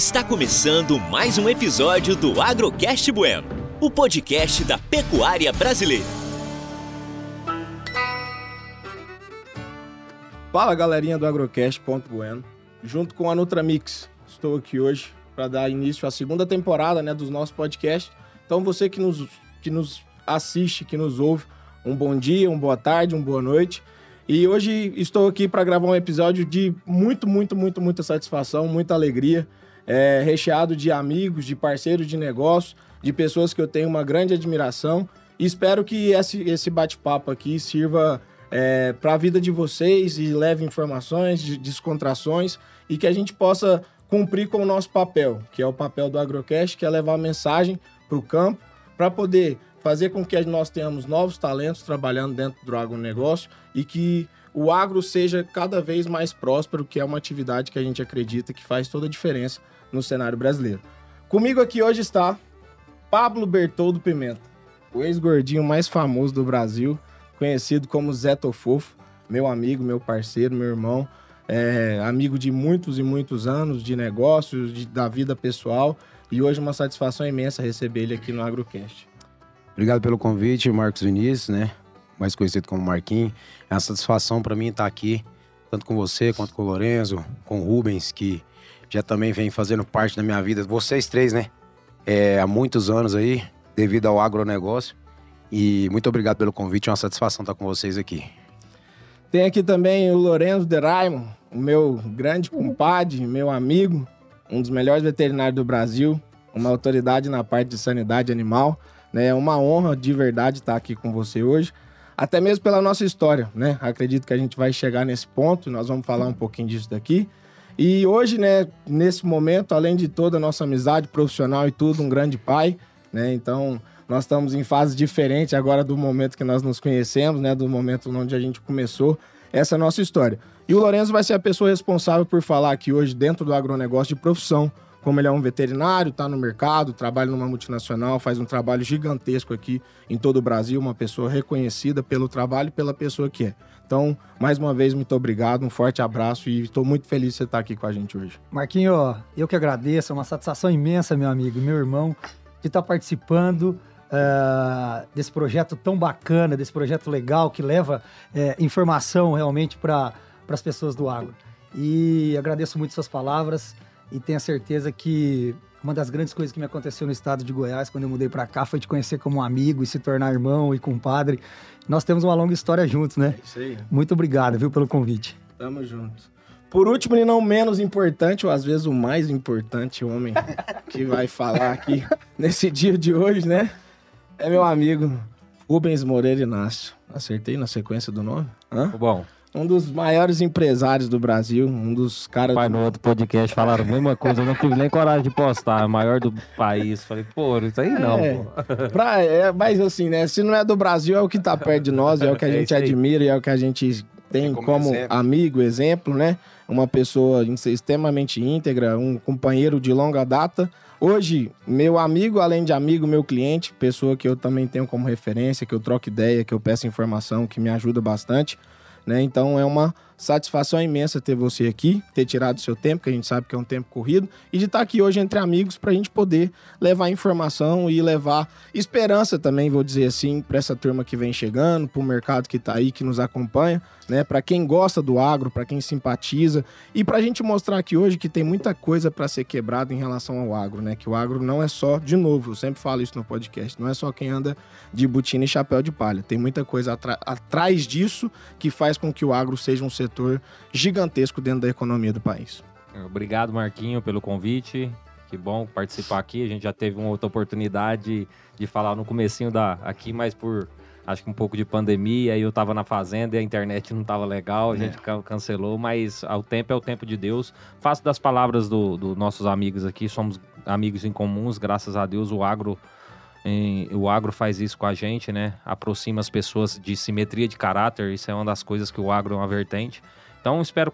Está começando mais um episódio do Agrocast Bueno, o podcast da pecuária brasileira. Fala galerinha do Agrocast.bueno, junto com a Nutramix. Estou aqui hoje para dar início à segunda temporada né, dos nossos podcasts. Então você que nos, que nos assiste, que nos ouve, um bom dia, uma boa tarde, uma boa noite. E hoje estou aqui para gravar um episódio de muito, muito, muito, muita satisfação, muita alegria é, recheado de amigos, de parceiros de negócio, de pessoas que eu tenho uma grande admiração. E espero que esse, esse bate-papo aqui sirva é, para a vida de vocês e leve informações, de descontrações e que a gente possa cumprir com o nosso papel, que é o papel do Agrocast, que é levar a mensagem para o campo, para poder fazer com que nós tenhamos novos talentos trabalhando dentro do agronegócio e que o agro seja cada vez mais próspero, que é uma atividade que a gente acredita que faz toda a diferença no cenário brasileiro. Comigo aqui hoje está Pablo Bertoldo Pimenta, o ex-gordinho mais famoso do Brasil, conhecido como Zé Tofofo, meu amigo, meu parceiro, meu irmão, é, amigo de muitos e muitos anos de negócios, de, da vida pessoal, e hoje uma satisfação imensa receber ele aqui no AgroCast. Obrigado pelo convite, Marcos Vinícius, né? Mais conhecido como Marquinhos. É uma satisfação para mim estar aqui, tanto com você quanto com o Lorenzo, com o Rubens, que já também vem fazendo parte da minha vida. Vocês três, né? É, há muitos anos aí, devido ao agronegócio. E muito obrigado pelo convite, é uma satisfação estar com vocês aqui. Tem aqui também o Lorenzo Deraimon, o meu grande compadre, meu amigo, um dos melhores veterinários do Brasil, uma autoridade na parte de sanidade animal. Né? É uma honra de verdade estar aqui com você hoje, até mesmo pela nossa história. Né? Acredito que a gente vai chegar nesse ponto, nós vamos falar um pouquinho disso daqui. E hoje, né, nesse momento, além de toda a nossa amizade profissional e tudo, um grande pai, né? Então, nós estamos em fase diferente agora do momento que nós nos conhecemos, né, do momento onde a gente começou essa nossa história. E o Lourenço vai ser a pessoa responsável por falar aqui hoje dentro do agronegócio de profissão, como ele é um veterinário, está no mercado, trabalha numa multinacional, faz um trabalho gigantesco aqui em todo o Brasil, uma pessoa reconhecida pelo trabalho e pela pessoa que é. Então, mais uma vez, muito obrigado, um forte abraço e estou muito feliz de você estar aqui com a gente hoje. Marquinho, eu que agradeço, é uma satisfação imensa, meu amigo, meu irmão, de estar participando uh, desse projeto tão bacana, desse projeto legal que leva uh, informação realmente para as pessoas do agro. E agradeço muito suas palavras e tenho a certeza que uma das grandes coisas que me aconteceu no estado de Goiás, quando eu mudei para cá, foi te conhecer como um amigo e se tornar irmão e compadre. Nós temos uma longa história juntos, né? É isso aí. Muito obrigado, viu, pelo convite. Tamo junto. Por último e não menos importante, ou às vezes o mais importante homem que vai falar aqui nesse dia de hoje, né? É meu amigo Rubens Moreira Inácio. Acertei na sequência do nome? Hã? Bom um dos maiores empresários do Brasil, um dos caras. Pai, do... no outro podcast falaram a mesma coisa, eu não tive nem coragem de postar, maior do país. Falei, pô, isso aí não, é, pô. Pra, é, mas assim, né? Se não é do Brasil, é o que tá perto de nós, é o que a é gente é admira e é o que a gente tem como, como exemplo. amigo, exemplo, né? Uma pessoa extremamente íntegra, um companheiro de longa data. Hoje, meu amigo, além de amigo, meu cliente, pessoa que eu também tenho como referência, que eu troco ideia, que eu peço informação, que me ajuda bastante. Né? Então é uma satisfação imensa ter você aqui, ter tirado seu tempo, que a gente sabe que é um tempo corrido, e de estar aqui hoje entre amigos para a gente poder levar informação e levar esperança também, vou dizer assim, para essa turma que vem chegando, para o mercado que está aí, que nos acompanha, né? Para quem gosta do agro, para quem simpatiza e para a gente mostrar aqui hoje que tem muita coisa para ser quebrada em relação ao agro, né? Que o agro não é só, de novo, eu sempre falo isso no podcast, não é só quem anda de botina e chapéu de palha. Tem muita coisa atrás disso que faz com que o agro seja um setor gigantesco dentro da economia do país. Obrigado, Marquinho, pelo convite. Que bom participar aqui. A gente já teve uma outra oportunidade de falar no comecinho da aqui, mas por acho que um pouco de pandemia, aí eu tava na fazenda e a internet não tava legal, a gente é. cancelou, mas o tempo é o tempo de Deus. Faço das palavras dos do nossos amigos aqui, somos amigos em comuns, graças a Deus o agro em, o agro faz isso com a gente, né? Aproxima as pessoas de simetria de caráter, isso é uma das coisas que o agro é uma vertente. Então, espero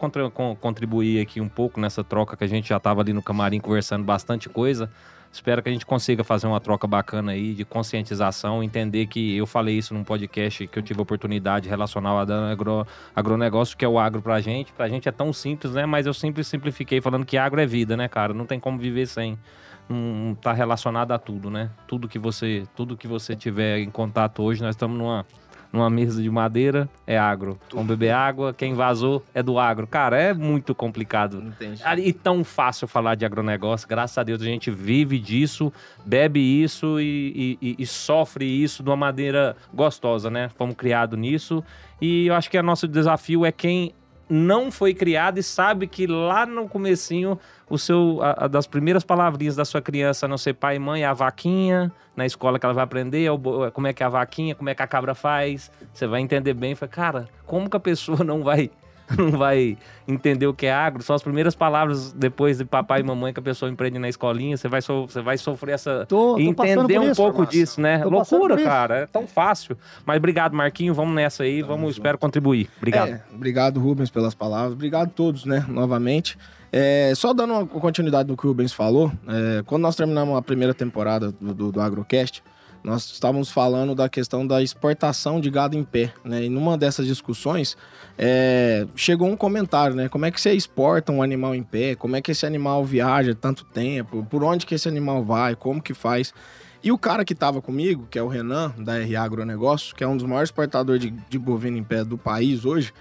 contribuir aqui um pouco nessa troca que a gente já estava ali no camarim conversando bastante coisa Espero que a gente consiga fazer uma troca bacana aí de conscientização, entender que eu falei isso num podcast que eu tive a oportunidade relacional a agro, agronegócio, que é o agro pra gente. Pra gente é tão simples, né? Mas eu sempre simplifiquei falando que agro é vida, né, cara? Não tem como viver sem. Não tá relacionado a tudo, né? Tudo que você, tudo que você tiver em contato hoje, nós estamos numa numa mesa de madeira é agro. Vamos beber água, quem vazou é do agro. Cara, é muito complicado. Entendi. E tão fácil falar de agronegócio. Graças a Deus a gente vive disso, bebe isso e, e, e sofre isso de uma maneira gostosa, né? Fomos criados nisso. E eu acho que o nosso desafio é quem não foi criado e sabe que lá no comecinho o seu a, a das primeiras palavrinhas da sua criança não ser pai e mãe é a vaquinha na escola que ela vai aprender é é como é que é a vaquinha como é que a cabra faz. Você vai entender bem foi cara como que a pessoa não vai não vai entender o que é agro. São as primeiras palavras depois de papai e mamãe que a pessoa empreende na escolinha. Você vai, so, você vai sofrer essa. Tô, tô entender um isso, pouco massa. disso, né? Tô Loucura, cara. É tão fácil. Mas obrigado, Marquinho. Vamos nessa aí. Tamo Vamos, junto. espero contribuir. Obrigado. É, obrigado, Rubens, pelas palavras. Obrigado a todos, né, novamente. É, só dando uma continuidade no que o Rubens falou, é, quando nós terminamos a primeira temporada do, do, do Agrocast, nós estávamos falando da questão da exportação de gado em pé, né? E numa dessas discussões, é, chegou um comentário, né? Como é que você exporta um animal em pé? Como é que esse animal viaja tanto tempo? Por onde que esse animal vai? Como que faz? E o cara que estava comigo, que é o Renan, da RA Agronegócio, que é um dos maiores exportadores de, de bovino em pé do país hoje,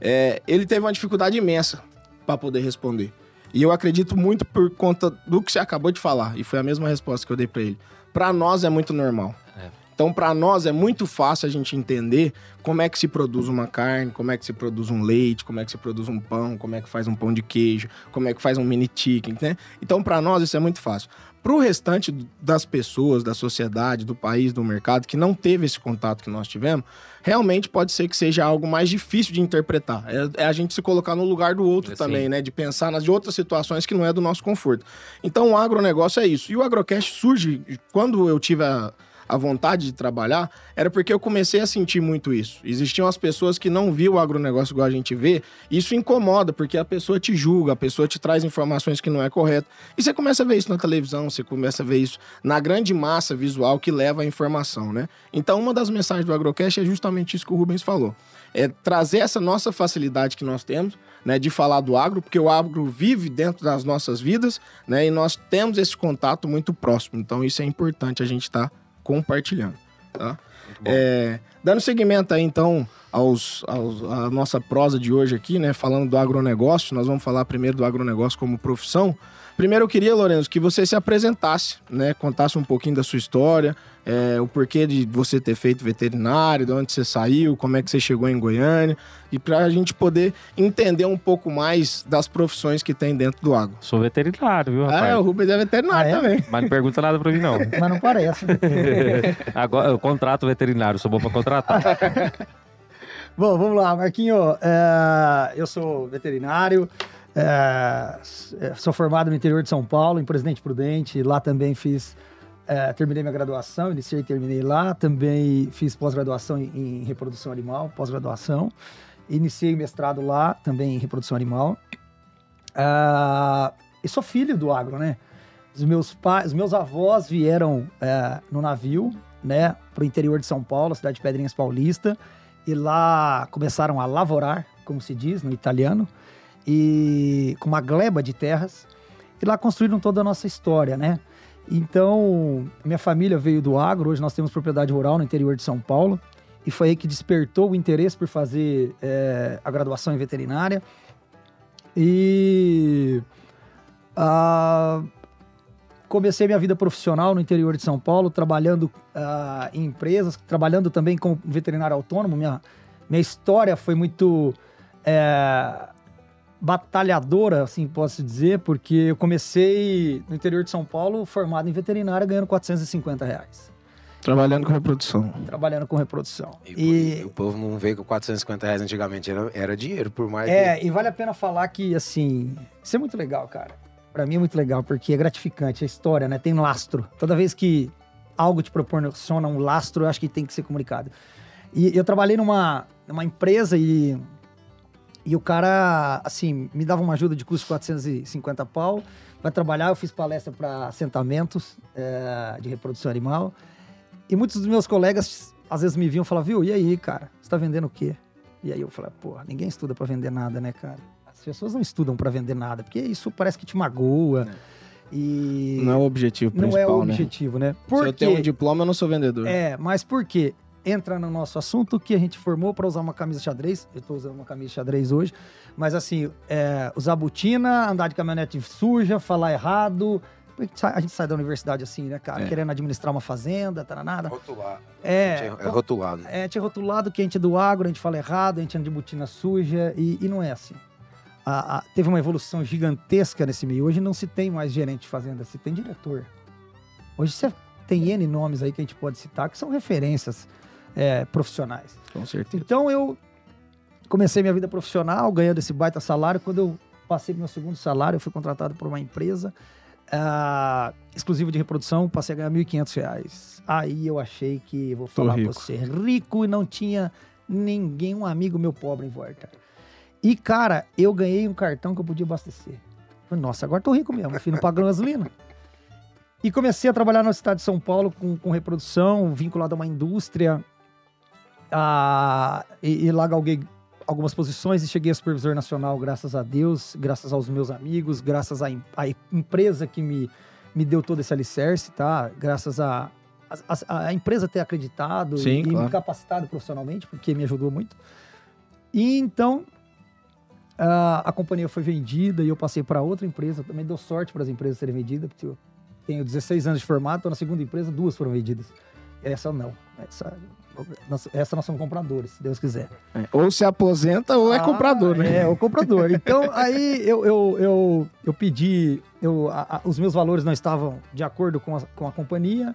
é, ele teve uma dificuldade imensa para poder responder. E eu acredito muito por conta do que você acabou de falar, e foi a mesma resposta que eu dei para ele. Para nós é muito normal. Então, para nós é muito fácil a gente entender como é que se produz uma carne, como é que se produz um leite, como é que se produz um pão, como é que faz um pão de queijo, como é que faz um mini chicken, né? Então, para nós isso é muito fácil. Para o restante das pessoas, da sociedade, do país, do mercado, que não teve esse contato que nós tivemos, realmente pode ser que seja algo mais difícil de interpretar. É, é a gente se colocar no lugar do outro É, também, né? De pensar nas de outras situações que não é do nosso conforto. Então, o agronegócio é isso. E o agrocast surge quando eu tive a, a vontade de trabalhar, era porque eu comecei a sentir muito isso. Existiam as pessoas que não viam o agronegócio igual a gente vê, e isso incomoda, porque a pessoa te julga, a pessoa te traz informações que não é correto. E você começa a ver isso na televisão, você começa a ver isso na grande massa visual que leva a informação, né? Então, uma das mensagens do Agrocast é justamente isso que o Rubens falou. É trazer essa nossa facilidade que nós temos, né, de falar do agro, porque o agro vive dentro das nossas vidas, né, e nós temos esse contato muito próximo. Então, isso é importante a gente estar compartilhando, tá? É, dando seguimento aí, então, aos, aos, à nossa prosa de hoje aqui, né? Falando do agronegócio, nós vamos falar primeiro do agronegócio como profissão. Primeiro eu queria, Lourenço, que você se apresentasse, né? Contasse um pouquinho da sua história, é, o porquê de você ter feito veterinário, de onde você saiu, como é que você chegou em Goiânia, e para a gente poder entender um pouco mais das profissões que tem dentro do agro. Sou veterinário, viu, rapaz? Ah, é, o Rubens é veterinário Ah, é? também. Mas não pergunta nada pra mim, não. Mas não parece. Agora, eu contrato veterinário, sou bom pra contratar. Bom, vamos lá, Marquinho. é, eu sou veterinário, é, é, sou formado no interior de São Paulo, em Presidente Prudente. Lá também fiz, é, terminei minha graduação, iniciei e terminei lá. Também fiz pós-graduação em, em reprodução animal, pós-graduação. Iniciei mestrado lá, também em reprodução animal. Ah, e sou filho do agro, né? Os meus pais, os meus avós vieram é, no navio, né, para o interior de São Paulo, cidade de Pedrinhas Paulista, e lá começaram a lavorar, como se diz no italiano, e com uma gleba de terras, e lá construíram toda a nossa história, né? Então, minha família veio do agro, hoje nós temos propriedade rural no interior de São Paulo, e foi aí que despertou o interesse por fazer é, a graduação em veterinária. E ah, comecei minha vida profissional no interior de São Paulo, trabalhando ah, em empresas, trabalhando também como veterinário autônomo. Minha, minha história foi muito é, batalhadora, assim posso dizer, porque eu comecei no interior de São Paulo formado em veterinária, ganhando 450 reais, Trabalhando com reprodução. trabalhando com reprodução. E, o povo não veio com 450 reais antigamente, era, era dinheiro, por mais É, e vale a pena falar que, assim, isso é muito legal, cara. Pra mim é muito legal, porque é gratificante a história, né? Tem lastro. Toda vez que algo te proporciona um lastro, eu acho que tem que ser comunicado. E eu trabalhei numa, numa empresa e E o cara, assim, me dava uma ajuda de custo de 450 pau. Vai trabalhar, eu fiz palestra para assentamentos é, de reprodução animal. E muitos dos meus colegas, às vezes, me viam e falavam, viu, e aí, cara, você tá vendendo o quê? E aí eu falei, pô, ninguém estuda para vender nada, né, cara? As pessoas não estudam para vender nada, porque isso parece que te magoa. E Não é o objetivo não principal, é o né? objetivo, né? Se eu tenho um diploma, eu não sou vendedor. É, mas por quê? Entra no nosso assunto que a gente formou para usar uma camisa xadrez. Eu estou usando uma camisa xadrez hoje. Mas assim, é, usar botina, andar de caminhonete suja, falar errado. A gente sai- a gente sai da universidade assim, né, cara? É. Querendo administrar uma fazenda, tá nada. Rotulado. É, É rotulado. é, tinha rotulado que a gente é do agro, a gente fala errado, a gente anda de botina suja, e, e não é assim. A- a- teve uma evolução gigantesca nesse meio. Hoje não se tem mais gerente de fazenda, se tem diretor. Hoje você tem N nomes aí que a gente pode citar, que são referências é, profissionais. Com certeza. Então eu comecei minha vida profissional, ganhando esse baita salário. Quando eu passei meu segundo salário, eu fui contratado por uma empresa ah, exclusiva de reprodução, passei a ganhar 1.500 reais. Aí eu achei que, vou falar pra você, rico e não tinha ninguém, um amigo meu pobre em volta. E, cara, eu ganhei um cartão que eu podia abastecer. Falei, Nossa, agora tô rico mesmo, fui não pago gasolina. E comecei a trabalhar no estado de São Paulo com, com reprodução, vinculado a uma indústria. Ah, e, e lá galguei algumas posições e cheguei a supervisor nacional, graças a Deus, graças aos meus amigos, graças à, em- à empresa que me, me deu todo esse alicerce, tá? Graças a, a, a- empresa ter acreditado Sim, e, e claro. me capacitado profissionalmente, porque me ajudou muito. E então a, a companhia foi vendida e eu passei para outra empresa. Também deu sorte para as empresas serem vendidas, porque eu tenho 16 anos de formato, estou na segunda empresa, duas foram vendidas. Essa não. Essa, nós- essa nós somos compradores, se Deus quiser. É, Ou se aposenta ou é Ah, comprador, né? É, o comprador. Então, aí eu, eu, eu, eu pedi, eu, a- a- os meus valores não estavam de acordo com a, com a companhia,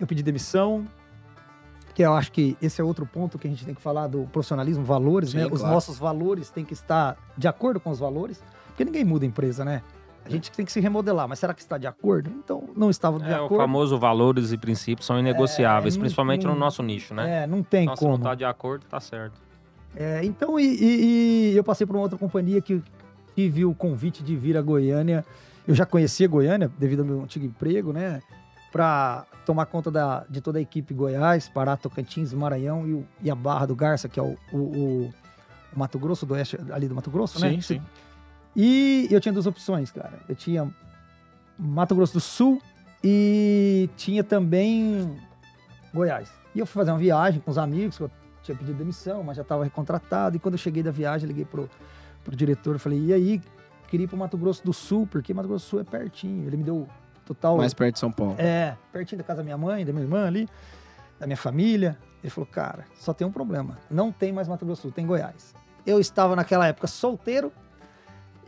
eu pedi demissão, que eu acho que esse é outro ponto que a gente tem que falar do profissionalismo, valores, Sim, né? Os claro. nossos valores têm que estar de acordo com os valores, porque ninguém muda a empresa, né? A gente tem que se remodelar, mas será que está de acordo? Então, não estava de É, o acordo. famoso valores e princípios são inegociáveis, É, não- principalmente não- no nosso nicho, né? É, não tem então, se não como. tá de acordo, tá certo. É, então, e, e- e eu passei por uma outra companhia que tive o convite de vir a Goiânia. Eu já conhecia Goiânia devido ao meu antigo emprego, né? Para tomar conta da, de toda a equipe Goiás, Pará, Tocantins, Maranhão e, o- e a Barra do Garça, que é o, o- o- o Mato Grosso do Oeste, ali do Mato Grosso, né? Sim, sim. E eu tinha duas opções, cara. Eu tinha Mato Grosso do Sul e tinha também Goiás. E eu fui fazer uma viagem com os amigos, que eu tinha pedido demissão, mas já estava recontratado. E quando eu cheguei da viagem, liguei pro, pro diretor e falei, e aí, queria ir pro Mato Grosso do Sul, porque Mato Grosso do Sul é pertinho. Ele me deu total... Mais perto de São Paulo. É, pertinho da casa da minha mãe, da minha irmã ali, da minha família. Ele falou, cara, só tem um problema. Não tem mais Mato Grosso do Sul, tem Goiás. Eu estava naquela época solteiro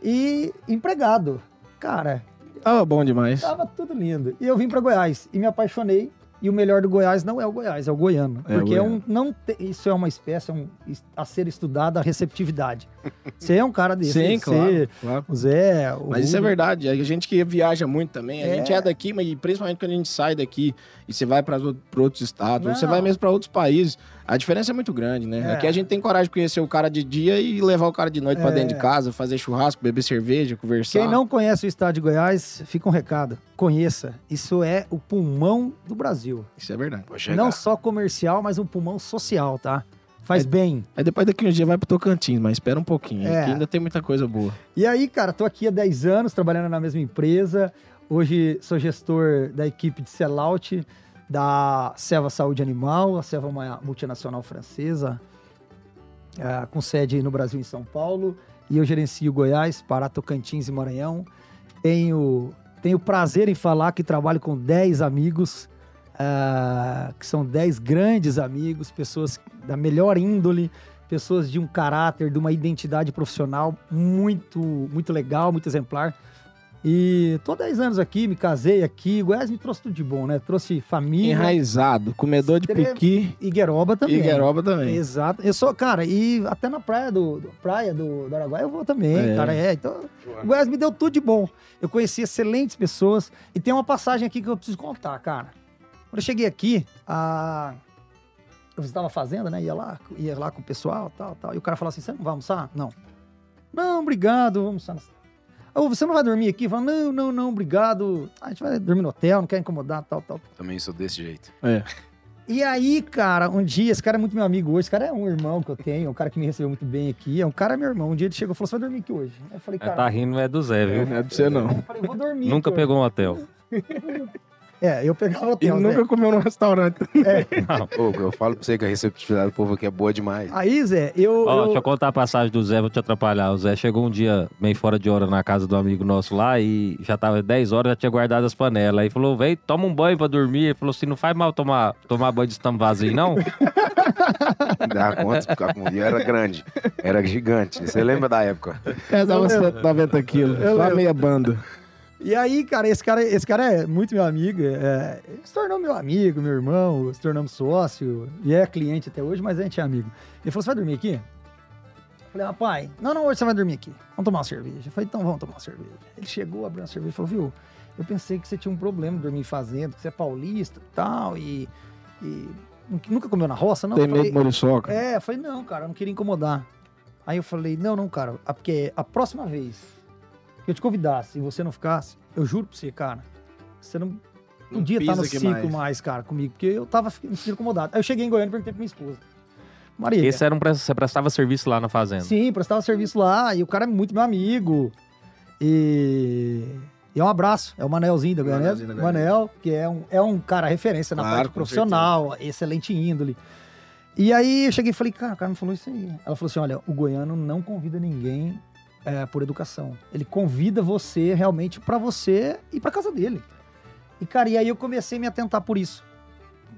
e empregado. Cara, Tava bom demais. tava tudo lindo. E eu vim para Goiás e me apaixonei. E o melhor do Goiás não é o Goiás, é o goiano. É o porque é goiano. um, não te- isso é uma espécie é um, a ser estudada, a receptividade. Você é um cara desse. Sim, você- claro. claro. O Zé, o Mas isso é verdade. A gente que viaja muito também. A É. gente é daqui, mas principalmente quando a gente sai daqui e você vai para outros estados, você vai mesmo para outros países, a diferença é muito grande, né? É. Aqui a gente tem coragem de conhecer o cara de dia e levar o cara de noite pra É. dentro de casa, fazer churrasco, beber cerveja, conversar. Quem não conhece o estado de Goiás, fica um recado. Conheça. Isso é o pulmão do Brasil. Isso é verdade. Não só comercial, mas um pulmão social, tá? Faz É. bem. Aí depois daqui uns dias vai pro Tocantins, mas espera um pouquinho. É. Aqui ainda tem muita coisa boa. E aí, cara, tô aqui há 10 anos trabalhando na mesma empresa. Hoje sou gestor da equipe de sellout da Seva Saúde Animal. A Seva é uma multinacional francesa ah, com sede no Brasil em São Paulo. E eu gerencio Goiás, Pará, Tocantins e Maranhão. Tenho, tenho prazer em falar que trabalho com 10 amigos, ah, que são 10 grandes amigos, pessoas da melhor índole, pessoas de um caráter, de uma identidade profissional muito, muito legal, muito exemplar. E tô há 10 anos aqui, me casei aqui. Goiás me trouxe tudo de bom, né? Trouxe família. Enraizado, comedor de piqui E Gueroba também. e gueroba também. Exato. Eu sou, cara, e até na praia do, do- praia do, do Araguaia eu vou também, É. cara. É, então, o Goiás me deu tudo de bom. Eu conheci excelentes pessoas e tem uma passagem aqui que eu preciso contar, cara. Quando eu cheguei aqui, a... eu visitava a fazenda, né? Ia lá, ia lá com o pessoal, tal, tal. E o cara falou assim: você não vai almoçar? Não. Não, obrigado, vamos almoçar. Ô, você não vai dormir aqui? Fala, não, não, não, obrigado. A gente vai dormir no hotel, não quer incomodar, tal, tal. Também sou desse jeito. É. E aí, cara, um dia, esse cara é muito meu amigo hoje, esse cara é um irmão que eu tenho, um cara que me recebeu muito bem aqui, é um cara meu irmão. Um dia ele chegou e falou, você vai dormir aqui hoje? Eu falei, É, cara... tá rindo é do Zé, viu? Não é pra você, não. Eu falei, vou dormir. Nunca aqui pegou um hotel. É, eu pegava o E hotel, né? nunca comeu num restaurante. Ô, eu falo pra você que a receptividade do povo aqui é boa demais. Aí, Zé, eu... Ó, eu- deixa eu contar a passagem do Zé, vou te atrapalhar. O Zé chegou um dia meio fora de hora na casa do amigo nosso lá e já tava 10 horas, já tinha guardado as panelas. Aí falou, vem, toma um banho pra dormir. Ele falou assim, não faz mal tomar, tomar banho de estampo vazio, não? Dá conta, porque a mulher era grande. Era gigante. Você lembra da época? Pesava 190 quilos. Só meia banda. E aí, cara, esse cara, esse cara é muito meu amigo. É, ele se tornou meu amigo, meu irmão, se tornamos sócio. E é cliente até hoje, mas a gente é amigo. Ele falou: Você vai dormir aqui? Eu falei: Rapaz, não, não, hoje você vai dormir aqui. Vamos tomar uma cerveja. Eu falei: Então vamos tomar uma cerveja. Ele chegou, abriu uma cerveja e falou: Viu, eu pensei que você tinha um problema de dormir em fazenda, que você é paulista e tal, e. e nunca comeu na roça, não? Tem medo de muriçoca. é, eu falei, não, cara, eu não queria incomodar. Aí eu falei, não, não, cara, porque a próxima vez eu te convidasse e você não ficasse, eu juro pra você, cara, você não Não podia estar pisa no ciclo mais. mais. cara, comigo, porque eu tava fi- me sentindo incomodado. Aí eu cheguei em Goiânia e perguntei pra minha esposa. Maria, Esse era um, pre- você prestava serviço lá na fazenda. sim, prestava serviço lá e o cara é muito meu amigo. E... E é um abraço, é o Manelzinho da Goiânia. Manelzinho da Goiânia. Manel, que é um, é um cara referência na Claro, parte profissional, excelente índole. E aí eu cheguei e falei, cara, o cara me falou isso aí. Ela falou assim: olha, o goiano não convida ninguém é, por educação. Ele convida você realmente pra você e pra casa dele. E, cara, e aí eu comecei a me atentar por isso.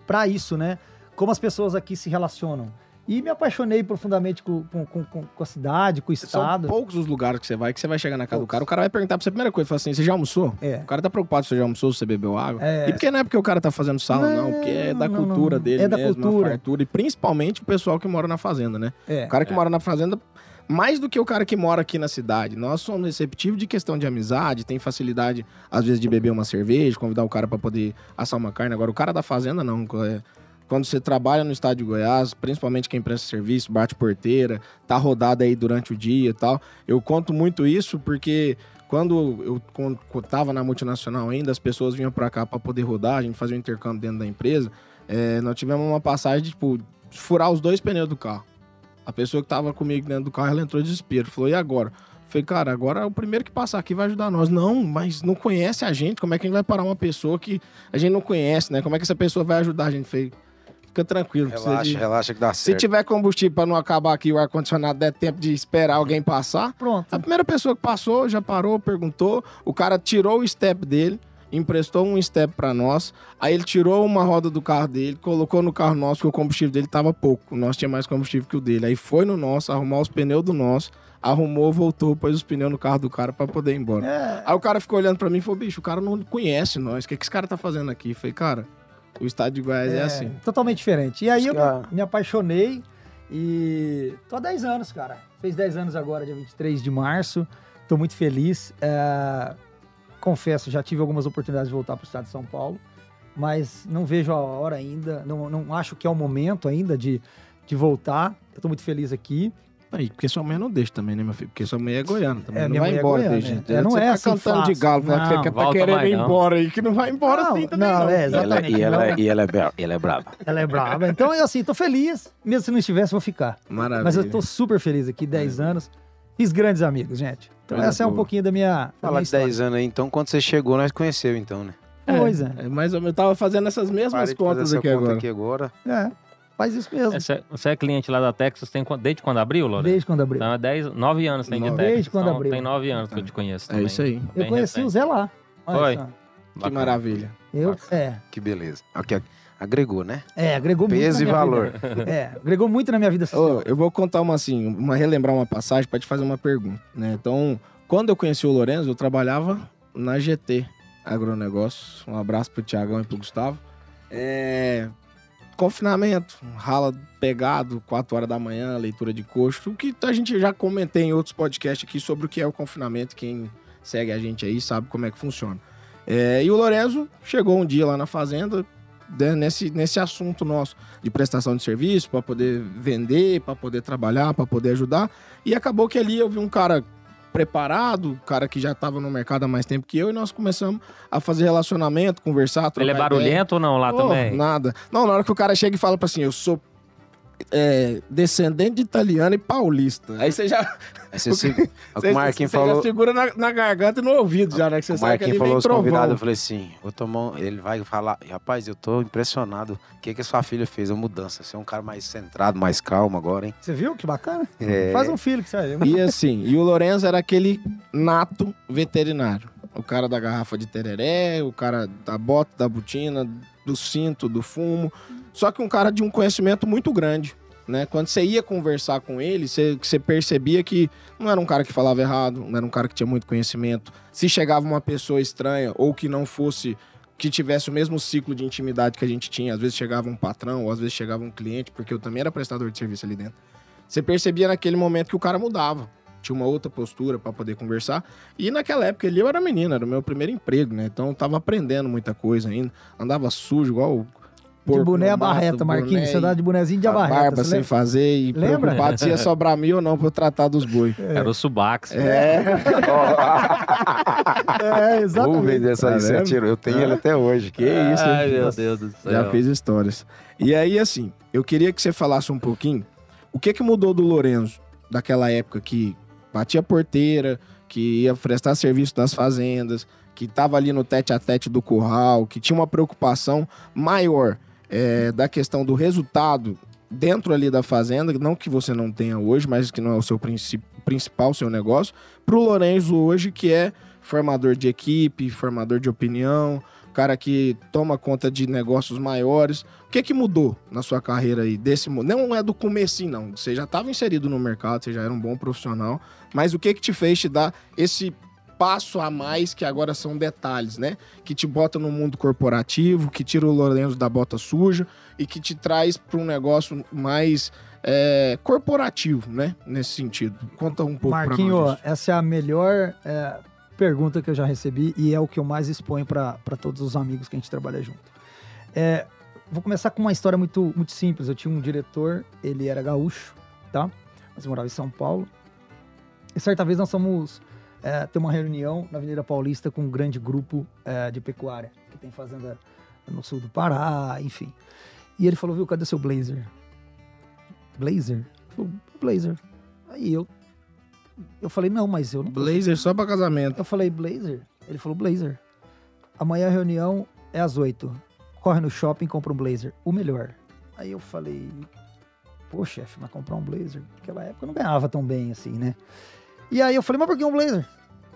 Pra isso, né? Como as pessoas aqui se relacionam. E me apaixonei profundamente com, com, com, com- a cidade, com o São estado. poucos os lugares que você vai, que você vai chegar na casa do Poucos. cara, o cara vai perguntar pra você a primeira coisa, fala assim, você já almoçou? É. O cara tá preocupado se você já almoçou, se você bebeu água. É. E porque não é porque o cara tá fazendo sal, não, Não, porque é da não, cultura não. dele É da mesmo, cultura. fartura. E principalmente o pessoal que mora na fazenda, né? É. O cara que É. mora na fazenda, mais do que o cara que mora aqui na cidade. Nós somos receptivos de questão de amizade, tem facilidade, às vezes, de beber uma cerveja, convidar o cara pra poder assar uma carne. Agora, o cara da fazenda, não. É, Quando você trabalha no estado de Goiás, principalmente quem presta serviço, bate porteira, tá rodado aí durante o dia e tal. Eu conto muito isso porque quando eu quando eu tava na multinacional ainda, as pessoas vinham pra cá pra poder rodar, a gente fazia um intercâmbio dentro da empresa. É, nós tivemos uma passagem de, tipo, furar os dois pneus do carro. A pessoa que tava comigo dentro do carro, ela entrou em desespero. Falou, e agora? Falei, cara, agora o primeiro que passar aqui vai ajudar nós. Não, mas não conhece a gente. Como é que a gente vai parar uma pessoa que a gente não conhece, né? Como é que essa pessoa vai ajudar a gente? Falei, fica tranquilo. Relaxa, de- relaxa que dá Se certo. tiver combustível pra não acabar aqui o ar-condicionado, der tempo de esperar alguém passar. Pronto. A primeira pessoa que passou já parou, perguntou. O cara tirou o step dele, emprestou um step pra nós. Aí ele tirou uma roda do carro dele, colocou no carro nosso, que o combustível dele tava pouco. O nosso tinha mais combustível que o dele. Aí foi no nosso, arrumou os pneus do nosso, arrumou, voltou, pôs os pneus no carro do cara pra poder ir embora. É, Aí o cara ficou olhando pra mim e falou: bicho, o cara não conhece nós. O que, que esse cara tá fazendo aqui? Eu falei, cara, o estado de Goiás é, é, assim. Totalmente diferente. E aí eu Cara. me, me apaixonei e tô há 10 anos, cara. Fez 10 anos agora, dia 23 de março. Tô muito feliz. É, confesso, já tive algumas oportunidades de voltar pro estado de São Paulo, mas não vejo a hora ainda. Não, não acho que é o momento ainda de, de voltar. Eu tô muito feliz aqui. Aí, porque sua mãe não deixa também, né, meu filho? Porque sua mãe é goiana também. É, não minha vai mãe é embora, goiana, deixa. é. É, não Você é tá assim cantando de fácil. galo, falar que Não, você tá querendo ir não. embora aí, que não vai embora Não, assim também, não, não. é, E ela, exatamente. e, ela, Não. e ela é brava. E ela é brava. Ela é brava. Então, eu assim, tô feliz. Mesmo se não estivesse, vou ficar. Maravilha. Mas eu tô super feliz aqui, 10 anos. Fiz grandes amigos, gente. Então Coisa essa é um pouquinho da minha, Falar minha de história. 10 anos aí, então, quando você chegou, nós conheceu, então, né? Pois é. É, mais ou menos, eu tava fazendo essas mesmas Parei de fazer contas essa aqui conta agora. aqui agora. É, faz isso mesmo. Você, você é cliente lá da Texas tem, desde quando abriu, Lorena? Desde quando abriu. Então é 10, 9 anos tem de Nove. Texas. Desde quando então, abriu. Tem 9 anos que eu te conheço É também. isso aí. Eu conheci o recente. Zé lá. Olha Foi? só. Que Bacana. maravilha. Eu, Massa. é, Que beleza. Aqui, agregou, né? é, agregou Peso muito e na minha valor. vida. É, agregou muito na minha vida social. eu vou contar uma assim, uma relembrar uma passagem pra te fazer uma pergunta, né? Então, quando eu conheci o Lourenço, eu trabalhava na GT Agronegócios. Um abraço pro Tiagão e pro Gustavo. É, confinamento, rala pegado, 4 horas da manhã, leitura de coxo, o que a gente já comentei em outros podcasts aqui sobre o que é o confinamento, quem segue a gente aí sabe como é que funciona. É, e o Lorenzo chegou um dia lá na fazenda, né, nesse, nesse assunto nosso de prestação de serviço, para poder vender, para poder trabalhar, para poder ajudar. E acabou que ali eu vi um cara preparado, cara que já tava no mercado há mais tempo que eu, e nós começamos a fazer relacionamento, conversar, trocar Ele é ideia. barulhento ou não lá Oh, também? Nada. Não, na hora que o cara chega e fala pra assim, eu sou é, descendente de italiano e paulista. Aí você já, Aí você, se- o você, Marquinhos você falou, já segura na, na garganta e no ouvido já, né? Que você o sabe que Marquinhos ali falou vem os convidados, eu falei assim, vou tomar um- ele vai falar, rapaz, eu tô impressionado. O que que sua filha fez? A mudança. Você é um cara mais centrado, mais calmo agora, hein? Você viu que bacana? É. Faz um filho que você vai ver. E assim, e o Lorenzo era aquele nato veterinário. O cara da garrafa de tereré, o cara da bota, da botina, do cinto, do fumo. Só que um cara de um conhecimento muito grande. Né? Quando você ia conversar com ele, você, você percebia que não era um cara que falava errado, não era um cara que tinha muito conhecimento. Se chegava uma pessoa estranha ou que não fosse, que tivesse o mesmo ciclo de intimidade que a gente tinha, às vezes chegava um patrão, ou às vezes chegava um cliente, porque eu também era prestador de serviço ali dentro. Você percebia naquele momento que o cara mudava. Tinha uma outra postura para poder conversar. E naquela época ali eu era menino, era o meu primeiro emprego, né? Então eu tava aprendendo muita coisa ainda. Andava sujo, igual o De porco boné a barreta, Marquinhos. Você dá de bonezinho de abarreta. barba sem lembra? fazer e Lembra? preocupado se ia sobrar mil ou não pra eu tratar dos boi. Era o Subax. É, É, Vou exatamente. vender essa Tá aí, você atirou. Eu tenho ele até hoje. que isso, hein? Ai, meu Deus do céu. Já fiz histórias. E aí, assim, eu queria que você falasse um pouquinho o que que mudou do Lorenzo daquela época que batia porteira, que ia prestar serviço nas fazendas, que tava ali no tete a tete do curral, que tinha uma preocupação maior é, da questão do resultado dentro ali da fazenda, não que você não tenha hoje, mas que não é o seu princi- principal, seu negócio, pro Lorenzo hoje, que é formador de equipe, formador de opinião, cara que toma conta de negócios maiores. O que que mudou na sua carreira aí? Desse, não é do comecinho, não. Você já estava inserido no mercado, você já era um bom profissional, mas o que que te fez te dar esse passo a mais que agora são detalhes, né? Que te bota no mundo corporativo, que tira o Lorenzo da bota suja e que te traz para um negócio mais é, corporativo, né? Nesse sentido. Conta um pouco Marquinho, nós. essa é a melhor é, pergunta que eu já recebi e é o que eu mais exponho para todos os amigos que a gente trabalha junto. É, vou começar com uma história muito, muito simples. Eu tinha um diretor, ele era gaúcho, tá? Mas morava em São Paulo. E certa vez nós fomos é, ter uma reunião na Avenida Paulista com um grande grupo é, de pecuária, que tem fazenda no sul do Pará, enfim. E ele falou, viu, cadê seu blazer? Blazer? Blazer. Aí eu eu falei, não, mas eu não. posso- Blazer só para casamento. Eu falei, blazer? Ele falou, blazer. Amanhã a reunião é às oito. Corre no shopping e compra um blazer. O melhor. Aí eu falei, pô, chefe, mas comprar um blazer? Naquela época eu não ganhava tão bem assim, né? E aí eu falei, mas por que um blazer?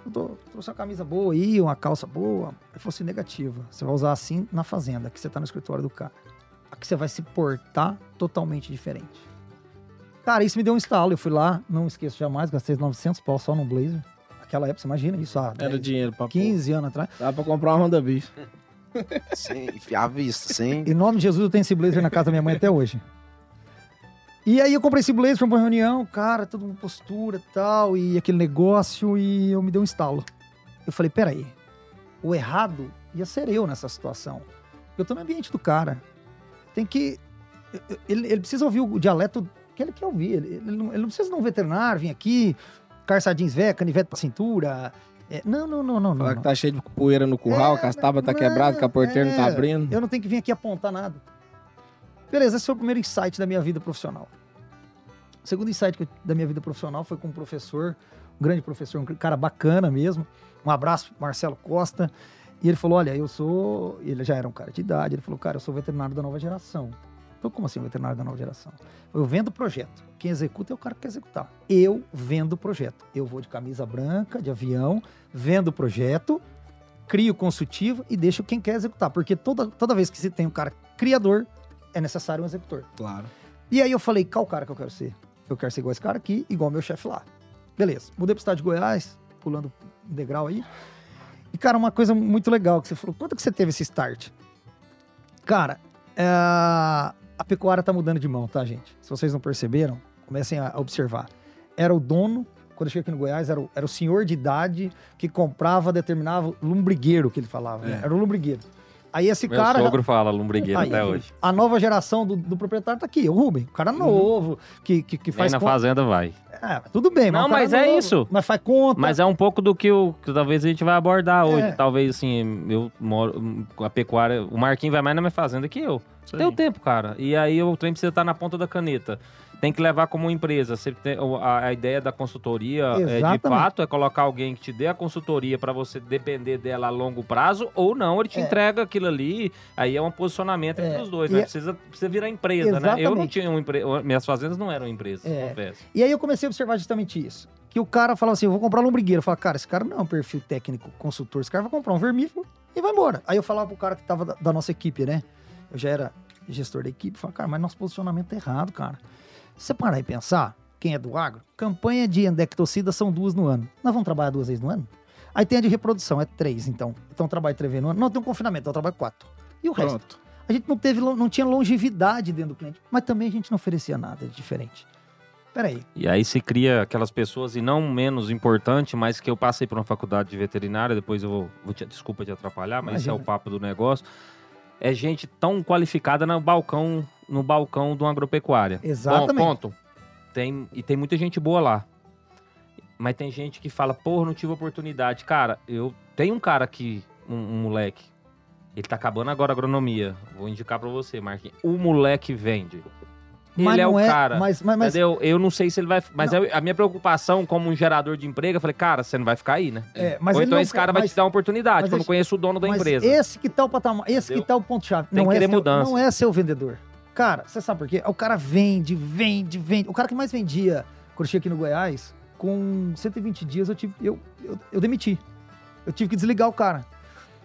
Eu tô, trouxe uma camisa boa aí, uma calça boa. Ele falou assim, negativa. Você vai usar assim na fazenda, que você tá no escritório do cara. Aqui você vai se portar totalmente diferente. Cara, isso me deu um estalo. Eu fui lá, não esqueço jamais, gastei 900 pau só num blazer. Naquela época, você imagina isso, há Era 10, dinheiro pra 15 anos atrás. Dá pra comprar uma Honda. Sem enfiar a vista, sem... Em nome de Jesus, eu tenho esse blazer na casa da minha mãe até hoje. E aí eu comprei esse blazer pra uma reunião, cara, toda uma postura e tal, e aquele negócio, e eu me dei um estalo. Eu falei, peraí, o errado ia ser eu nessa situação. Eu tô no ambiente do cara. Tem que. Ele, ele precisa ouvir o dialeto que ele quer ouvir. Ele, ele não, ele não precisa de um veterinário vir aqui, calçar jeans velho, canivete pra cintura. É, não, não, não, não. Falar que tá cheio de poeira no curral, É, que as tábuas tá não, quebradas, que a porteira não tá é. abrindo. Eu não tenho que vir aqui apontar nada. Beleza, esse foi o primeiro insight da minha vida profissional. O segundo insight eu- da minha vida profissional foi com um professor, um grande professor, um cara bacana mesmo. Um abraço Marcelo Costa. E ele falou: Olha, eu sou. Ele já era um cara de idade. Ele falou: Cara, eu sou veterinário da nova geração. Eu, como assim, veterinário da nova geração? Eu vendo projeto. Quem executa é o cara que quer executar. Eu vendo projeto. Eu vou de camisa branca, de avião, vendo o projeto, crio consultivo e deixo quem quer executar. Porque toda, toda vez que se tem um cara criador, é necessário um executor. Claro. E aí eu falei, qual cara que eu quero ser? Eu quero ser igual esse cara aqui, igual meu chefe lá. Beleza, mudei pro estado de Goiás, pulando um degrau aí. E, cara, uma coisa muito legal que você falou, quanto que você teve esse start? Cara, é, a pecuária tá mudando de mão, tá, gente? Se vocês não perceberam, comecem a observar. Era o dono, quando eu cheguei aqui no Goiás, era o, era o senhor de idade que comprava, determinava, lumbrigueiro que ele falava, né? É. Era o lumbrigueiro. Aí esse Meu cara. sogro fala lombrigueiro Aí, até hoje. A nova geração do, do proprietário tá aqui, o Rubem. O cara novo, que, que, que Nem faz na conta. fazenda vai. É, tudo bem, Não, um cara mas é novo, isso. Mas faz conta. Mas é um pouco do que, o, que talvez a gente vai abordar hoje. É. Talvez, assim, eu moro com a pecuária. O Marquinhos vai mais na minha fazenda que eu. Isso Tem o tempo, cara. E aí o trem precisa estar na ponta da caneta. Tem que levar como empresa. Você tem, a, a ideia da consultoria, é, de Exatamente. fato, é colocar alguém que te dê a consultoria para você depender dela a longo prazo, ou não, ele te É. entrega aquilo ali. Aí é um posicionamento É. entre os dois, E né? é- Precisa, precisa virar empresa, né? Eu não Exatamente. tinha uma empresa. Minhas fazendas não eram empresas, É. confesso. E aí eu comecei a observar justamente isso. Que o cara falava assim, eu vou comprar lombrigueiro. Eu falava, cara, esse cara não é um perfil técnico consultor. Esse cara vai comprar um vermífugo e vai embora. Aí eu falava pro cara que tava da, da nossa equipe, né? Eu já era gestor da equipe. Falava, cara, mas nosso posicionamento tá errado, cara. Você parar e pensar, quem é do agro, campanha de endectocida são duas no ano. Nós vamos trabalhar duas vezes no ano? Aí tem a de reprodução, é três, então. Então trabalho três vezes no ano. Não, tem um confinamento, então eu trabalho quatro. E o resto? Pronto. A gente não teve, não tinha longevidade dentro do cliente, mas também a gente não oferecia nada de diferente. Peraí, E aí se cria aquelas pessoas, e não menos importante, mas que eu passei por uma faculdade de veterinária, depois eu vou, vou te, desculpa te atrapalhar, mas esse é o Imagina. papo do negócio. É gente tão qualificada no balcão, no balcão de uma agropecuária. Exatamente. Bom, ponto. Tem, e tem muita gente boa lá. Mas tem gente que fala, porra, não tive oportunidade. Cara, eu tenho um cara aqui, um, um moleque. Ele tá acabando agora a agronomia. Vou indicar pra você, Marquinhos. O moleque vende. Mas ele é não o cara. Mas, mas, mas Entendeu? Eu não sei se ele vai. Mas é a minha preocupação como um gerador de emprego, eu falei, cara, você não vai ficar aí, né? É, mas Ou então não esse cara vai mas- te dar uma oportunidade, mas porque eu não conheço o dono da mas empresa. esse que tá o patamar, esse Entendeu? que tá o ponto-chave. Tem Não que é querer seu, mudança. Não é ser o vendedor. Cara, você sabe por quê? O cara vende, vende, vende. O cara que mais vendia eu cheguei aqui no Goiás, com 120 dias eu tive. Eu, eu, eu demiti. Eu tive que desligar o cara.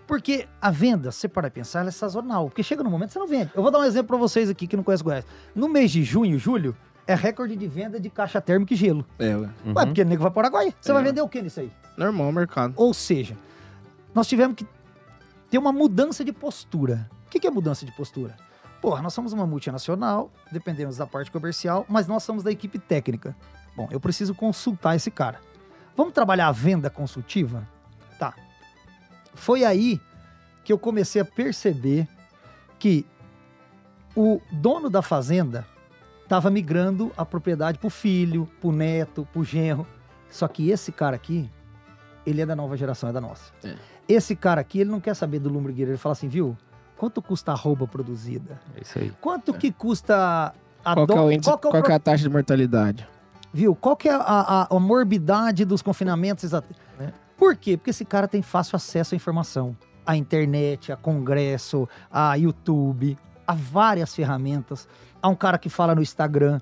Porque a venda, se você parar e pensar, ela é sazonal. Porque chega no momento que você não vende. Eu vou dar um exemplo pra vocês aqui que não conhecem Goiás. No mês de junho, julho, é recorde de venda de caixa térmica e gelo. É, ué. Uhum. Ué, porque o nego vai para Paraguai. Você É. vai vender o que nisso aí? normal o mercado. Ou seja, nós tivemos que ter uma mudança de postura. O que que é mudança de postura? Porra, nós somos uma multinacional, dependemos da parte comercial, mas nós somos da equipe técnica. Bom, eu preciso consultar esse cara. Vamos trabalhar a venda consultiva? Foi aí que eu comecei a perceber que o dono da fazenda estava migrando a propriedade pro filho, pro neto, pro genro. Só que esse cara aqui, ele é da nova geração, é da nossa. É. Esse cara aqui, ele não quer saber do lumbrigueiro. Ele fala assim, viu? Quanto custa a roupa produzida? É isso aí. Quanto que custa a Qual, que é, do- o índice, qual que é o qual pro- é a taxa de mortalidade? Viu? Qual que é a, a- a morbidade dos confinamentos? É. Por quê? Porque esse cara tem fácil acesso à informação. À internet, a congresso, a YouTube, a várias ferramentas. Há um cara que fala no Instagram.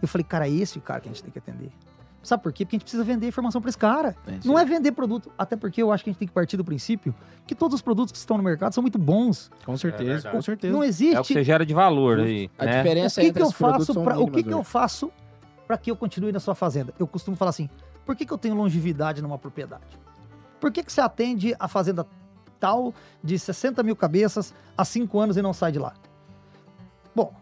Eu falei, cara, é esse o cara que a gente tem que atender. Sabe por quê? Porque a gente precisa vender informação para esse cara. Não é vender produto. Até porque eu acho que a gente tem que partir do princípio que todos os produtos que estão no mercado são muito bons. Com certeza, verdade. com certeza. Não É o que existe você gera de valor aí. A né? o diferença que, entre que eu faço para o que, que eu hoje. faço para que eu continue na sua fazenda? Eu costumo falar assim: por que, que eu tenho longevidade numa propriedade? Por que, que você atende a fazenda tal de 60 mil cabeças há 5 anos e não sai de lá? Bom,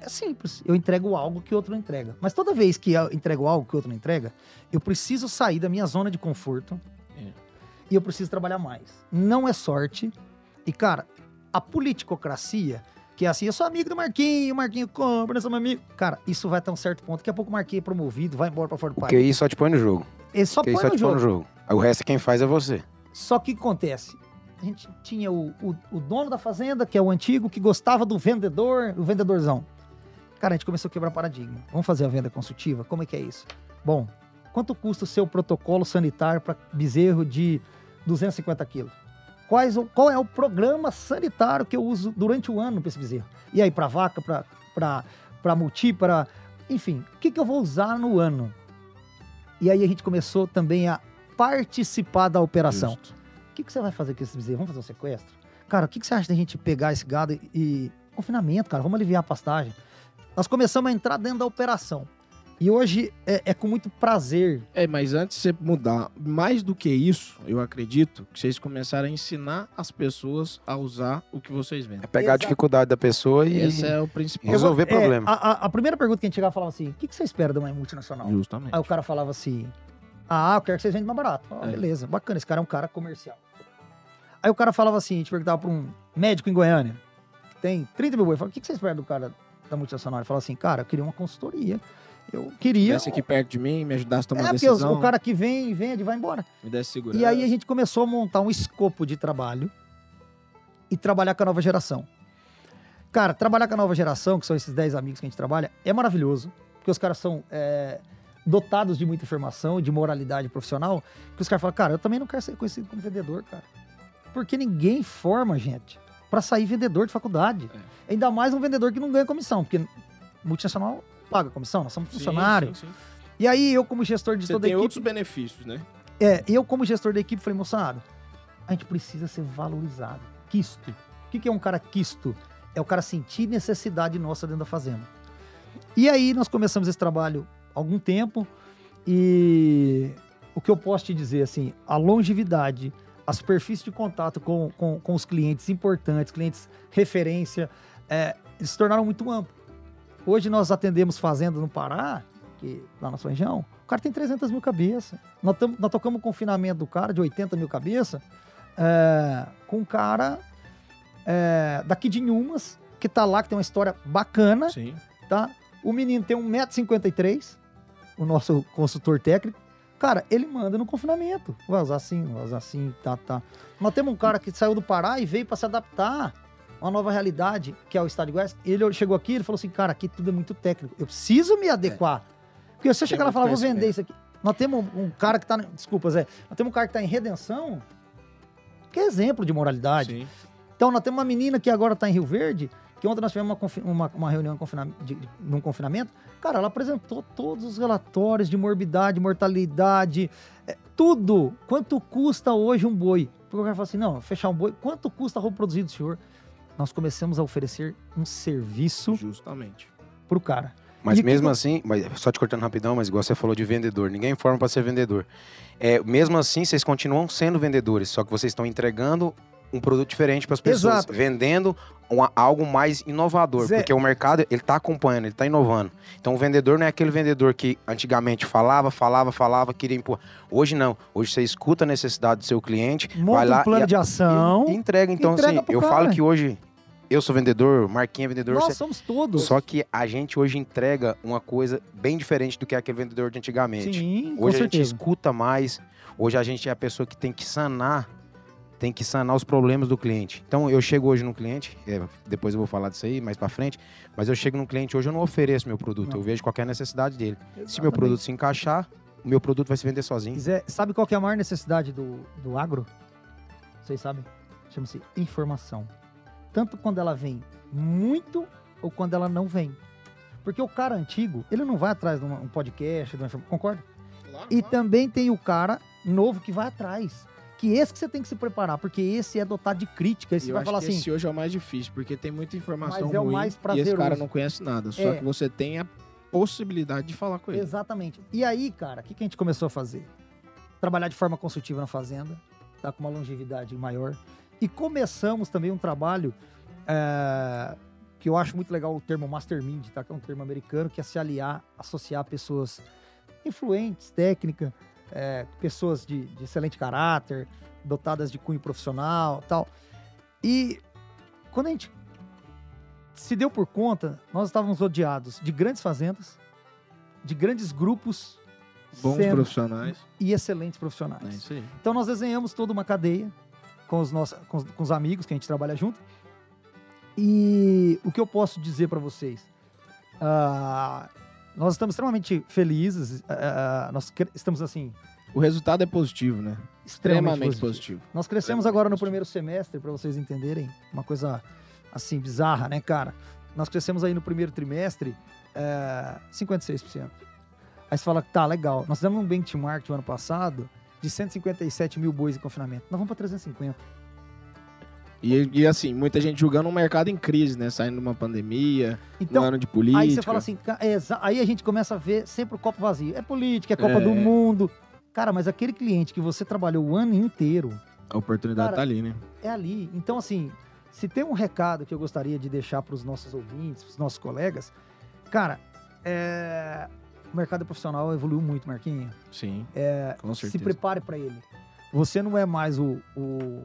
é simples. Eu entrego algo que outro não entrega. Mas toda vez que eu entrego algo que outro não entrega, eu preciso sair da minha zona de conforto É. e eu preciso trabalhar mais. Não é sorte. E, cara, a politicocracia, que é assim, eu sou amigo do Marquinho, o Marquinho compra, nós somos amigos. Cara, isso vai até um certo ponto. Daqui a pouco o Marquinho é promovido, vai embora pra fora do país. QI só te põe no jogo. Ele só põe só no põe jogo. no jogo. O resto quem faz é você. Só que o que acontece? A gente tinha o, o, o dono da fazenda, que é o antigo, que gostava do vendedor, o vendedorzão. Cara, a gente começou a quebrar paradigma. Vamos fazer a venda consultiva? Como é que é isso? Bom, quanto custa o seu protocolo sanitário para bezerro de 250 quilos? Quais, qual é o programa sanitário que eu uso durante o ano para esse bezerro? E aí, para vaca, para multi, para. Enfim, o que, que eu vou usar no ano? E aí a gente começou também a participar da operação. O que, que você vai fazer com esse bezerro? Vamos fazer um sequestro? Cara, o que, que você acha da gente pegar esse gado e- Confinamento, cara, vamos aliviar a pastagem. Nós começamos a entrar dentro da operação. E hoje é, é com muito prazer. É, mas antes de você mudar, mais do que isso, eu acredito que vocês começaram a ensinar as pessoas a usar o que vocês vendem. É pegar Exato. a dificuldade da pessoa e Esse é o principal. resolver É, problema. a, a- a primeira pergunta que a gente chegava falava assim: o que, que você espera de uma multinacional? Justamente. Aí o cara falava assim: Ah, eu quero que vocês vendam mais barato. Ah, É. Beleza, bacana, esse cara é um cara comercial. Aí o cara falava assim, a gente perguntava pra um médico em Goiânia, que tem 30 mil boi, falava, o que, que você espera do cara da multinacional? Ele falava assim, cara, eu queria uma consultoria. Eu queria. Tivesse aqui perto de mim, me ajudasse a tomar é, uma porque decisão, o cara que vem, vende, vai embora. me desse segurança. E aí a gente começou a montar um escopo de trabalho e trabalhar com a nova geração. Cara, trabalhar com a nova geração, que são esses 10 amigos que a gente trabalha, é maravilhoso, porque os caras são é, dotados de muita informação, de moralidade profissional, que os caras falam, cara, eu também não quero ser conhecido como vendedor, cara. Porque ninguém forma gente pra sair vendedor de faculdade. Ainda mais um vendedor que não ganha comissão, porque multinacional paga comissão, nós somos Sim, funcionários. sim, sim. E aí eu, como gestor de Você toda a tem equipe... outros benefícios, né? É, eu como gestor da equipe falei, moçada, a gente precisa ser valorizado. Quisto. O que, que é um cara quisto? É o cara sentir necessidade nossa dentro da fazenda. E aí nós começamos esse trabalho há algum tempo e o que eu posso te dizer, assim, a longevidade, a superfície de contato com, com, com os clientes importantes, clientes referência, é, eles se tornaram muito amplos. Hoje nós atendemos fazendas no Pará, que lá na sua região, o cara tem 300 mil cabeças. Nós, tamo, nós tocamos o confinamento do cara de 80 mil cabeças é, com um cara é, daqui de Inhumas, que tá lá, que tem uma história bacana, Sim. tá? O menino tem 1,53m, o nosso consultor técnico. Cara, ele manda no confinamento. Vai usar assim, vai usar assim, tá, tá. Nós temos um cara que saiu do Pará e veio para se adaptar uma nova realidade, que é o Estado de Goiás. Ele chegou aqui e falou assim, cara, aqui tudo é muito técnico. Eu preciso me adequar. Porque se eu chegar lá e muito falar, vou vender isso aqui. Nós temos um, cara que tá... Desculpa, Zé. Nós temos um cara que tá em redenção, que é exemplo de moralidade. Sim. Então, nós temos uma menina que agora está em Rio Verde, que ontem nós tivemos uma, uma, uma reunião de, de- num confinamento. Cara, ela apresentou todos os relatórios de morbidade, mortalidade, é, tudo. Quanto custa hoje um boi? Porque o cara fala assim: não, fechar um boi, quanto custa a roupa produzida do senhor? Nós começamos a oferecer um serviço Justamente. pro cara. Mas E o mesmo que- assim, mas só te cortando rapidão, mas igual você falou de vendedor, ninguém forma para ser vendedor. É, mesmo assim, vocês continuam sendo vendedores, só que vocês estão entregando um produto diferente para as pessoas, Exato. vendendo uma- algo mais inovador, Zé- porque o mercado ele tá acompanhando, ele tá inovando. Então o vendedor não é aquele vendedor que antigamente falava, falava, falava, queria impor. Hoje não. Hoje você escuta a necessidade do seu cliente, vai Monta lá um plano e, de ação. e entrega. Então entrega assim, eu cara. falo que hoje eu sou vendedor, Marquinhos é vendedor, Nós você- somos todos. só que a gente hoje entrega uma coisa bem diferente do que aquele vendedor de antigamente. Sim, com hoje a gente certeza. escuta mais. Hoje a gente é a pessoa que tem que sanar, tem que sanar os problemas do cliente. Então eu chego hoje no cliente, é, depois eu vou falar disso aí mais pra frente, mas eu chego no cliente hoje eu não ofereço meu produto, Não. eu vejo qualquer necessidade dele. Se meu Exatamente. produto se encaixar, o meu produto vai se vender sozinho. quiser, sabe qual que é a maior necessidade do, do agro? Vocês sabem? Chama-se informação. Tanto quando ela vem muito ou quando ela não vem. Porque o cara antigo, ele não vai atrás de um podcast, de uma concorda? E também tem o cara novo que vai atrás. Que esse que você tem que se preparar, porque esse é dotado de crítica. Esse E eu vai falar assim, esse hoje é o mais difícil, porque tem muita informação Mas é o ruim mais e esse prazeroso. cara não conhece nada. Só É. que você tem a possibilidade de falar com ele. Exatamente. E aí, cara, o que, que a gente começou a fazer? Trabalhar de forma consultiva na fazenda, tá com uma longevidade maior. E começamos também um trabalho é, que eu acho muito legal o termo mastermind, tá? Que é um termo americano que é se aliar, associar pessoas influentes, técnica, é, pessoas de, de excelente caráter, dotadas de cunho profissional, tal. E quando a gente se deu por conta, nós estávamos rodeados de grandes fazendas, de grandes grupos Bons profissionais. e excelentes profissionais. É. Então nós desenhamos toda uma cadeia com os nossos com os, com os amigos que a gente trabalha junto. E o que eu posso dizer para vocês? Ah, nós estamos extremamente felizes. ah, nós estamos assim O resultado é positivo, né? extremamente, Extremamente positivo. positivo. Nós crescemos agora no positivo. primeiro semestre, para vocês entenderem, uma coisa assim bizarra, né, cara? Nós crescemos aí no primeiro trimestre é, 56%. Aí você fala, tá, legal. Nós fizemos um benchmark no ano passado de 157 mil bois em confinamento. Nós vamos para 350. E, e, assim, muita gente julgando um mercado em crise, né? Saindo de uma pandemia, Então, um ano de política. aí você fala assim, é aí a gente começa a ver sempre o copo vazio. É política, é Copa É. do Mundo. Cara, mas aquele cliente que você trabalhou o ano inteiro, A oportunidade Cara, tá ali, né? é ali. Então, assim, se tem um recado que eu gostaria de deixar para os nossos ouvintes, para os nossos colegas, cara, é, o mercado profissional evoluiu muito, Marquinhos. Sim. É, com se certeza. prepare para ele. Você não é mais o, o,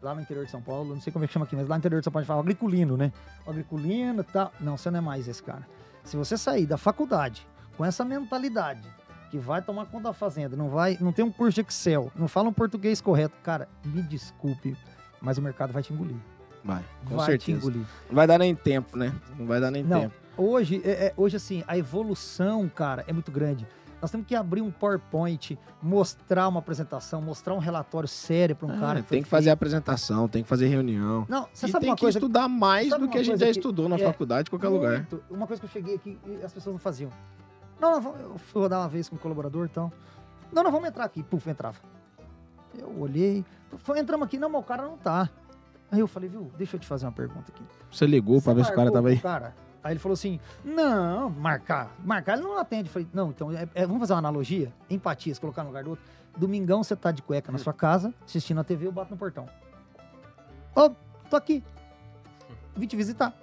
lá no interior de São Paulo, não sei como é que chama aqui, mas lá no interior de São Paulo a gente fala agriculino, né? O agriculino, tá. Não, você não é mais esse cara. Se você sair da faculdade com essa mentalidade que vai tomar conta da fazenda, não vai, não tem um curso de Excel, não fala um português correto, cara, me desculpe, mas o mercado vai te engolir. Vai, com vai certeza. te engolir. Não vai dar nem tempo, né? Não vai dar nem Não. tempo. Hoje, é- é- hoje, assim, a evolução, cara, é muito grande. Nós temos que abrir um PowerPoint, mostrar uma apresentação, mostrar um relatório sério para um Ah, cara. foi tem que fazer feito. apresentação, tem que fazer reunião. Não, você e sabe tem uma que coisa? estudar mais do que a gente já que- estudou na é, faculdade, em qualquer lugar. Muito. Uma coisa que eu cheguei aqui e as pessoas não faziam. Não, não, eu fui rodar uma vez com um colaborador e tal. Não, não, vamos entrar aqui. Puf, entrava. Eu olhei, foi, entramos aqui, não, mas o cara não tá. Aí eu falei, viu, deixa eu te fazer uma pergunta aqui. Você ligou Você ver se o cara tava aí? Cara? Aí ele falou assim: não, marcar. Marcar ele não atende. Eu falei, não, então é- é- vamos fazer uma analogia? Empatia, se colocar no lugar do outro. Domingão você tá de cueca na sua casa, assistindo a TV, eu bato no portão. Ô, tô aqui. Vim te visitar.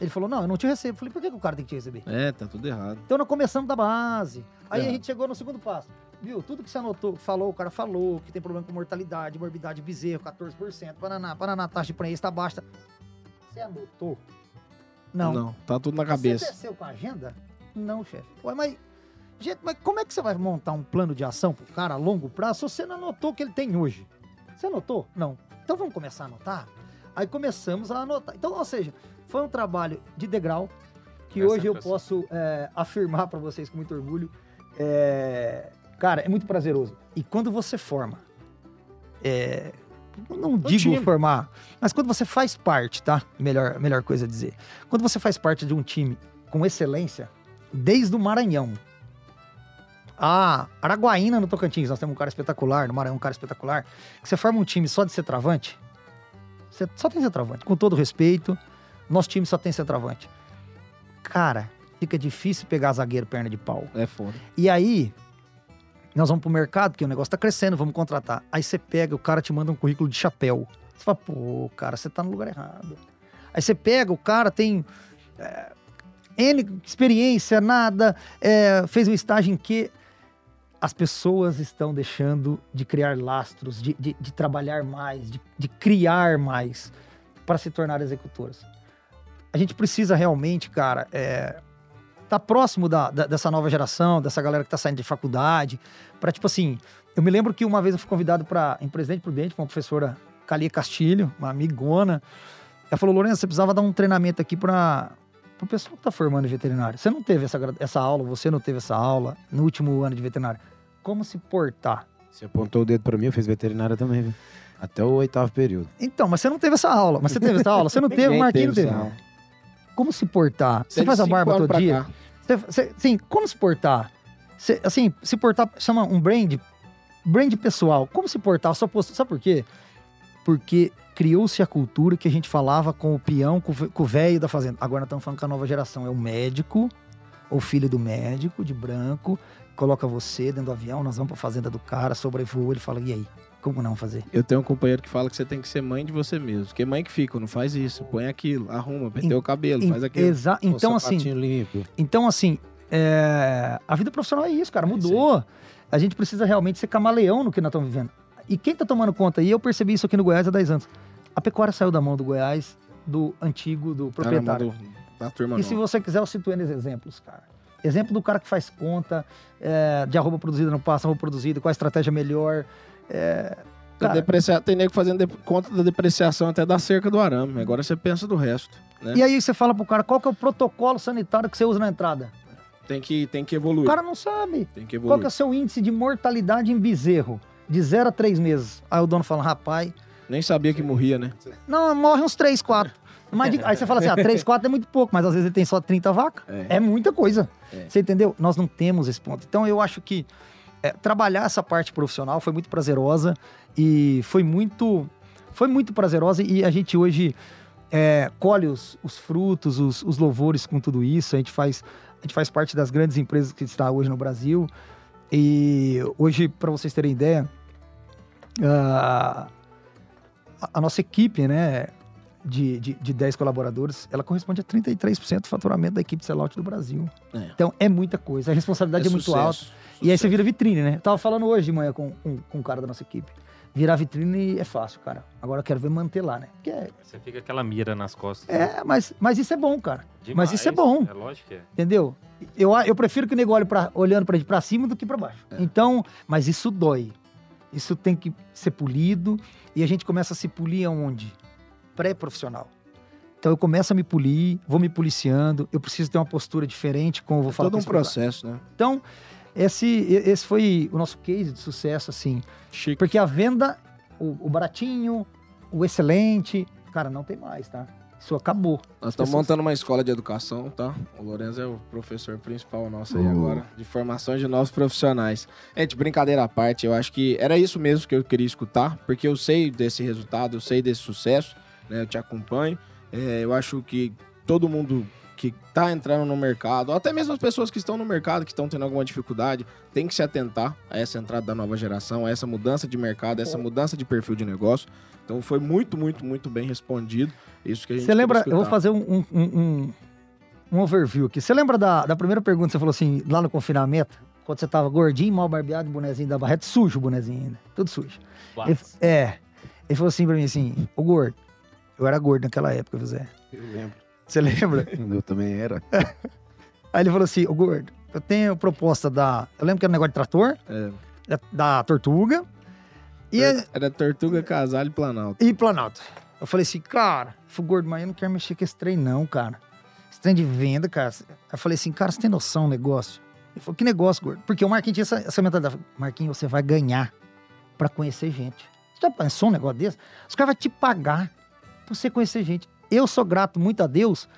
Ele falou, não, eu não te recebo. Eu falei, por que, que o cara tem que te receber? É, tá tudo errado. Então nós começamos da base. Aí É. a gente chegou no segundo passo. Viu? Tudo que você anotou, falou, o cara falou que tem problema com mortalidade, morbidade bezerro, 14%, paraná, paraná, taxa de prenhez tá baixa. Você anotou? Não. Não, tá tudo na Você cabeça. desceu com a agenda? Não, chefe. Ué, mas, gente, mas como é que você vai montar um plano de ação pro cara a longo prazo se você não anotou o que ele tem hoje? Você anotou? Não. Então vamos começar a anotar? Aí começamos a anotar. Então, ou seja, foi um trabalho de degrau que É hoje eu assim. posso é, afirmar para vocês com muito orgulho. É, cara, é muito prazeroso. E quando você forma, é, não digo time. formar, mas quando você faz parte, tá? Melhor, melhor coisa a dizer. Quando você faz parte de um time com excelência, desde o Maranhão. A Araguaína no Tocantins, nós temos um cara espetacular, no Maranhão um cara espetacular. Que você forma um time só de centroavante, você só tem centroavante, com todo respeito. Nosso time só tem centroavante. Cara, fica difícil pegar zagueiro perna de pau. É foda. E aí, nós vamos pro mercado, porque o negócio tá crescendo, vamos contratar. Aí você pega, o cara te manda um currículo de chapéu. Você fala, pô, cara, você tá no lugar errado. Aí você pega, o cara tem é, N experiência, nada, é, fez um estágio em que as pessoas estão deixando de criar lastros, de, de- de trabalhar mais, de, de criar mais para se tornar executoras. A gente precisa realmente, cara, é, tá próximo da, da- dessa nova geração, dessa galera que tá saindo de faculdade, para tipo assim, eu me lembro que uma vez eu fui convidado para em Presidente Prudente, com uma professora Calia Castilho, uma amigona. Ela falou: Lourenço, você precisava dar um treinamento aqui para o pessoal que tá formando em veterinário. Você não teve essa, essa aula, você não teve essa aula no último ano de veterinário. Como se portar? Você apontou o dedo pra mim, eu fiz veterinária também, viu? Até o oitavo período. Então, mas você não teve essa aula. Mas você teve essa aula? Você não teve, o Marquinhos teve teve. Como se portar? Você faz a barba todo dia? Você, você- sim, como se portar? Você, assim, se portar, chama um brand, brand pessoal. Como se portar? Só posto, sabe por quê? Porque criou-se a cultura que a gente falava com o peão, com o ve- com o velho da fazenda. Agora nós estamos falando com a nova geração. É o médico, ou filho do médico, de branco, coloca você dentro do avião, nós vamos pra fazenda do cara, sobrevoa, ele fala, e aí? Como não fazer? Eu tenho um companheiro que fala que você tem que ser mãe de você mesmo. Porque mãe que fica, não faz isso. Põe aquilo, arruma, penteu o cabelo, faz aquilo. Exa então, assim, limpo. Então, assim, é, a vida profissional é isso, cara, mudou. A gente precisa realmente ser camaleão no que nós estamos vivendo. E quem tá tomando conta, e eu percebi isso aqui no Goiás há 10 anos, a pecuária saiu da mão do Goiás, do antigo, do Tá proprietário. do- turma E se nova. você quiser, eu cito N exemplos, cara. Exemplo do cara que faz conta é, de arroba produzida não passa, arroba produzida, qual a estratégia melhor. É, Tem, cara, deprecia... Tem nego fazendo de- conta da depreciação até da cerca do arame. Agora você pensa do resto. Né? e aí você fala pro cara, qual que é o protocolo sanitário que você usa na entrada? Tem, que, tem que O evoluir. cara não sabe. Tem que Qual evoluir. que é o seu índice de mortalidade em bezerro? De 0 a 3 meses. Aí o dono fala, rapaz, Nem sabia que morria, né? não, morre uns 3, 4. Mas de- aí você fala assim, ah, 3, 4 é muito pouco, mas às vezes ele tem só 30 vacas. É. É, muita coisa. É. Você entendeu? Nós não temos esse ponto. Então eu acho que é, trabalhar essa parte profissional foi muito prazerosa e foi muito, foi muito prazerosa e a gente hoje é, colhe os, os frutos, os, os louvores com tudo isso. A gente faz, a gente faz parte das grandes empresas que está hoje no Brasil. E hoje, para vocês terem ideia, a, a nossa equipe, né, de, de, de 10 colaboradores, ela corresponde a 33% do faturamento da equipe sellout do Brasil. É. Então, é muita coisa. A responsabilidade é, muito sucesso, alta. E aí você vira vitrine, né? Eu tava falando hoje de manhã com, com, com um cara da nossa equipe. Virar vitrine é fácil, cara. Agora eu quero ver manter lá, né? Porque é, Você fica aquela mira nas costas. é, mas, mas isso é bom, cara. Demais. mas isso é bom. É lógico que é. Entendeu? Eu, eu prefiro que o nego olhe pra, olhando pra, pra cima do que pra baixo. É. Então, mas isso dói. Isso tem que ser polido. E a gente começa a se polir aonde? Pré-profissional. Então eu começo a me polir, vou me policiando. Eu preciso ter uma postura diferente, como eu vou falar Todo com um processo, né? Então, esse, esse foi o nosso case de sucesso, assim. Chique. Porque a venda, o, o baratinho, o excelente, cara, não tem mais, tá? Isso acabou. Nós estamos pessoas- montando uma escola de educação, tá? O Lourenço é o professor principal nosso aí Oh. agora, de formação de novos profissionais. Gente, brincadeira à parte, eu acho que era isso mesmo que eu queria escutar, porque eu sei desse resultado, eu sei desse sucesso, né? Eu te acompanho. É, eu acho que todo mundo que tá entrando no mercado, ou até mesmo as pessoas que estão no mercado, que estão tendo alguma dificuldade, tem que se atentar a essa entrada da nova geração, a essa mudança de mercado, a essa mudança de perfil de negócio. Então foi muito, muito, muito bem respondido. Isso que a gente Você lembra? Eu vou fazer um, um, um, um- overview aqui. Você lembra da, da primeira pergunta que você falou assim, lá no confinamento? Quando você tava gordinho, mal barbeado, bonezinho da barreta, sujo o bonezinho ainda. Tudo sujo. Ele, é. Ele falou assim pra mim assim, ô gordo. Eu era gordo naquela época, José. Eu lembro. Você lembra? Eu também era. Aí ele falou assim, ô gordo, eu tenho proposta da. Eu lembro que era um negócio de trator, É. da, da tortuga. E, é- Era Tortuga, Casal e Planalto. e Planalto. Eu falei assim, cara, eu falei, gordo, mas eu não quero mexer com esse trem, não, cara. Esse trem de venda, cara. Eu falei assim, cara, você tem noção do negócio? Ele falou, que negócio, gordo? Porque o Marquinhos tinha essa, essa mentalidade. Marquinhos, você vai ganhar pra conhecer gente. Você já pensou um negócio desse? Os caras vão te pagar pra você conhecer gente. Eu sou grato muito a Deus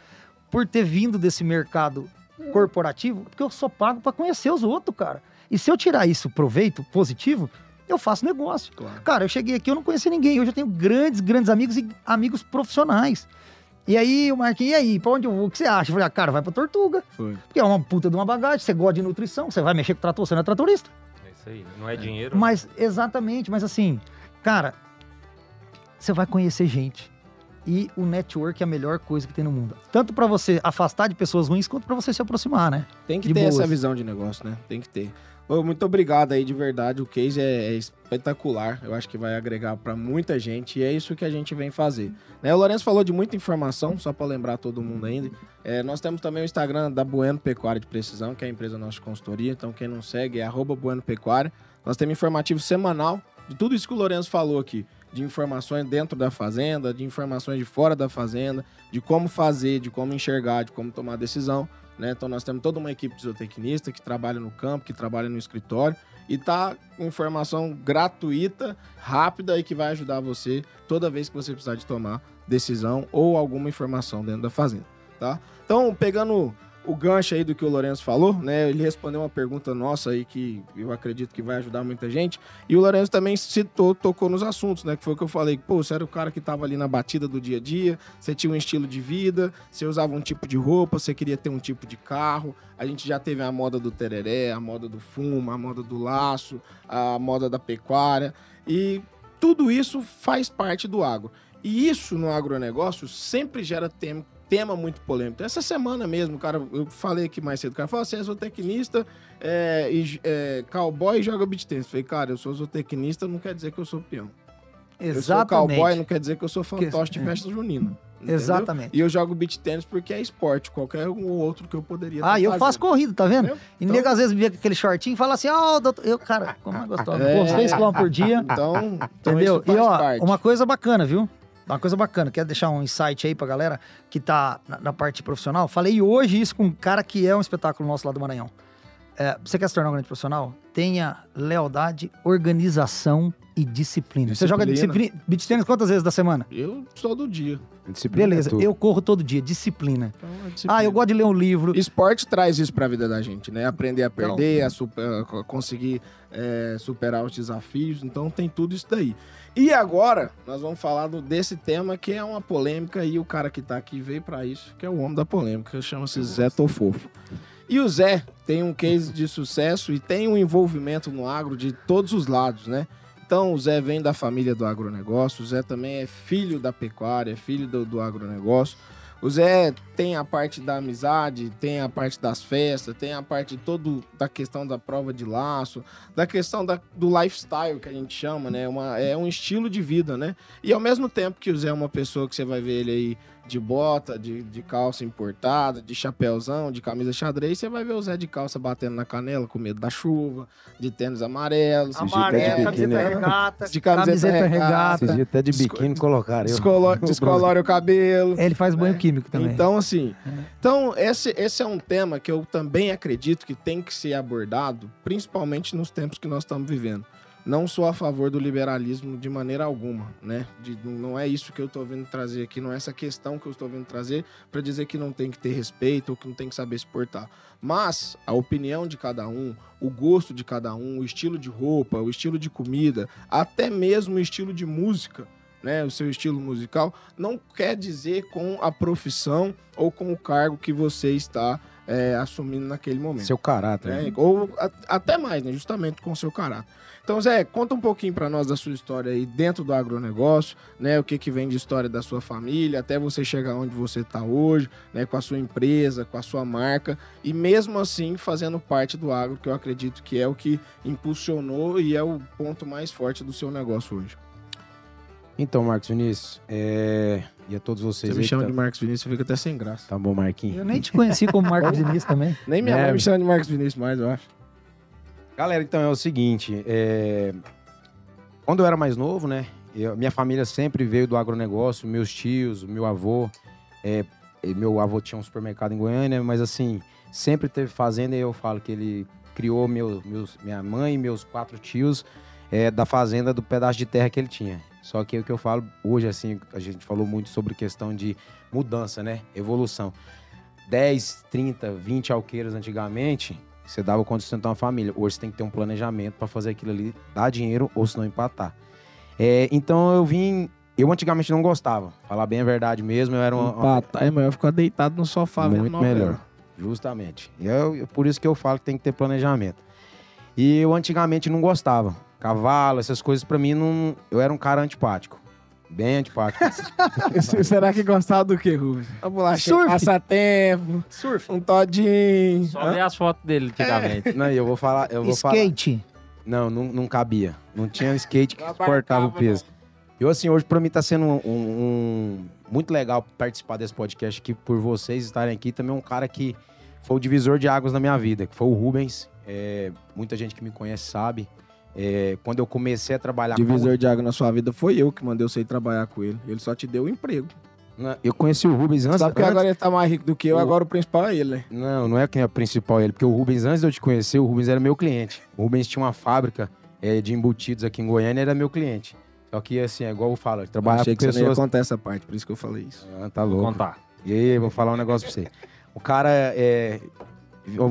por ter vindo desse mercado corporativo, porque eu sou pago pra conhecer os outros, cara. E se eu tirar isso proveito positivo, eu faço negócio. Claro. Cara, eu cheguei aqui, eu não conhecia ninguém. Hoje eu tenho grandes, grandes amigos e amigos profissionais. E aí, o Marquinhos, e aí, pra onde eu vou? O que você acha? Eu falei, ah, cara, vai pra Tortuga. Foi. Porque é uma puta de uma bagagem, você gosta de nutrição, você vai mexer com trator, você não é tratorista. É isso aí. Não é dinheiro. Mas, exatamente, mas assim, cara, você vai conhecer gente. E o network é a melhor coisa que tem no mundo. Tanto pra você afastar de pessoas ruins, quanto pra você se aproximar, né? Tem que De ter boas. essa visão de negócio, né? Tem que ter. Muito obrigado aí, de verdade. O case é, é espetacular. Eu acho que vai agregar pra muita gente e é isso que a gente vem fazer. Né? O Lourenço falou de muita informação, só pra lembrar todo mundo ainda. É, nós temos também o Instagram da Bueno Pecuária de Precisão, que é a empresa nossa de consultoria. Então, quem não segue é arroba Bueno Pecuária. Nós temos informativo semanal de tudo isso que o Lourenço falou aqui. De informações dentro da fazenda, de informações de fora da fazenda, de como fazer, de como enxergar, de como tomar decisão. Né? Então nós temos toda uma equipe de zootecnista que trabalha no campo, que trabalha no escritório e tá com informação gratuita, rápida e que vai ajudar você toda vez que você precisar de tomar decisão ou alguma informação dentro da fazenda, tá? Então, pegando o gancho aí do que o Lourenço falou, né? Ele respondeu uma pergunta nossa aí que eu acredito que vai ajudar muita gente. E o Lourenço também citou, tocou nos assuntos, né? Que foi o que eu falei. Pô, você era o cara que tava ali na batida do dia a dia, você tinha um estilo de vida, você usava um tipo de roupa, você queria ter um tipo de carro. A gente já teve a moda do tereré, a moda do fumo, a moda do laço, a moda da pecuária. E tudo isso faz parte do agro. E isso no agronegócio sempre gera tema, tema muito polêmico. Essa semana mesmo, cara, eu falei aqui mais cedo, o cara falou, você é zootecnista, é, e, é, cowboy e joga beat tennis. Falei, cara, eu sou zootecnista, não quer dizer que eu sou peão. Eu sou cowboy, não quer dizer que eu sou fantoche de é. festa junina. entendeu? Exatamente. E eu jogo beat tênis porque é esporte, qualquer um ou outro que eu poderia Ah, eu fazendo. faço corrida, tá vendo? Entendeu? E Então- nego às vezes me vê com aquele shortinho e fala assim, ó, doutor, eu, cara, como é gostoso. É. Pô, 6 km por dia, Então, então entendeu? isso faz E ó, parte. uma coisa bacana, viu? Uma coisa bacana, quer deixar um insight aí pra galera que tá na, na parte profissional? Falei hoje isso com um cara que é um espetáculo nosso lá do Maranhão. É, você quer se tornar um grande profissional? Tenha lealdade, organização e disciplina. Você joga Disciplina. disciplina, beat tênis quantas vezes da semana? Eu sou do dia. Disciplina Beleza, é eu corro todo dia, disciplina. Então, é disciplina. Ah, eu gosto de ler um livro. Esporte traz isso pra vida da gente, né? Aprender a perder, a super- a conseguir é, superar os desafios. Então tem tudo isso daí. E agora nós vamos falar do- desse tema que é uma polêmica e o cara que tá aqui veio pra isso, que é o homem da polêmica, chama-se Zé Tofofo. E o Zé tem um case de sucesso e tem um envolvimento no agro de todos os lados, né? Então o Zé vem da família do agronegócio, o Zé também é filho da pecuária, é filho do, do agronegócio. O Zé tem a parte da amizade, tem a parte das festas, tem a parte todo da questão da prova de laço, da questão da, do lifestyle que a gente chama, né? Uma, é um estilo de vida, né? E ao mesmo tempo que o Zé é uma pessoa que você vai ver ele aí de bota, de, de calça importada, de chapéuzão, de camisa xadrez, você vai ver o Zé de calça batendo na canela com medo da chuva, de tênis amarelos, Amarelo, de camiseta regata, de camiseta regata. Esses dias até de Desco- biquíni colocaram. eu. descolo- descolore o cabelo. Ele faz banho químico também. Então, assim, então esse, esse é um tema que eu também acredito que tem que ser abordado, principalmente nos tempos que nós estamos vivendo. Não sou a favor do liberalismo de maneira alguma, né? De- não é isso que eu estou vindo trazer aqui, não é essa questão que eu estou vindo trazer para dizer que não tem que ter respeito ou que não tem que saber se portar. Mas a opinião de cada um, o gosto de cada um, o estilo de roupa, o estilo de comida, até mesmo o estilo de música, né, o seu estilo musical, não quer dizer com a profissão ou com o cargo que você está é, assumindo naquele momento. Seu caráter. né? Ou a- até mais, né, justamente com o seu caráter. Então, Zé, conta um pouquinho para nós da sua história aí dentro do agronegócio, né? O que, que vem de história da sua família, até você chegar onde você está hoje, né? Com a sua empresa, com a sua marca, e mesmo assim fazendo parte do agro, que eu acredito que é o que impulsionou e é o ponto mais forte do seu negócio hoje. Então, Marcos Vinícius, é... e a todos vocês Você me aí chama que de Marcos Vinícius, fica até sem graça. Tá bom, Marquinhos. Eu nem te conheci como Marcos Diniz também. Nem minha É. mãe me chama de Marcos Vinícius mais, eu acho. Galera, então é o seguinte, é, quando eu era mais novo, né, eu- minha família sempre veio do agronegócio, meus tios, meu avô, é, meu avô tinha um supermercado em Goiânia, mas assim, sempre teve fazenda e eu falo que ele criou meu, meus, minha mãe e meus quatro tios é, da fazenda do pedaço de terra que ele tinha. Só que o que eu falo hoje, assim, a gente falou muito sobre questão de mudança, né, evolução. 10, 30, 20 alqueiros antigamente, você dava conta de sustentar uma família. Hoje você tem que ter um planejamento para fazer aquilo ali, dar dinheiro ou senão empatar. É, então eu vim. Eu antigamente não gostava, falar bem a verdade mesmo. Eu era uma- Empatar é melhor ficar deitado no sofá muito novela. melhor. Justamente. E eu, eu- por isso que eu falo que tem que ter planejamento. E eu antigamente não gostava. Cavalo, essas coisas pra mim não. Eu era um cara antipático. Bem antipático. Será que gostava do que, Rubens? Uma bolachinha, Surf. passatempo, Surf. um todinho. Só ver as fotos dele antigamente. não, e eu vou falar. Eu vou falar. Skate. Não, não, não cabia. Não tinha um skate que Não suportava o peso. Eu, assim, hoje pra mim tá sendo um, um- muito legal participar desse podcast aqui, por vocês estarem aqui. Também um cara que foi o divisor de águas na minha vida, que foi o Rubens. É, muita gente que me conhece sabe. É, quando eu comecei a trabalhar Divisor de água na sua vida foi eu que mandei você ir trabalhar com ele. Ele só te deu o emprego. com... Na- Eu conheci o Rubens antes... Sabe que antes- agora ele tá mais rico do que eu, O- agora o principal é ele, né? Não, não é quem é o principal ele, porque o Rubens, antes de eu te conhecer, o Rubens era meu cliente. O Rubens tinha uma fábrica é, de embutidos aqui em Goiânia e era meu cliente. Só que, assim, é igual eu falo, ele trabalha Achei com que você não ia pessoas... contar essa parte, por isso que eu falei isso. Ah, tá Vou louco. contar. E aí, vou falar um negócio pra você. O cara é.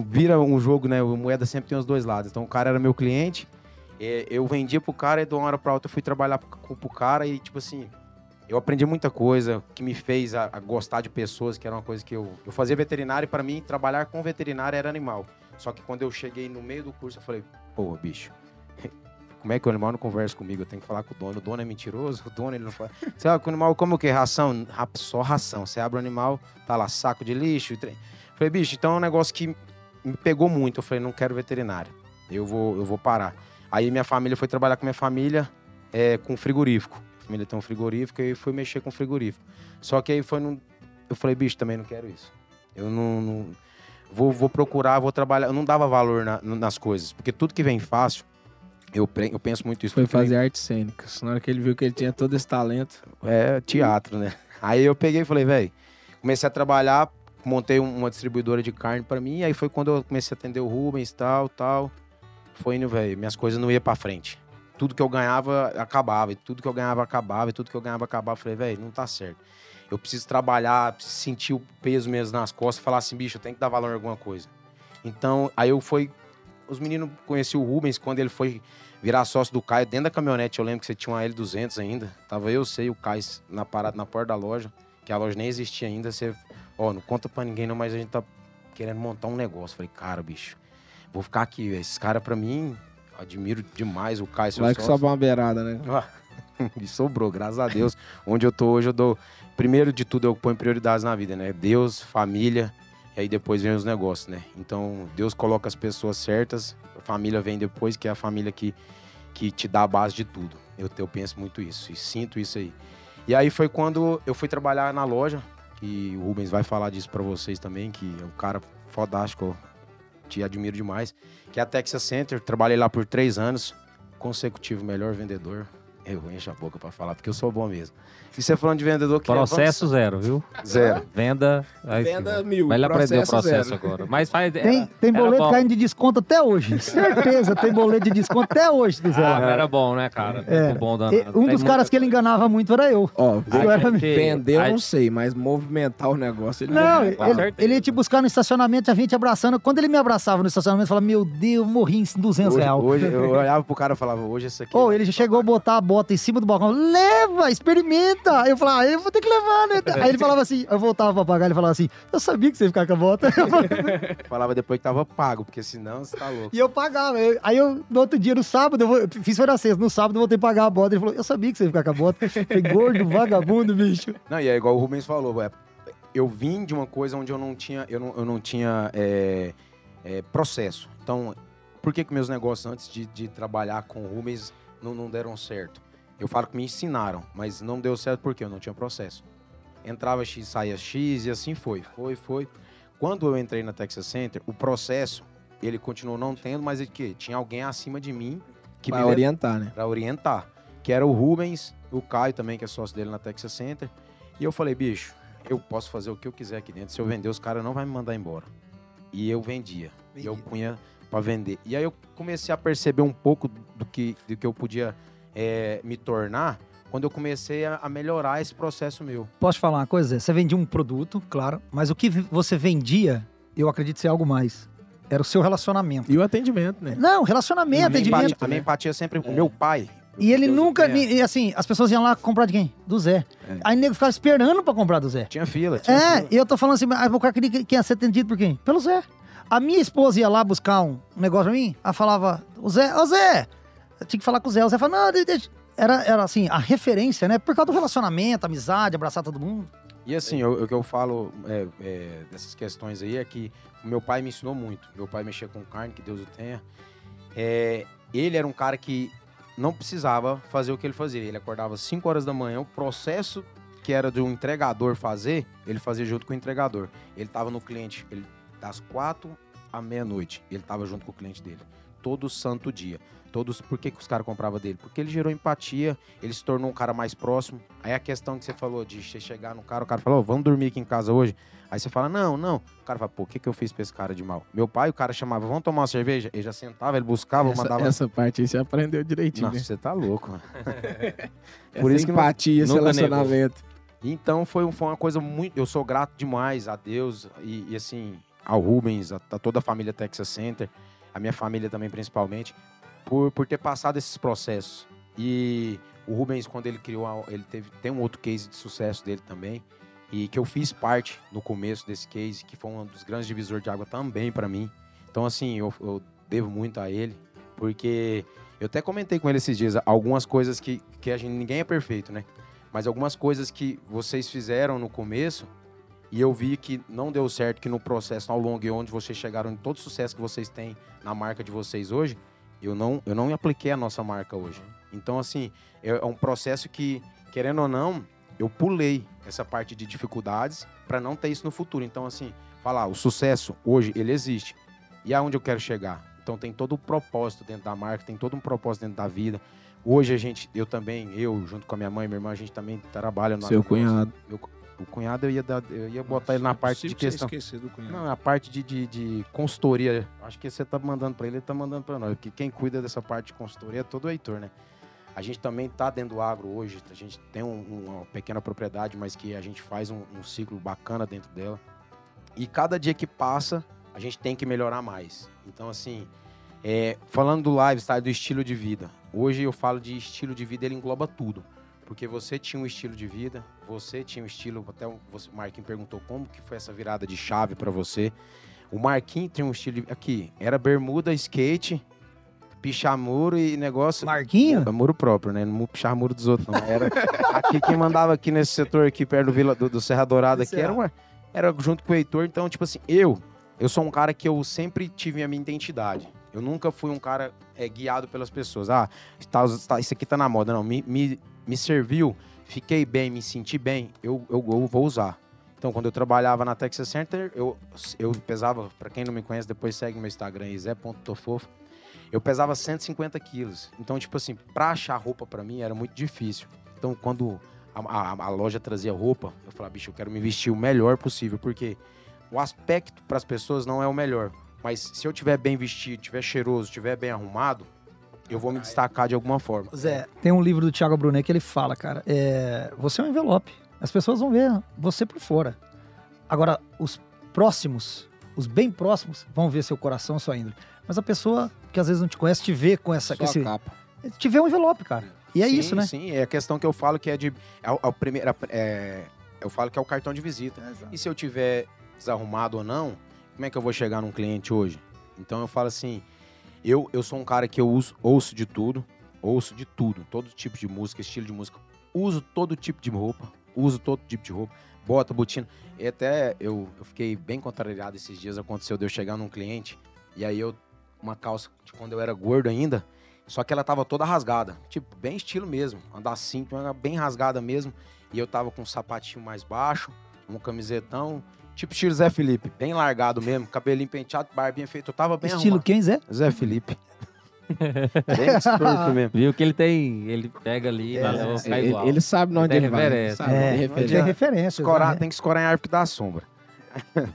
Vira um jogo, né? Moeda sempre tem os dois lados. Então o cara era meu cliente, é, eu vendia pro cara e de uma hora pra outra eu fui trabalhar pro, pro cara e, tipo assim, eu aprendi muita coisa que me fez a, a gostar de pessoas, que era uma coisa que eu. Eu fazia veterinário e pra mim trabalhar com veterinário era animal. Só que quando eu cheguei no meio do curso, eu falei, pô, bicho. Como é que o animal não conversa comigo? Eu tenho que falar com o dono. O dono é mentiroso? O dono ele não fala. Você o animal como o quê? Ração? Ra- Só ração. Você abre o animal, tá lá, saco de lixo. e trem. Falei, bicho, então é um negócio que me pegou muito. Eu falei, não quero veterinário. Eu vou, eu vou parar. Aí minha família foi trabalhar com minha família é, com frigorífico. A família tem um frigorífico e fui mexer com frigorífico. Só que aí foi num. Eu falei, bicho, também não quero isso. Eu não. não- vou, vou procurar, vou trabalhar. Eu não dava valor na- nas coisas. Porque tudo que vem fácil, eu, eu penso muito isso. Foi que vem fazer artes cênicas. Na hora que ele viu que ele tinha todo esse talento. é teatro, né? Aí eu peguei e falei, velho, comecei a trabalhar, montei um- uma distribuidora de carne pra mim, aí foi quando eu comecei a atender o Rubens, tal, tal. Foi indo, velho, minhas coisas não iam pra frente. Tudo que eu ganhava, acabava, e tudo que eu ganhava, acabava, e tudo que eu ganhava, acabava. Falei, velho, não tá certo. Eu preciso trabalhar, preciso sentir o peso mesmo nas costas, falar assim, bicho, eu tenho que dar valor em alguma coisa. Então, aí eu fui, os meninos conheci o Rubens quando ele foi virar sócio do Caio dentro da caminhonete. Eu lembro que você tinha uma L200 ainda. Tava eu, sei, o Caio na parada na porta da loja, que a loja nem existia ainda. Você, ó, não conta pra ninguém não, mas a gente tá querendo montar um negócio. Falei, cara, bicho, vou ficar aqui, velho. Esses caras pra mim, admiro demais o Caio, seu Vai que sobe uma beirada, né? Ó, e sobrou, graças a Deus. Onde eu tô hoje, eu dou. Primeiro de tudo, eu ponho prioridades na vida, né? Deus, família, e aí depois vem os negócios, né? Então, Deus coloca as pessoas certas, a família vem depois, que é a família que, que te dá a base de tudo. Eu, eu penso muito isso e sinto isso aí. E aí foi quando eu fui trabalhar na loja, que o Rubens vai falar disso para vocês também, que é um cara fodástico, te admiro demais, que é a Texas Center. Trabalhei lá por três anos, consecutivo melhor vendedor. Eu encho a boca para falar, porque eu sou bom mesmo. E você falando de vendedor que Processo zero, viu? zero. Venda. aí, Venda mil. Vai ele aprender o processo zero. agora. Mas faz. Tem, era- tem era boleto bom. caindo de desconto até hoje. Certeza, tem boleto de desconto até hoje, se quiser. Ah, era bom, né, cara? É. Muito bom danado. Um dos caras que ele enganava muito era eu. Ó, Eu era- vender eu não sei, mas movimentar o negócio ele Não, não ele, ele ia te buscar no estacionamento, a gente abraçando. Quando ele me abraçava no estacionamento, eu falava, meu Deus, eu morri em 200 Hoje, reais. hoje eu olhava pro cara e falava, hoje esse aqui. Ou ele já chegou a botar a bota em cima do balcão. Leva, experimenta. Eu falava, ah, eu vou ter que levar, né? Aí ele falava assim, eu voltava pra pagar, ele falava assim, eu sabia que você ia ficar com a bota. falava depois que tava pago, porque senão você tá louco. e eu pagava. Aí eu, no outro dia, no sábado, eu, vou- eu fiz foi na sexta, no sábado eu voltei pagar a bota. Ele falou, eu sabia que você ia ficar com a bota. Falei, gordo, vagabundo, bicho. Não, e é igual o Rubens falou, é, eu vim de uma coisa onde eu não tinha, eu não, eu não tinha é, é, processo. Então, por que que meus negócios antes de, de trabalhar com o Rubens não, não deram certo? Eu falo que me ensinaram, mas não deu certo porque eu não tinha processo. Entrava X, saía X e assim foi, foi, foi. Quando eu entrei na Texas Center, o processo, ele continuou não tendo, mas é que tinha alguém acima de mim que vai me orientar, né? para orientar. Que era o Rubens, o Caio também, que é sócio dele na Texas Center. E eu falei, bicho, eu posso fazer o que eu quiser aqui dentro. Se eu vender, os caras não vão me mandar embora. E eu vendia. E eu punha para vender. E aí eu comecei a perceber um pouco do que, do que eu podia eh, me tornar quando eu comecei a, melhorar esse processo meu. Posso te falar uma coisa? Zé? Você vendia um produto, claro, mas o que você vendia, eu acredito ser algo mais. Era o seu relacionamento. E o atendimento, né? Não, relacionamento, a, minha atendimento. empatia, a minha empatia sempre... O meu pai... E ele Deus nunca. E assim, as pessoas iam lá comprar de quem? Do Zé. É. Aí o nego ficava esperando pra comprar do Zé. Tinha fila, tinha É, fila. e eu tô falando assim, mas o cara queria que- que ia ser atendido por quem? Pelo Zé. A minha esposa ia lá buscar um negócio pra mim, ela falava, o Zé, ô Zé! Eu tinha que falar com o Zé. O Zé falava, não, de- deixa. Era, era assim, a referência, né? Por causa do relacionamento, amizade, abraçar todo mundo. E assim, eu- o que eu falo é, é, dessas questões aí é que meu pai me ensinou muito. Meu pai mexia com carne, que Deus o tenha. É, ele era um cara que não precisava fazer o que ele fazia. Ele acordava às 5 horas da manhã, o processo que era de um entregador fazer, ele fazia junto com o entregador. Ele estava no cliente ele, das 4 à meia-noite. Ele estava junto com o cliente dele. Todo santo dia. Todos, por que, que os caras compravam dele? Porque ele gerou empatia, ele se tornou um cara mais próximo. Aí a questão que você falou de você chegar no cara, o cara falou, "Ô, vamos dormir aqui em casa hoje. Aí você fala, não, não. O cara fala, pô, o que, que eu fiz pra esse cara de mal? Meu pai, o cara chamava, vamos tomar uma cerveja? Ele já sentava, ele buscava, essa, mandava. essa parte aí você aprendeu direitinho, Nossa, né? você tá louco, mano. Essa por isso que empatia, esse relacionamento. Então foi, um- foi uma coisa muito. Eu sou grato demais a Deus e, e, assim, ao Rubens, a, a toda a família Texas Center, a minha família também principalmente, por, por ter passado esses processos. E o Rubens, quando ele criou, a- ele teve, tem um outro case de sucesso dele também, e que eu fiz parte no começo desse case, que foi um dos grandes divisores de água também para mim. Então, assim, eu, eu devo muito a ele, porque eu até comentei com ele esses dias algumas coisas que, que a gente, ninguém é perfeito, né? Mas algumas coisas que vocês fizeram no começo e eu vi que não deu certo, que no processo ao longo e onde vocês chegaram em todo o sucesso que vocês têm na marca de vocês hoje, eu não, eu não apliquei a nossa marca hoje. Então, assim, é, é um processo que, querendo ou não, eu pulei essa parte de dificuldades para não ter isso no futuro. Então, assim, falar, o sucesso hoje, ele existe. E aonde eu quero chegar? Então, tem todo o propósito dentro da marca, tem todo um propósito dentro da vida. Hoje a gente, eu também, eu junto com a minha mãe e minha irmã, a gente também trabalha no Seu cunhado. O cunhado eu ia, dar, eu ia botar ele na parte de questão. esquecer do cunhado. Não, a parte de, de, de consultoria. Acho que você tá mandando para ele, ele tá mandando para nós. Porque quem cuida dessa parte de consultoria é todo o Heitor, né? A gente também tá dentro do agro hoje. A gente tem um- uma pequena propriedade, mas que a gente faz um, um ciclo bacana dentro dela. E cada dia que passa, a gente tem que melhorar mais. Então, assim, é, falando do lifestyle, do estilo de vida. Hoje eu falo de estilo de vida, ele engloba tudo. Porque você tinha um estilo de vida, você tinha um estilo, até o Marquinhos perguntou como que foi essa virada de chave para você. O Marquinhos tem um estilo de, aqui, era bermuda, skate, pichar muro e negócio. Marquinho? É muro próprio, né? Não pichar muro dos outros, não. Era aqui quem mandava aqui nesse setor aqui perto do, Vila, do, do Serra Dourada aqui era, uma, era junto com o Heitor. Então, tipo assim, eu, eu sou um cara que eu sempre tive a minha identidade. Eu nunca fui um cara é, guiado pelas pessoas. Ah, tá, tá, isso aqui tá na moda. Não, me, me, me serviu, fiquei bem, me senti bem, eu, eu, eu vou usar. Então, quando eu trabalhava na Texas Center, eu, eu pesava, para quem não me conhece, depois segue meu Instagram, zé.tofofo. Eu pesava 150 quilos. Então, tipo assim, pra achar roupa para mim era muito difícil. Então, quando a, a, a loja trazia roupa, eu falava, bicho, eu quero me vestir o melhor possível, porque o aspecto para as pessoas não é o melhor. Mas se eu tiver bem vestido, tiver cheiroso, tiver bem arrumado, eu vou me destacar de alguma forma. Zé, tem um livro do Thiago Brunet que ele fala, cara, é, você é um envelope. As pessoas vão ver você por fora. Agora, os próximos, os bem próximos, vão ver seu coração, sua índole. Mas a pessoa que às vezes não te conhece te vê com essa. Só com a esse, capa. te vê um envelope, cara. E é sim, isso, né? Sim, é a questão que eu falo que é de. É, é o primeiro, é, eu falo que é o cartão de visita. E se eu tiver desarrumado ou não, como é que eu vou chegar num cliente hoje? Então eu falo assim, eu, eu sou um cara que eu uso, ouço de tudo, ouço de tudo, todo tipo de música, estilo de música, uso todo tipo de roupa, uso todo tipo de roupa, bota, botina. E até eu, eu fiquei bem contrariado esses dias, aconteceu de eu chegar num cliente, e aí eu, uma calça de quando eu era gordo ainda, só que ela tava toda rasgada, tipo, bem estilo mesmo, andar assim, bem rasgada mesmo, e eu tava com um sapatinho mais baixo, um camisetão, tipo estilo Zé Felipe, bem largado mesmo, cabelinho penteado, barbinha feita, eu tava bem Estilo arrumado. quem, Zé? Zé Felipe. bem torto mesmo. Viu que ele tem. Ele pega ali, É, mas eu vou ficar Ele, igual. ele sabe onde Tem ele vai. referência. Sabe, É, tem tem referência. referência. Escorar, né? tem que escorar em árvore que dá sombra.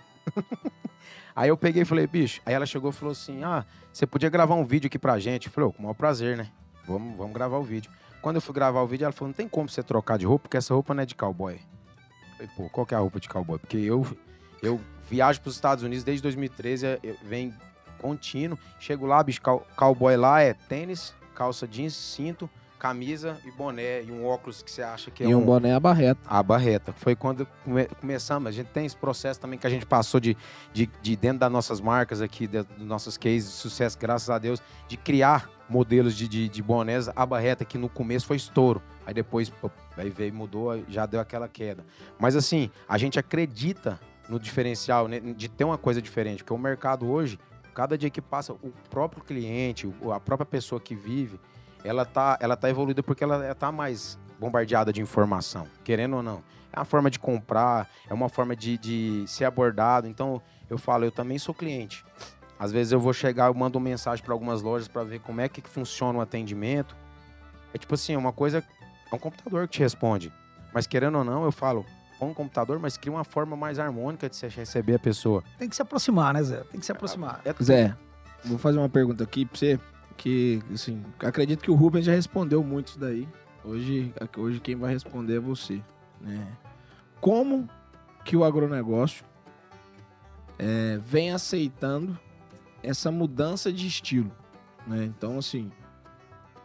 aí eu peguei e falei, bicho. Aí ela chegou e falou assim: Ah, você podia gravar um vídeo aqui pra gente? Eu falei, "Ô, com o maior prazer, né? Vamos, vamos gravar o vídeo. Quando eu fui gravar o vídeo, ela falou: Não tem como você trocar de roupa, porque essa roupa não é de cowboy. Eu falei, pô, qual que é a roupa de cowboy? Porque eu, eu viajo pros Estados Unidos desde 2013, eu venho contínuo. Chego lá, bicho, cow- cowboy lá é tênis, calça jeans, cinto, camisa e boné e um óculos que você acha que é E um boné a barreta. a barreta. Foi quando come- começamos. A gente tem esse processo também que a gente passou de, de, de dentro das nossas marcas aqui, dos nossos cases de sucesso, graças a Deus, de criar modelos de, de, de bonés. A barreta, que no começo foi estouro. Aí depois, pô, aí veio, mudou, já deu aquela queda. Mas assim, a gente acredita no diferencial, né, de ter uma coisa diferente. Porque o mercado hoje, cada dia que passa, o próprio cliente, a própria pessoa que vive, ela tá, ela tá evoluída porque ela, tá mais bombardeada de informação, querendo ou não. É uma forma de comprar, é uma forma de, de ser abordado. Então, eu falo, eu também sou cliente. Às vezes eu vou chegar, eu mando mensagem para algumas lojas para ver como é que funciona o atendimento. É tipo assim, uma coisa, é um computador que te responde. Mas querendo ou não, eu falo, põe um computador, mas cria uma forma mais harmônica de você receber a pessoa. Tem que se aproximar, né, Zé? Tem que se aproximar. É Zé, vou fazer uma pergunta aqui pra você, que, assim, acredito que o Rubens já respondeu muito isso daí. Hoje, hoje quem vai responder é você, né? Como que o agronegócio é, vem aceitando essa mudança de estilo, né? Então, assim,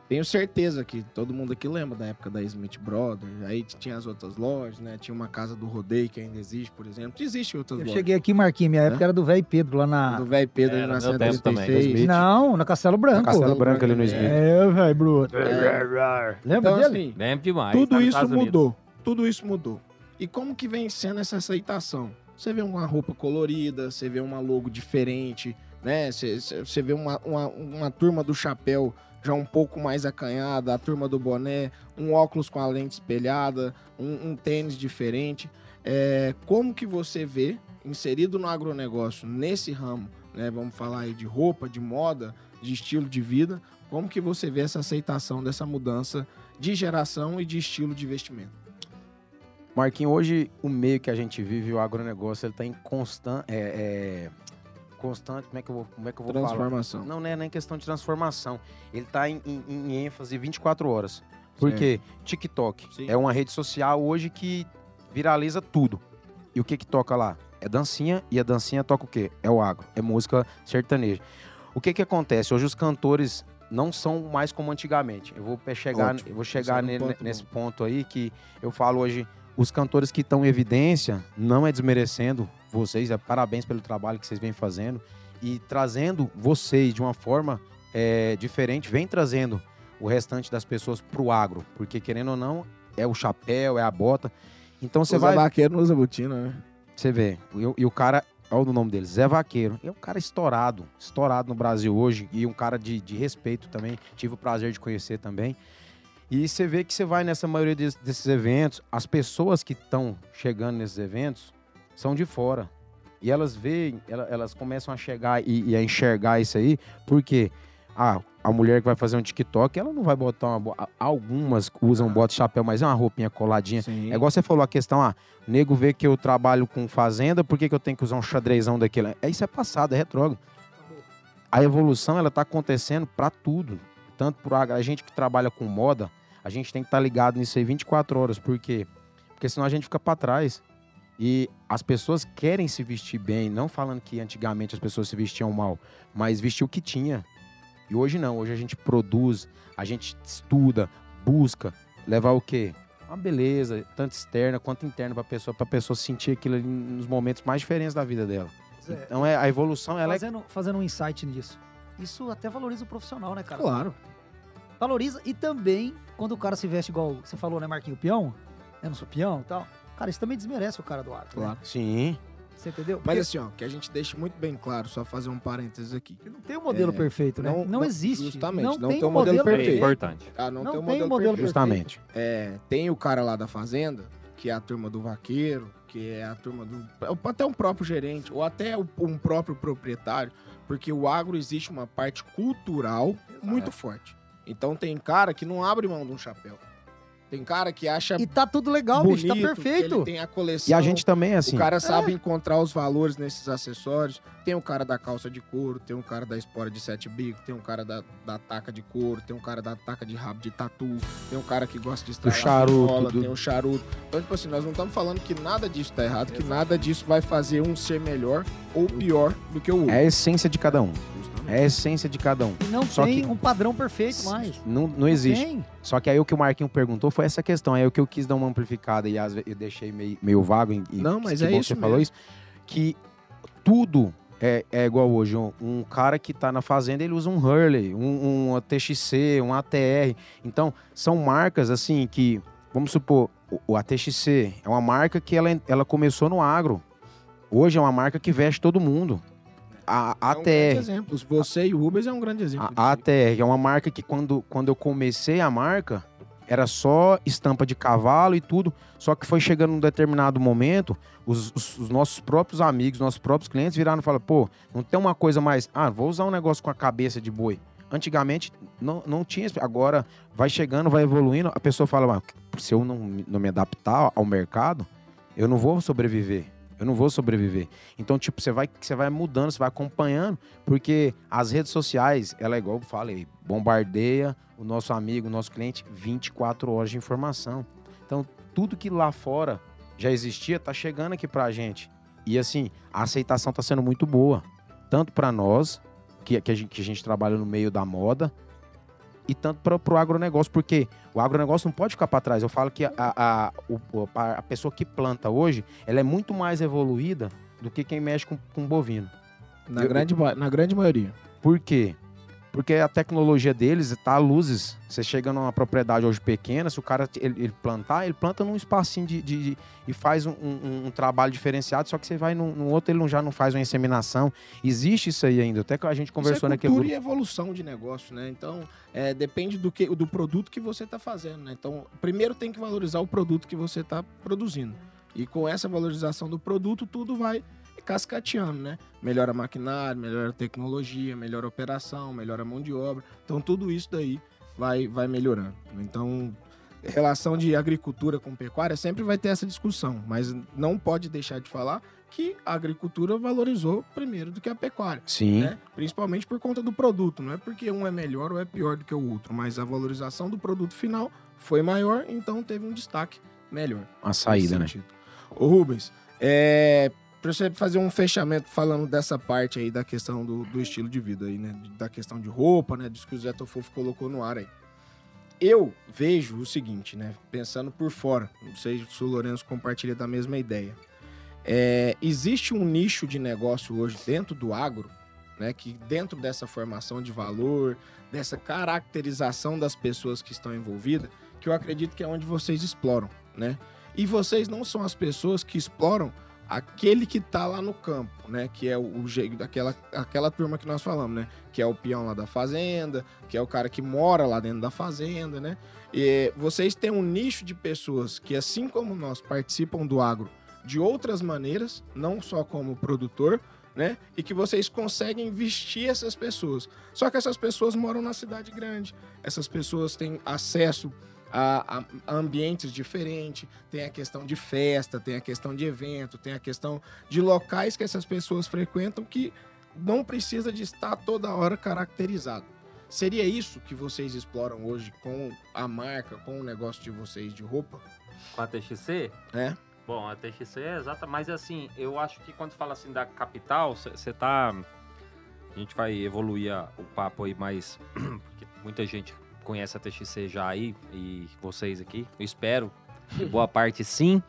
tenho certeza que todo mundo aqui lembra da época da Smith Brothers, aí tinha as outras lojas, né? Tinha uma casa do rodeio que ainda existe, por exemplo. Existem outras Eu lojas. cheguei aqui, Marquinhos, minha época era do velho Pedro, lá na... Do velho Pedro É, ali na tempo também, 136. Smith. Não, na Castelo Branco. Castelo Branco ali no Smith. É, velho, Bruto. É. Lembra Então, dele? assim, Lembro demais. tudo tá isso Estados Unidos. mudou. Tudo isso mudou. E como que vem sendo essa aceitação? Você vê uma roupa colorida, você vê uma logo diferente, né? Você, você- você vê uma, uma, uma turma do chapéu já um pouco mais acanhada, a turma do boné, um óculos com a lente espelhada, um, um tênis diferente. É, como que você vê, inserido no agronegócio, nesse ramo, né? Vamos falar aí de roupa, de moda, de estilo de vida, como que você vê essa aceitação dessa mudança de geração e de estilo de investimento? Marquinhos, hoje o meio que a gente vive, o agronegócio, ele está em constante. É, é, constante, como é que eu vou, como é que eu vou falar? Transformação. Não, não é nem questão de transformação. Ele está em, em- em ênfase 24 horas. Porque TikTok Sim. é uma rede social hoje que viraliza tudo. E o que que toca lá? É dancinha e a dancinha toca o quê? É o agro, é música sertaneja. O que que acontece? Hoje os cantores não são mais como antigamente. Eu vou chegar, Ótimo. eu vou chegar é um ne- ponto nesse bom. ponto aí que eu falo hoje, os cantores que estão em evidência, não é desmerecendo vocês, é parabéns pelo trabalho que vocês vêm fazendo e trazendo vocês de uma forma é, diferente, vem trazendo o restante das pessoas pro agro. Porque, querendo ou não, é o chapéu, é a bota. Então você vai. vaqueiro, não usa botina, né? Você vê. E, e o cara, olha o nome dele, Zé Vaqueiro. É um cara estourado, estourado no Brasil hoje. E um cara de, de respeito também. Tive o prazer de conhecer também. E você vê que você vai nessa maioria des- desses eventos, as pessoas que estão chegando nesses eventos são de fora. E elas veem, ela- elas começam a chegar e, e a enxergar isso aí, porque ah, a mulher que vai fazer um TikTok, ela não vai botar uma. Algumas usam bota e chapéu, mas é uma roupinha coladinha. Sim. É igual você falou a questão, ah, o nego vê que eu trabalho com fazenda, por que, que eu tenho que usar um xadrezão daquele? É, isso é passado, é retrógrado. A evolução, ela tá acontecendo para tudo. Tanto por a gente que trabalha com moda, a gente tem que estar ligado nisso aí 24 horas. Por quê? Porque senão a gente fica para trás. E as pessoas querem se vestir bem, não falando que antigamente as pessoas se vestiam mal, mas vestir o que tinha. E hoje não, hoje a gente produz, a gente estuda, busca, levar o quê? Uma beleza, tanto externa quanto interna para a pessoa, para a pessoa sentir aquilo ali nos momentos mais diferentes da vida dela. Zé, Então é a evolução, ela é fazendo, fazendo um insight nisso. Isso até valoriza o profissional, né, cara? Claro. Valoriza e também quando o cara se veste igual você falou, né, Marquinho? Peão? Eu não sou peão e tal. Cara, isso também desmerece o cara do agro. né? Claro. Sim. Você entendeu? Mas Porque assim, ó, que a gente deixe muito bem claro, só fazer um parênteses aqui. não tem um modelo é, perfeito, né? não- Não, não- existe. justamente, não, não tem tem um modelo modelo É perfeito. importante. Ah, não, Não tem um tem modelo, um modelo perfeito. Justamente. É, tem o cara lá da fazenda, que é a turma do vaqueiro, que é a turma do. Até um próprio gerente, ou até um próprio proprietário, porque o agro existe uma parte cultural muito forte. Então tem cara que não abre mão de um chapéu. Tem cara que acha E tá tudo legal, bonito, bicho, tá perfeito. ele tem a coleção. E a gente também é assim. O cara sabe encontrar os valores nesses acessórios. Tem o cara da calça de couro, tem um cara da espora de sete bicos, tem um cara da, da taca de couro, tem um cara da taca de rabo de tatu, tem um cara que gosta de estralar charuto, do- tem um charuto. Então, tipo assim, nós não estamos falando que nada disso tá errado, que nada disso vai fazer um ser melhor ou pior do que o outro. É a essência de cada um. É a essência de cada um. E não Só tem que- um padrão perfeito mais. Não, não existe. Tem. Só que aí o que o Marquinho perguntou foi essa questão. Aí o que eu quis dar uma amplificada e às vezes eu deixei meio, meio vago. E, Não, mas que é isso Você falou mesmo. isso. Que tudo é, é igual hoje. Um, um cara que tá na fazenda, ele usa um Hurley, um, um ATXC, um ATR. Então, são marcas assim que, vamos supor, o, o ATXC é uma marca que ela, ela começou no agro. Hoje é uma marca que veste todo mundo. A É um grande ATR, exemplo. Você e o Rubens é um grande exemplo. a. ATR é uma marca que quando, quando eu comecei a marca, era só estampa de cavalo e tudo. Só que foi chegando num determinado momento, os, os- os nossos próprios amigos, nossos próprios clientes viraram e falaram, pô, não tem uma coisa mais. Ah, vou usar um negócio com a cabeça de boi. Antigamente não, não tinha. Agora vai chegando, vai evoluindo. A pessoa fala, "Ah, se eu não, não me adaptar ao mercado, eu não vou sobreviver. Eu não vou sobreviver. Então, tipo, você vai, você vai mudando, você vai acompanhando, porque as redes sociais, ela é igual eu falei, bombardeia o nosso amigo, o nosso cliente 24 horas de informação. Então, tudo que lá fora já existia tá chegando aqui pra gente. E assim, a aceitação tá sendo muito boa, tanto para nós, que, que, a gente, que a gente trabalha no meio da moda, e tanto para o agronegócio, porque o agronegócio não pode ficar para trás. Eu falo que a, a, o- a pessoa que planta hoje, ela é muito mais evoluída do que quem mexe com, com bovino. Na, eu- grande, na grande maioria. Por quê? Porque a tecnologia deles está a luzes. Você chega numa propriedade hoje pequena, se o cara ele, ele plantar, ele planta num espacinho de, de- de- e faz um, um- um trabalho diferenciado, só que você vai num, num outro, ele não, já não faz uma inseminação. Existe isso aí ainda. Até que a gente conversou Isso é naquele cultura grupo. e evolução de negócio, né? Então, é, depende do, que, do produto que você está fazendo, né? Então, primeiro tem que valorizar o produto que você está produzindo. E com essa valorização do produto, tudo vai cascateando, né? Melhora maquinário, melhora tecnologia, melhora operação, melhora a mão de obra. Então, tudo isso daí vai, vai melhorando. Então, relação de agricultura com pecuária sempre vai ter essa discussão, mas não pode deixar de falar que a agricultura valorizou primeiro do que a pecuária Sim. né? Principalmente por conta do produto, não é porque um é melhor ou é pior do que o outro, mas a valorização do produto final foi maior, então teve um destaque melhor. A saída, né? Ô Rubens, é, pra você fazer um fechamento falando dessa parte aí da questão do, do estilo de vida aí, né? Da questão de roupa, né? Disso que o Zé Tofofo colocou no ar aí. Eu vejo o seguinte, né? Pensando por fora, não sei se o Lourenço compartilha da mesma ideia. É, existe um nicho de negócio hoje dentro do agro né? Que dentro dessa formação de valor, dessa caracterização das pessoas que estão envolvidas, que eu acredito que é onde vocês exploram, né? E vocês não são as pessoas que exploram aquele que tá lá no campo, né? Que é o, jeito daquela aquela turma que nós falamos, né? Que é o peão lá da fazenda, que é o cara que mora lá dentro da fazenda, né? E vocês têm um nicho de pessoas que, assim como nós, participam do agro de outras maneiras, não só como produtor, né? E que vocês conseguem vestir essas pessoas. Só que essas pessoas moram na cidade grande. Essas pessoas têm acesso a, a, ambientes diferentes, tem a questão de festa, tem a questão de evento, tem a questão de locais que essas pessoas frequentam que não precisa de estar toda hora caracterizado. Seria isso que vocês exploram hoje com a marca, com o negócio de vocês de roupa? Com a TXC? É. Bom, a TXC é exata, mas assim, eu acho que quando fala assim da capital, você tá. A gente vai evoluir a, o papo aí mais. Porque muita gente conhece a TXC já aí, e vocês aqui. Eu espero boa parte sim.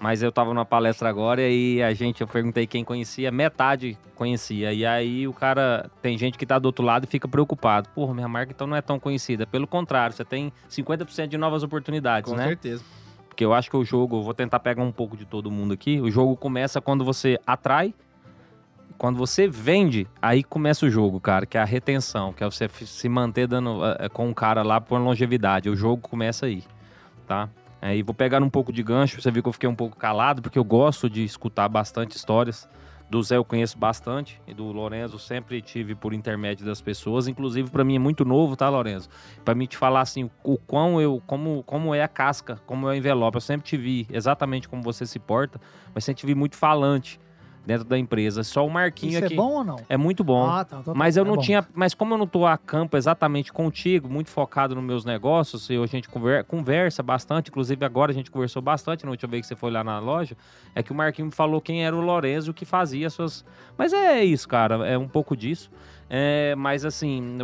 Mas eu tava numa palestra agora e a gente, eu perguntei quem conhecia, metade conhecia. E aí o cara, tem gente que tá do outro lado e fica preocupado. Porra, minha marca então não é tão conhecida. Pelo contrário, você tem 50% de novas oportunidades, Com né? Com certeza. Porque eu acho que o jogo, vou tentar pegar um pouco de todo mundo aqui. O jogo começa quando você atrai, quando você vende, aí começa o jogo, cara, que é a retenção, que é você se manter dando uh, com o cara lá por longevidade. O jogo começa aí, tá? Aí vou pegar um pouco de gancho, você viu que eu fiquei um pouco calado, porque eu gosto de escutar bastante histórias. Do Zé eu conheço bastante, e do Lorenzo sempre tive por intermédio das pessoas. Inclusive, para mim é muito novo, tá, Lorenzo? Para mim te falar assim, o quão eu, como, como é a casca, como é o envelope. Eu sempre te vi exatamente como você se porta, mas sempre te vi muito falante dentro da empresa. Só o Marquinho Isso aqui. é bom ou não? É muito bom. Ah, tá, então tá mas eu não é tinha. Mas como eu não tô a campo exatamente contigo, muito focado nos meus negócios, e a gente conver- conversa bastante, inclusive agora a gente conversou bastante na última vez que você foi lá na loja, é que o Marquinho me falou quem era o Lorenzo que fazia suas. Mas é isso, cara, é um pouco disso. É, mas assim,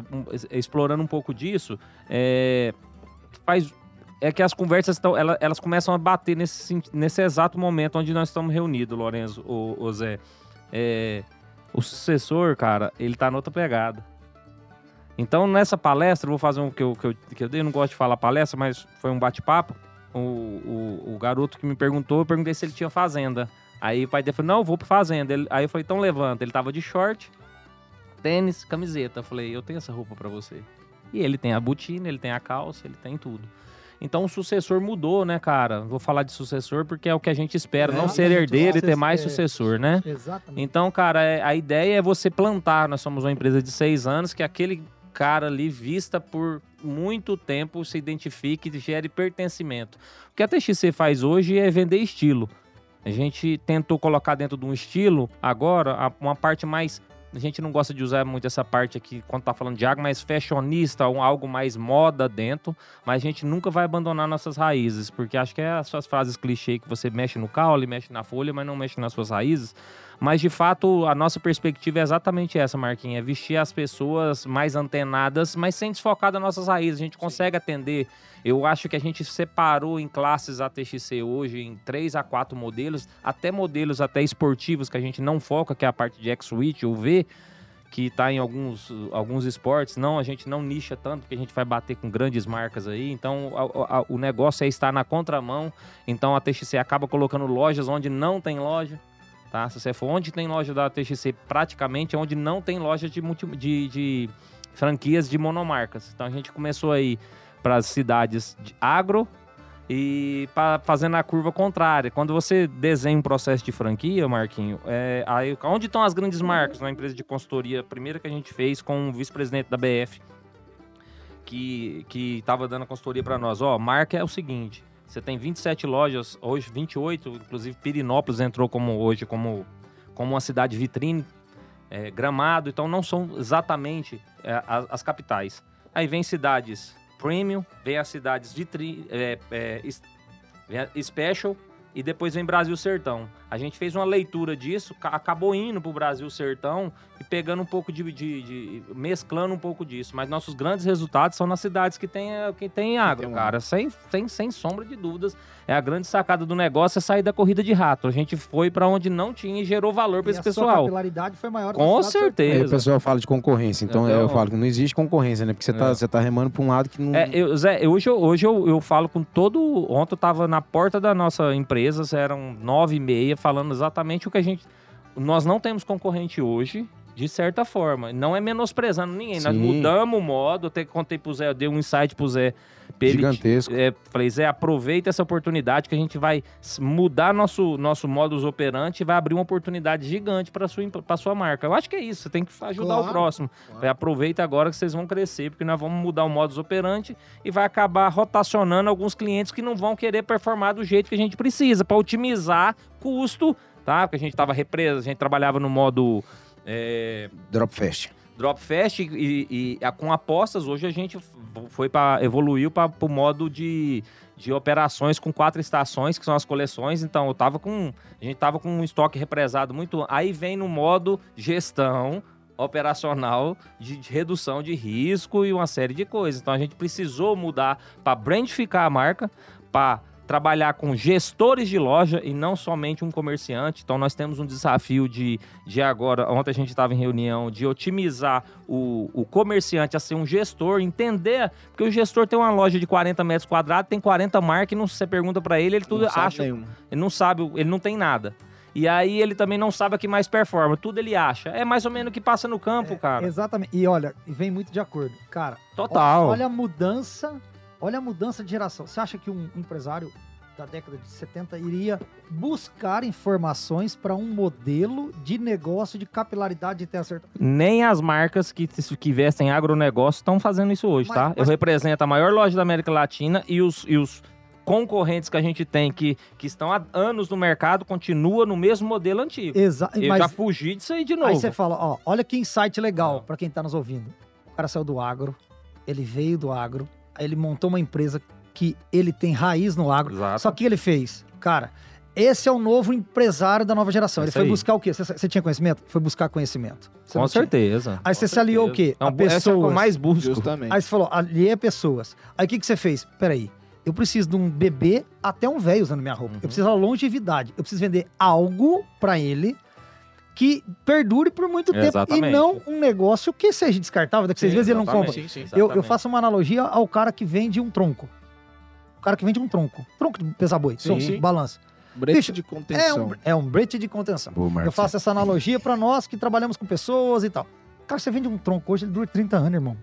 explorando um pouco disso, é, faz. É que as conversas estão, elas, elas começam a bater nesse, nesse exato momento onde nós estamos reunidos, Lorenzo, o, o Zé. É, o sucessor, cara, ele tá noutra pegada. Então, nessa palestra, vou fazer um que eu, que eu, que eu dei, eu não gosto de falar palestra, mas foi um bate-papo. O, o, o garoto que me perguntou, eu perguntei se ele tinha fazenda. Aí o pai dele falou, não, eu vou pra fazenda. Ele- aí eu falei, então levanta. Ele tava de short, tênis, camiseta. Eu falei, eu tenho essa roupa pra você. E ele tem a botina, ele tem a calça, ele tem tudo. Então o sucessor mudou, né, cara? Vou falar de sucessor porque é o que a gente espera, É, não ser herdeiro e ter mais é. sucessor, né? Exatamente. Então, cara, é- a ideia é você plantar. Nós somos uma empresa de seis anos que aquele cara ali, vista por muito tempo, se identifique e gere pertencimento. O que a TXC faz hoje é vender estilo. A gente tentou colocar dentro de um estilo, agora, uma parte mais. A gente não gosta de usar muito essa parte aqui quando tá falando de água, mais fashionista, um, algo mais moda dentro. Mas a gente nunca vai abandonar nossas raízes, porque acho que é as suas frases clichê que você mexe no caule, mexe na folha, mas não mexe nas suas raízes. Mas de fato, a nossa perspectiva é exatamente essa, Marquinhos: é vestir as pessoas mais antenadas, mas sem desfocar das nossas raízes. A gente consegue atender. Eu acho que a gente separou em classes ATXC hoje em três a quatro modelos, até modelos até esportivos que a gente não foca, que é a parte de X-Switch ou V, que está em alguns, alguns esportes. Não, a gente não nicha tanto, porque a gente vai bater com grandes marcas aí. Então, a- a- o negócio é estar na contramão. Então, a TXC acaba colocando lojas onde não tem loja. Tá? Se você for onde tem loja da TXC, praticamente é onde não tem loja de, multi, de, de franquias de monomarcas. Então, a gente começou aí para as cidades de agro e pra, fazendo a curva contrária. Quando você desenha um processo de franquia, Marquinho, é, aí, onde estão as grandes marcas? Na empresa de consultoria, a primeira que a gente fez com o vice-presidente da BF, que estava dando consultoria para nós. Ó, marca é o seguinte: você tem 27 lojas, hoje 28, inclusive Pirinópolis entrou como hoje como, como uma cidade vitrine, é, Gramado, então não são exatamente é, as, as capitais. Aí vem cidades premium, vem as cidades vitrine, é, é, special e depois vem Brasil Sertão. A gente fez uma leitura disso, ca- acabou indo pro Brasil Sertão e pegando um pouco de, de- de- mesclando um pouco disso. Mas nossos grandes resultados são nas cidades que tem, eh, que tem agro, tem um cara. Sem, sem, sem sombra de dúvidas. É a grande sacada do negócio é sair da corrida de rato. A gente foi para onde não tinha e gerou valor para esse a pessoal. capilaridade foi maior que a Com do Aí o certeza. pessoal fala de concorrência, então Então- eu falo que não existe concorrência, né? Porque você tá, É. você tá remando pra um lado que não. É, eu, Zé, hoje, eu, hoje eu, eu falo com todo. Ontem eu tava na porta da nossa empresa, eram nove e meia, falando exatamente o que a gente. Nós não temos concorrente hoje, de certa forma. Não é menosprezando ninguém. Nós Sim. mudamos o modo, até que contei pro Zé, eu dei um insight pro Zé. ele- Gigantesco. É, falei, Zé, aproveita essa oportunidade que a gente vai mudar nosso, nosso modus operandi e vai abrir uma oportunidade gigante para sua, pra sua marca. Eu acho que é isso, você tem que ajudar Claro, o próximo. claro. Falei, aproveita agora que vocês vão crescer, porque nós vamos mudar o modus operandi e vai acabar rotacionando alguns clientes que não vão querer performar do jeito que a gente precisa, para otimizar custo, tá? Porque a gente tava represa, a gente trabalhava no modo. É, Drop Fest. Drop Fest e, e com apostas, hoje a gente foi para evoluiu para o modo de, de operações com quatro estações, que são as coleções. Então, eu tava com. A gente tava com um estoque represado muito. Aí vem no modo gestão operacional de, de redução de risco e uma série de coisas. Então a gente precisou mudar para brandificar a marca, para trabalhar com gestores de loja e não somente um comerciante. Então nós temos um desafio de, de agora, ontem a gente estava em reunião, de otimizar o, o comerciante a ser um gestor, entender, porque o gestor tem uma loja de 40 metros quadrados, tem 40 marcas, e não, você pergunta para ele, ele tudo Não acha, ele não sabe, ele não tem nada. E aí ele também não sabe a que mais performa, tudo ele acha. É mais ou menos o que passa no campo, cara. Exatamente. E olha, vem muito de acordo. Cara, Total. olha a mudança, olha a mudança de geração. Você acha que um empresário da década de 70 iria buscar informações para um modelo de negócio de capilaridade de ter acertado? Nem as marcas que, que vestem agronegócio estão fazendo isso hoje, Mas- tá? mas- Eu represento a maior loja da América Latina e os, e os concorrentes que a gente tem que, que estão há anos no mercado continuam no mesmo modelo antigo. Exa Eu mas já fugi disso aí de novo. aí você fala, ó, olha que insight legal para quem tá nos ouvindo. O cara saiu do agro, ele veio do agro, ele montou uma empresa que ele tem raiz no agro. Exato. Só que ele fez? Cara, esse é o novo empresário da nova geração. Ele foi aí. buscar o quê? Você, tinha conhecimento? Foi buscar conhecimento. Você Com não tinha. certeza. Aí você se aliou certeza. o quê? Não, A essa é o que eu pessoas. mais busco. Justamente. Aí você falou, aliei pessoas. Aí o que, que você fez? Peraí, eu preciso de um bebê até um velho usando minha roupa. Uhum. Eu preciso da longevidade. Eu preciso vender algo pra ele que perdure por muito tempo. Exatamente. E não um negócio que seja descartável, daqui seis vezes ele não compra. Sim, sim. Eu, eu faço uma analogia ao cara que vende um tronco. O cara que vende um tronco. Tronco de pesar boi. Sim, tronco, sim. balança. Brete Bicho, de É contenção. um, é um brete de contenção. Boa. Eu faço essa analogia pra nós que trabalhamos com pessoas e tal. Cara, você vende um tronco hoje, ele dura 30 anos, irmão.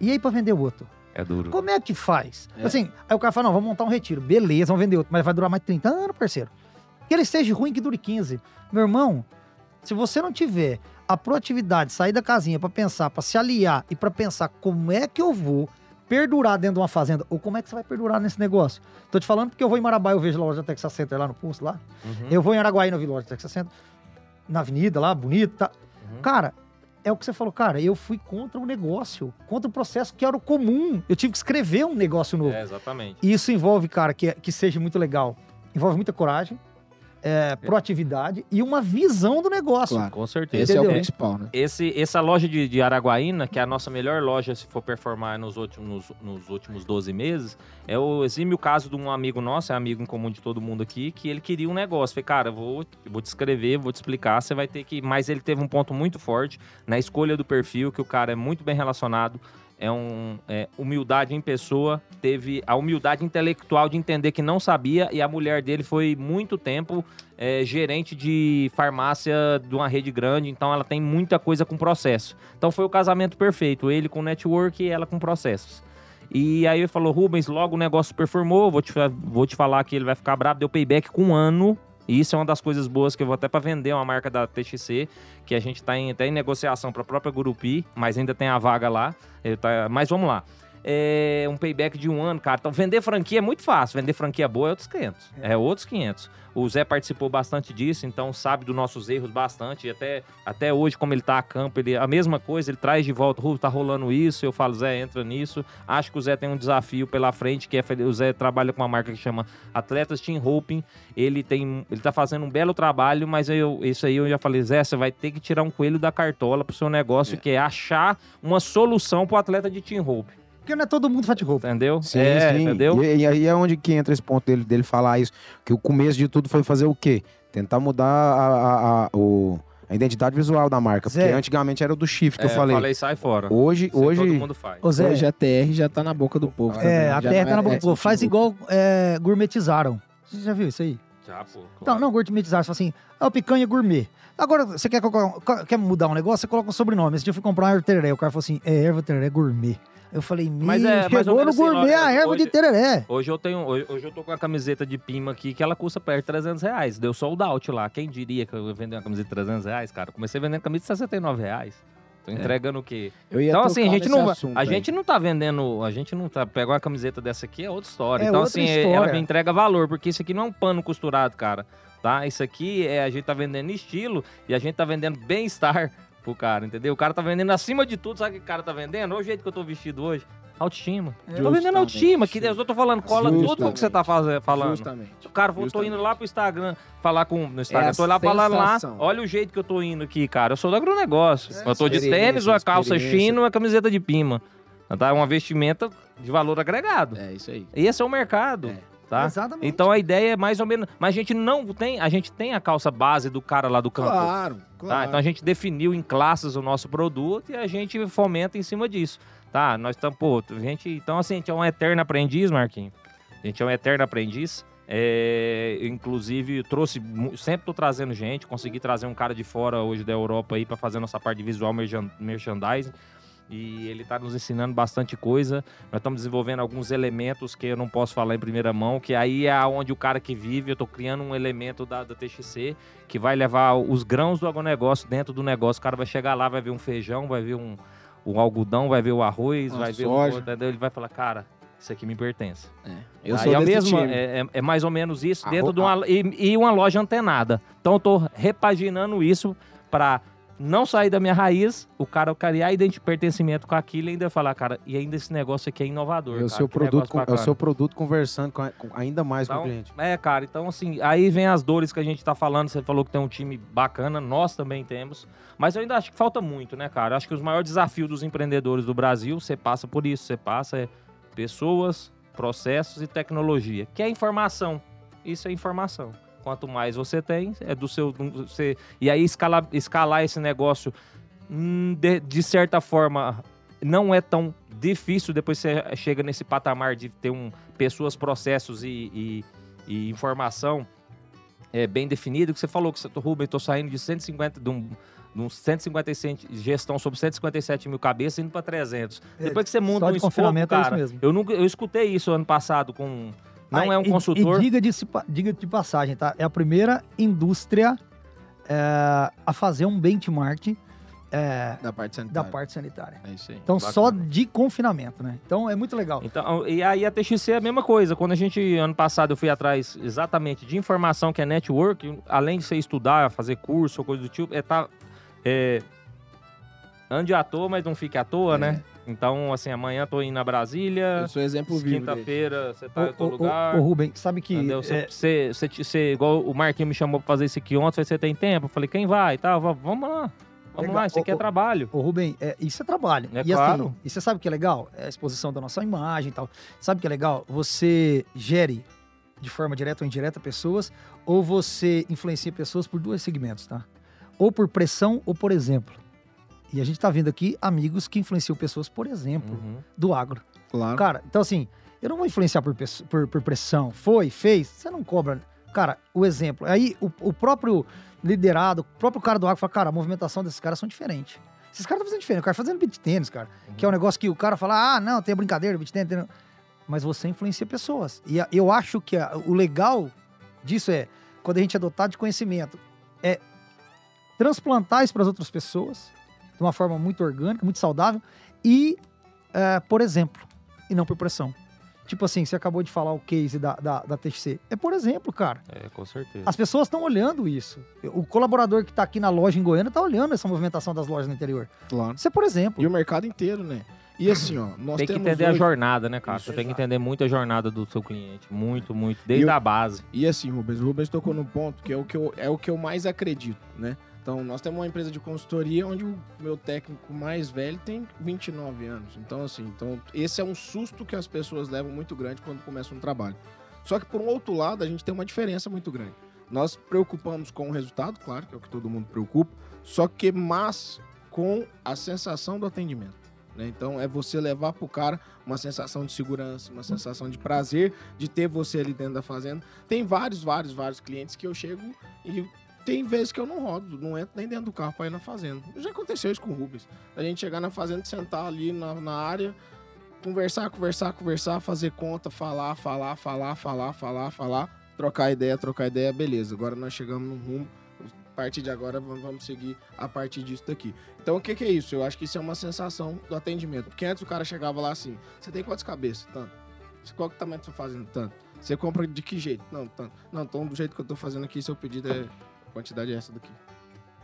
E aí pra vender o outro? É duro. Como é que faz? É. Assim, aí o cara fala, não, vamos montar um retiro. Beleza, vamos vender outro. Mas vai durar mais de 30 anos, parceiro. Que ele seja ruim, que dure 15. Meu irmão, se você não tiver a proatividade, sair da casinha pra pensar, pra se aliar e pra pensar como é que eu vou perdurar dentro de uma fazenda, ou como é que você vai perdurar nesse negócio. Tô te falando porque eu vou em Marabá, eu vejo a loja da Texas Center lá no pulso, lá. Uhum. Eu vou em Araguaína, eu vi loja da Texas Center, na avenida lá, bonita. Uhum. Cara, é o que você falou, cara, eu fui contra o negócio, contra o processo que era o comum. Eu tive que escrever um negócio novo. É, exatamente. E isso envolve, cara, que, que seja muito legal. Envolve muita coragem, é, proatividade e uma visão do negócio. Claro. Com certeza. Esse é o Entendeu? principal, né? Esse, essa loja de, de Araguaína, que é a nossa melhor loja se for performar nos últimos, nos últimos 12 meses, é o exímio caso de um amigo nosso, é amigo em comum de todo mundo aqui, que ele queria um negócio. Falei, cara, vou, eu vou te escrever, vou te explicar, você vai ter que. Mas ele teve um ponto muito forte na escolha do perfil, que o cara é muito bem relacionado. É um é, humildade em pessoa, teve a humildade intelectual de entender que não sabia, e a mulher dele foi muito tempo é, gerente de farmácia de uma rede grande, então ela tem muita coisa com processo. Então foi o casamento perfeito, ele com network e ela com processos. E aí ele falou, Rubens, logo o negócio performou, vou te, vou te falar que ele vai ficar bravo, deu payback com um ano. E isso é uma das coisas boas que eu vou até para vender uma marca da TXC, que a gente tá em, até em negociação para a própria Gurupi, mas ainda tem a vaga lá. Tá- mas vamos lá. É, um payback de um ano, cara. Então, vender franquia é muito fácil. Vender franquia boa é outros 500. É, outros 500. O Zé participou bastante disso, então sabe dos nossos erros bastante. E até, até hoje, como ele tá a campo, ele, a mesma coisa, ele traz de volta, Ru, tá rolando isso. Eu falo, Zé, entra nisso. Acho que o Zé tem um desafio pela frente, que é o Zé trabalha com uma marca que chama Atletas Team Hoping. Ele tem. Ele tá fazendo um belo trabalho, mas eu, isso aí eu já falei, Zé, você vai ter que tirar um coelho da cartola pro seu negócio, que é achar uma solução pro atleta de Team Hope. Porque não é todo mundo fat roupa. Entendeu? Sim, é, sim. entendeu? E, e aí é onde que entra esse ponto dele, dele falar isso. Que o começo de tudo foi fazer o quê? Tentar mudar a, a, a- o, a identidade visual da marca. Zé. Porque antigamente era o do chifre que É, eu falei. sai fora. Hoje, hoje todo mundo faz. Ô, Zé, Hoje a TR já tá na boca do povo. é, também, a já não tá na é- boca. é Pô, faz igual é, gourmetizaram. Você já viu isso aí? Já, pô. Então, não gourmetizaram. Você fala assim, é o picanha gourmet. Agora, você quer, quer mudar um negócio, você coloca um sobrenome. Esse dia eu fui comprar uma erva tereré. O cara falou assim, é erva tereré gourmet. Eu falei, Mas é chegou no menos assim, gourmet ó, a erva hoje- de tereré. Hoje eu tenho. Hoje, hoje eu tô com uma camiseta de Pima aqui que ela custa perto de 300 reais. Deu sold out lá. Quem diria que eu ia vender uma camiseta de 300 reais, cara? Comecei vendendo camisa de 69 reais. Tô entregando o quê? Eu ia Então, assim, a gente não, a aí. gente não tá vendendo, a gente não tá, pegar uma camiseta dessa aqui é outra história. É então, outra assim, é- ela história. me entrega valor, porque isso aqui não é um pano costurado, cara, tá? Isso aqui é, a gente tá vendendo estilo e a gente tá vendendo bem-estar pro cara, entendeu? O cara tá vendendo acima de tudo, sabe o que o cara tá vendendo? Olha o jeito que eu tô vestido hoje. Autoestima. tô vendendo autoestima, que eu tô falando, cola tudo Justamente. o que você tá fazendo, falando. Justamente. O cara, eu tô indo lá pro Instagram falar com. No Instagram, É tô lá falando lá. Olha o jeito que eu tô indo aqui, cara. Eu sou do agronegócio. eu tô de tênis, uma calça e uma camiseta de pima. Tá? Uma vestimenta de valor agregado. É isso aí. E esse é o mercado. É. Tá? Exatamente. Então a ideia é mais ou menos. Mas a gente não tem. A gente tem a calça base do cara lá do campo. Claro, Tá? claro. Então a gente definiu em classes o nosso produto e a gente fomenta em cima disso. Tá? Nós estamos, pô, gente. Então, assim, a gente é um eterno aprendiz, Marquinhos. A gente é um eterno aprendiz. É, inclusive, trouxe. Sempre tô trazendo gente. Consegui trazer um cara de fora hoje da Europa aí para fazer nossa parte de visual merchan- merchandising. E ele está nos ensinando bastante coisa. Nós estamos desenvolvendo alguns elementos que eu não posso falar em primeira mão, que aí é onde o cara que vive, eu estou criando um elemento da, da TXC que vai levar os grãos do agronegócio dentro do negócio. O cara vai chegar lá, vai ver um feijão, vai ver um, um algodão, vai ver o arroz, Uma vai ver soja. o entendeu? Ele vai falar, cara, isso aqui me pertence. Eu Aí sou é, o mesmo, é, é- é mais ou menos isso dentro ro- de uma e, e uma loja antenada. Então eu tô repaginando isso para não sair da minha raiz, o cara criar identi- pertencimento com aquilo e ainda falar, cara, e ainda esse negócio aqui é inovador. é o cara, seu produto, com- é o seu produto conversando com, com- ainda mais com Então, o cliente. É, cara, então assim, aí vem as dores que a gente tá falando. Você falou que tem um time bacana, nós também temos. Mas eu ainda acho que falta muito, né, cara? Eu acho que os maiores desafios dos empreendedores do Brasil, você passa por isso. Você passa é pessoas, processos e tecnologia, que é informação. Isso é informação. Quanto mais você tem, é do seu. Você, e aí escalar, escalar esse negócio hum, de, de certa forma não é tão difícil depois você chega nesse patamar de ter um, pessoas, processos e, e- e informação é, bem definido, que você falou que você, Rubem, estou saindo de 150, de um, de um 157, gestão sobre 157 mil cabeças, indo para 300. É, Depois que você monta só um escopo, é isso cara, mesmo. eu, nunca, eu escutei isso ano passado com... Não Ah, é um e- consultor... E diga de, diga de passagem, tá? É a primeira indústria é, a fazer um benchmark é, Da parte da sanitária. parte sanitária. É isso aí. Então, Bacana. só de confinamento, né? Então, é muito legal. Então, e aí a TXC é a mesma coisa. Quando a gente, ano passado, eu fui atrás exatamente de informação que é network, além de você estudar, fazer curso ou coisa do tipo, é tá. É, ande à toa, mas não fique à toa, É. né? Então, assim, amanhã tô indo na Brasília, Eu sou exemplo vivo. quinta-feira você tá em outro Ô, lugar. ô, ô, Rubem, sabe que... Entendeu? Você, é, você, você, você- igual o Marquinhos me chamou pra fazer isso aqui ontem, você tem tempo? Eu falei, quem vai e tal? Va- Vamos lá. Vamos Legal. lá, isso aqui Ô, é ô, trabalho. Ô, Rubem, é, isso é trabalho. É e claro. assim, e você sabe o que é legal? É a exposição da nossa imagem e tal. Sabe o que é legal? Você gere de forma direta ou indireta pessoas, ou você influencia pessoas por dois segmentos, tá? Ou por pressão ou por exemplo. E a gente tá vendo aqui amigos que influenciam pessoas, por exemplo, Uhum. do agro. Claro. Cara, então assim, eu não vou influenciar por, por, por pressão. Foi, fez, você não cobra. Cara, o exemplo. Aí o, o próprio liderado, o próprio cara do agro fala, cara, a movimentação desses caras são diferentes. Esses caras estão fazendo diferente. O cara tá fazendo beat tênis, cara. Que é um negócio que o cara fala, ah, não, tem brincadeira, beat tênis. tem- Mas você influencia pessoas. E a- eu acho que a- o legal disso é, quando a gente é dotado de conhecimento, é transplantar isso para as outras pessoas de uma forma muito orgânica, muito saudável e, é, por exemplo, e não por pressão. Tipo assim, você acabou de falar o case da, da, da TXC. É por exemplo, cara. É, com certeza. As pessoas estão olhando isso. O colaborador que está aqui na loja em Goiânia está olhando essa movimentação das lojas no interior. Claro. Isso é por exemplo. E o mercado inteiro, né? E assim, ó, nós tem que temos entender a hoje- jornada, né, cara? Isso, Você tem que entender muito a jornada do seu cliente. Muito, muito. Desde eu- a base. E assim, Rubens, o Rubens tocou no ponto que é o que eu, é o que eu mais acredito, né? Então, nós temos uma empresa de consultoria onde o meu técnico mais velho tem 29 anos. Então, assim, então, esse é um susto que as pessoas levam muito grande quando começam um trabalho. Só que, por um outro lado, a gente tem uma diferença muito grande. Nós preocupamos com o resultado, claro, que é o que todo mundo preocupa, só que mais com a sensação do atendimento. né? Então, é você levar pro cara uma sensação de segurança, uma sensação de prazer de ter você ali dentro da fazenda. Tem vários, vários, vários clientes que eu chego e tem vezes que eu não rodo, não entro nem dentro do carro para ir na fazenda. Já aconteceu isso com o Rubens. A gente chegar na fazenda, sentar ali na, na área, conversar, conversar, conversar, fazer conta, falar, falar, falar, falar, falar, falar, trocar ideia, trocar ideia, beleza. Agora nós chegamos no rumo. A partir de agora vamos seguir a partir disso daqui. Então o que, que é isso? Eu acho que isso é uma sensação do atendimento. Porque antes o cara chegava lá assim: você tem quantas cabeças? Tanto. Qual que é tamanho você tá fazendo? Tanto. Você compra de que jeito? Não, tanto. Não, então do jeito que eu tô fazendo aqui, seu pedido é. Quantidade é essa daqui.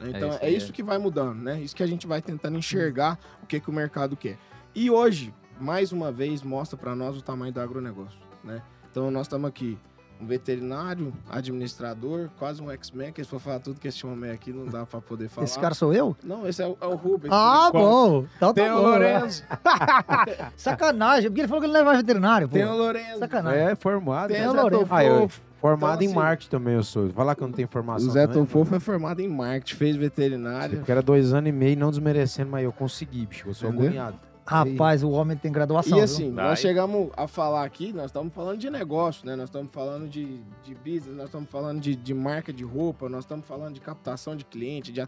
Então isso é isso é. que vai mudando, né? Isso que a gente vai tentando enxergar o que, que o mercado quer. E hoje, mais uma vez, mostra para nós o tamanho do agronegócio, né? Então nós estamos aqui, um veterinário, administrador, quase um X-Men, que se for falar tudo que esse homem aqui não dá para poder falar. Esse cara sou eu? Não, esse é o, é o Rubens. Ah, bom. Então tá Tem o bom, Lourenço, né? Sacanagem, porque ele falou que ele não é mais veterinário, pô. tem o Lourenço. Sacanagem. É, formado. Tem né? o o Lourenço. Ah, eu, formado Então, em assim, marketing também eu sou. Falar que eu não tenho formação. O Zé Tofofo é formado em marketing, fez veterinária. Porque era dois anos e meio, não desmerecendo, mas eu consegui, bicho. Eu sou Entendeu? agoniado. Rapaz, o homem tem graduação. E viu? assim, Vai. nós chegamos a falar aqui, nós estamos falando de negócio, né? Nós estamos falando de, de business, nós estamos falando de, de marca de roupa, nós estamos falando de captação de cliente, de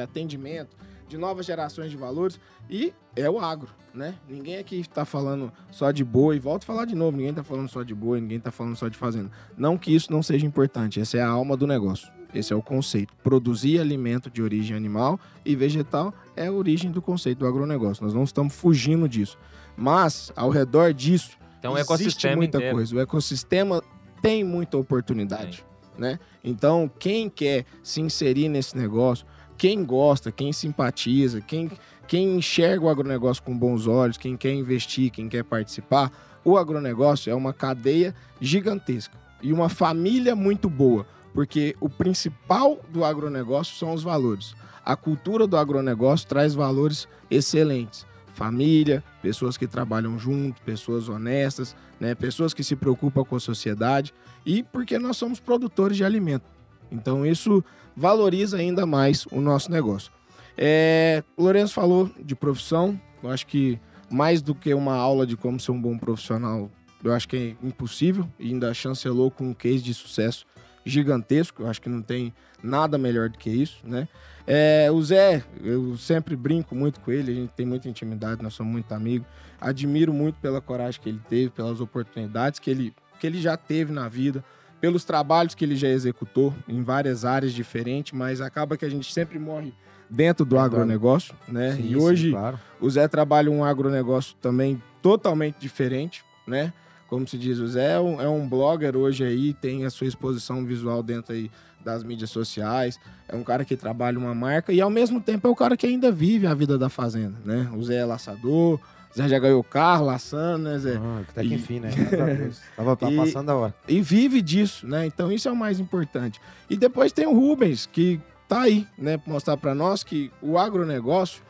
atendimento, de novas gerações de valores e é o agro, né? Ninguém aqui está falando só de boi, volto a falar de novo, ninguém está falando só de boi, ninguém está falando só de fazenda. Não que isso não seja importante, essa é a alma do negócio. Esse é o conceito. Produzir alimento de origem animal e vegetal é a origem do conceito do agronegócio. Nós não estamos fugindo disso. Mas, ao redor disso, Então, existe ecossistema muita inteiro. coisa. O ecossistema tem muita oportunidade, né? Então, quem quer se inserir nesse negócio, quem gosta, quem simpatiza, quem, quem enxerga o agronegócio com bons olhos, quem quer investir, quem quer participar, o agronegócio é uma cadeia gigantesca e uma família muito boa, porque o principal do agronegócio são os valores. A cultura do agronegócio traz valores excelentes. Família, pessoas que trabalham junto, pessoas honestas, né? pessoas que se preocupam com a sociedade e porque nós somos produtores de alimento. Então isso valoriza ainda mais o nosso negócio. É, o Lourenço falou de profissão, eu acho que mais do que uma aula de como ser um bom profissional, eu acho que é impossível e ainda chancelou com um case de sucesso gigantesco, eu acho que não tem nada melhor do que isso, né? É, o Zé, eu sempre brinco muito com ele, a gente tem muita intimidade, nós somos muito amigos. Admiro muito pela coragem que ele teve, pelas oportunidades que ele, que ele já teve na vida, pelos trabalhos que ele já executou em várias áreas diferentes, mas acaba que a gente sempre morre dentro do do agronegócio, né? Sim, e sim, hoje claro. o Zé trabalha um agronegócio também totalmente diferente, né? Como se diz, o Zé é um, é um blogger hoje aí, tem a sua exposição visual dentro aí das mídias sociais, é um cara que trabalha uma marca e ao mesmo tempo é o cara que ainda vive a vida da fazenda, né? O Zé é laçador, Zé já ganhou carro laçando, né, Zé? Ah, até que E- enfim, né? Tava, tava E- passando a hora. e vive disso, né? Então isso é o mais importante. E depois tem o Rubens, que tá aí, né, pra mostrar para nós que o agronegócio,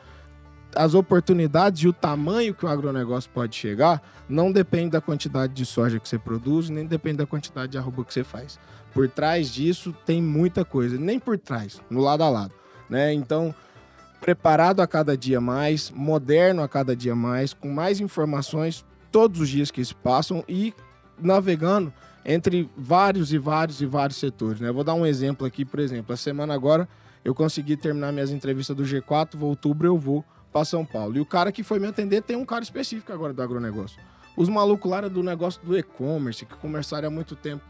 as oportunidades e o tamanho que o agronegócio pode chegar, não depende da quantidade de soja que você produz, nem depende da quantidade de arroba que você faz. Por trás disso tem muita coisa, nem por trás, no lado a lado, né? Então, preparado a cada dia mais, moderno a cada dia mais, com mais informações todos os dias que se passam e navegando entre vários e vários e vários setores. Né? Vou dar um exemplo aqui, por exemplo, a semana agora eu consegui terminar minhas entrevistas do G4, vou outubro eu vou para São Paulo. E o cara que foi me atender tem um cara específico agora do agronegócio. Os malucos lá eram do negócio do e-commerce, que começaram há muito tempo,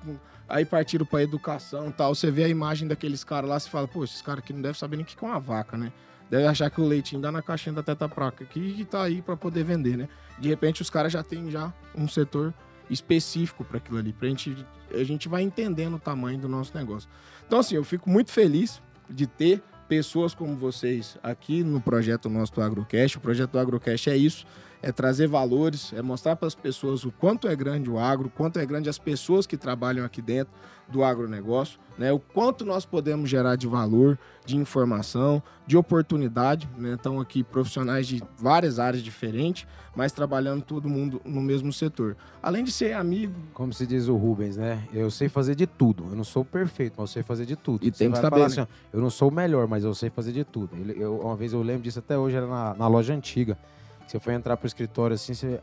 aí partiram para educação tal. Você vê a imagem daqueles caras lá, você fala, pô, esses caras aqui não devem saber nem o que é uma vaca, né? Deve achar que o leitinho dá na caixinha da Teta Praca, que tá aí para poder vender, né? De repente os caras já têm já um setor específico para aquilo ali, pra gente a gente vai entendendo o tamanho do nosso negócio. Então assim, eu fico muito feliz de ter pessoas como vocês aqui no projeto nosso do Agrocast. O projeto do Agrocast é isso, é trazer valores, é mostrar para as pessoas o quanto é grande o agro, o quanto é grande as pessoas que trabalham aqui dentro do agronegócio, né? O quanto nós podemos gerar de valor, de informação, de oportunidade, né? Estão aqui profissionais de várias áreas diferentes, mas trabalhando todo mundo no mesmo setor. Além de ser amigo. Como se diz o Rubens, né? Eu sei fazer de tudo. Eu não sou perfeito, mas eu sei fazer de tudo. E Você tem que saber, né? assim, ó, eu não sou o melhor, mas eu sei fazer de tudo. Eu- uma vez eu lembro disso até hoje, era na, na loja antiga. Você foi entrar pro escritório assim, você,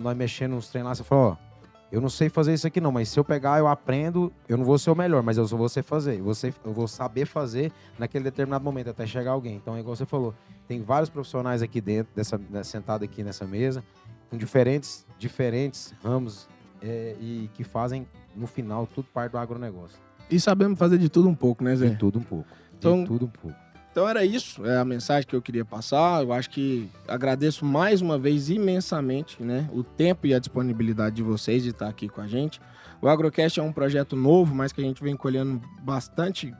nós mexendo uns trem lá, você falou, ó, eu não sei fazer isso aqui não, mas se eu pegar, eu aprendo, eu não vou ser o melhor, mas eu vou ser fazer. Eu vou, ser- eu vou saber fazer naquele determinado momento, até chegar alguém. Então, é igual você falou, tem vários profissionais aqui dentro, dessa, né, sentado aqui nessa mesa, com diferentes, diferentes ramos é, e que fazem, no final, tudo parte do agronegócio. E sabemos fazer de tudo um pouco, né, Zé? De tudo um pouco. De Então- tudo um pouco. Então era isso, é a mensagem que eu queria passar. Eu acho que agradeço mais uma vez imensamente, né, o tempo e a disponibilidade de vocês de estar aqui com a gente. O Agrocast é um projeto novo, mas que a gente vem colhendo bastante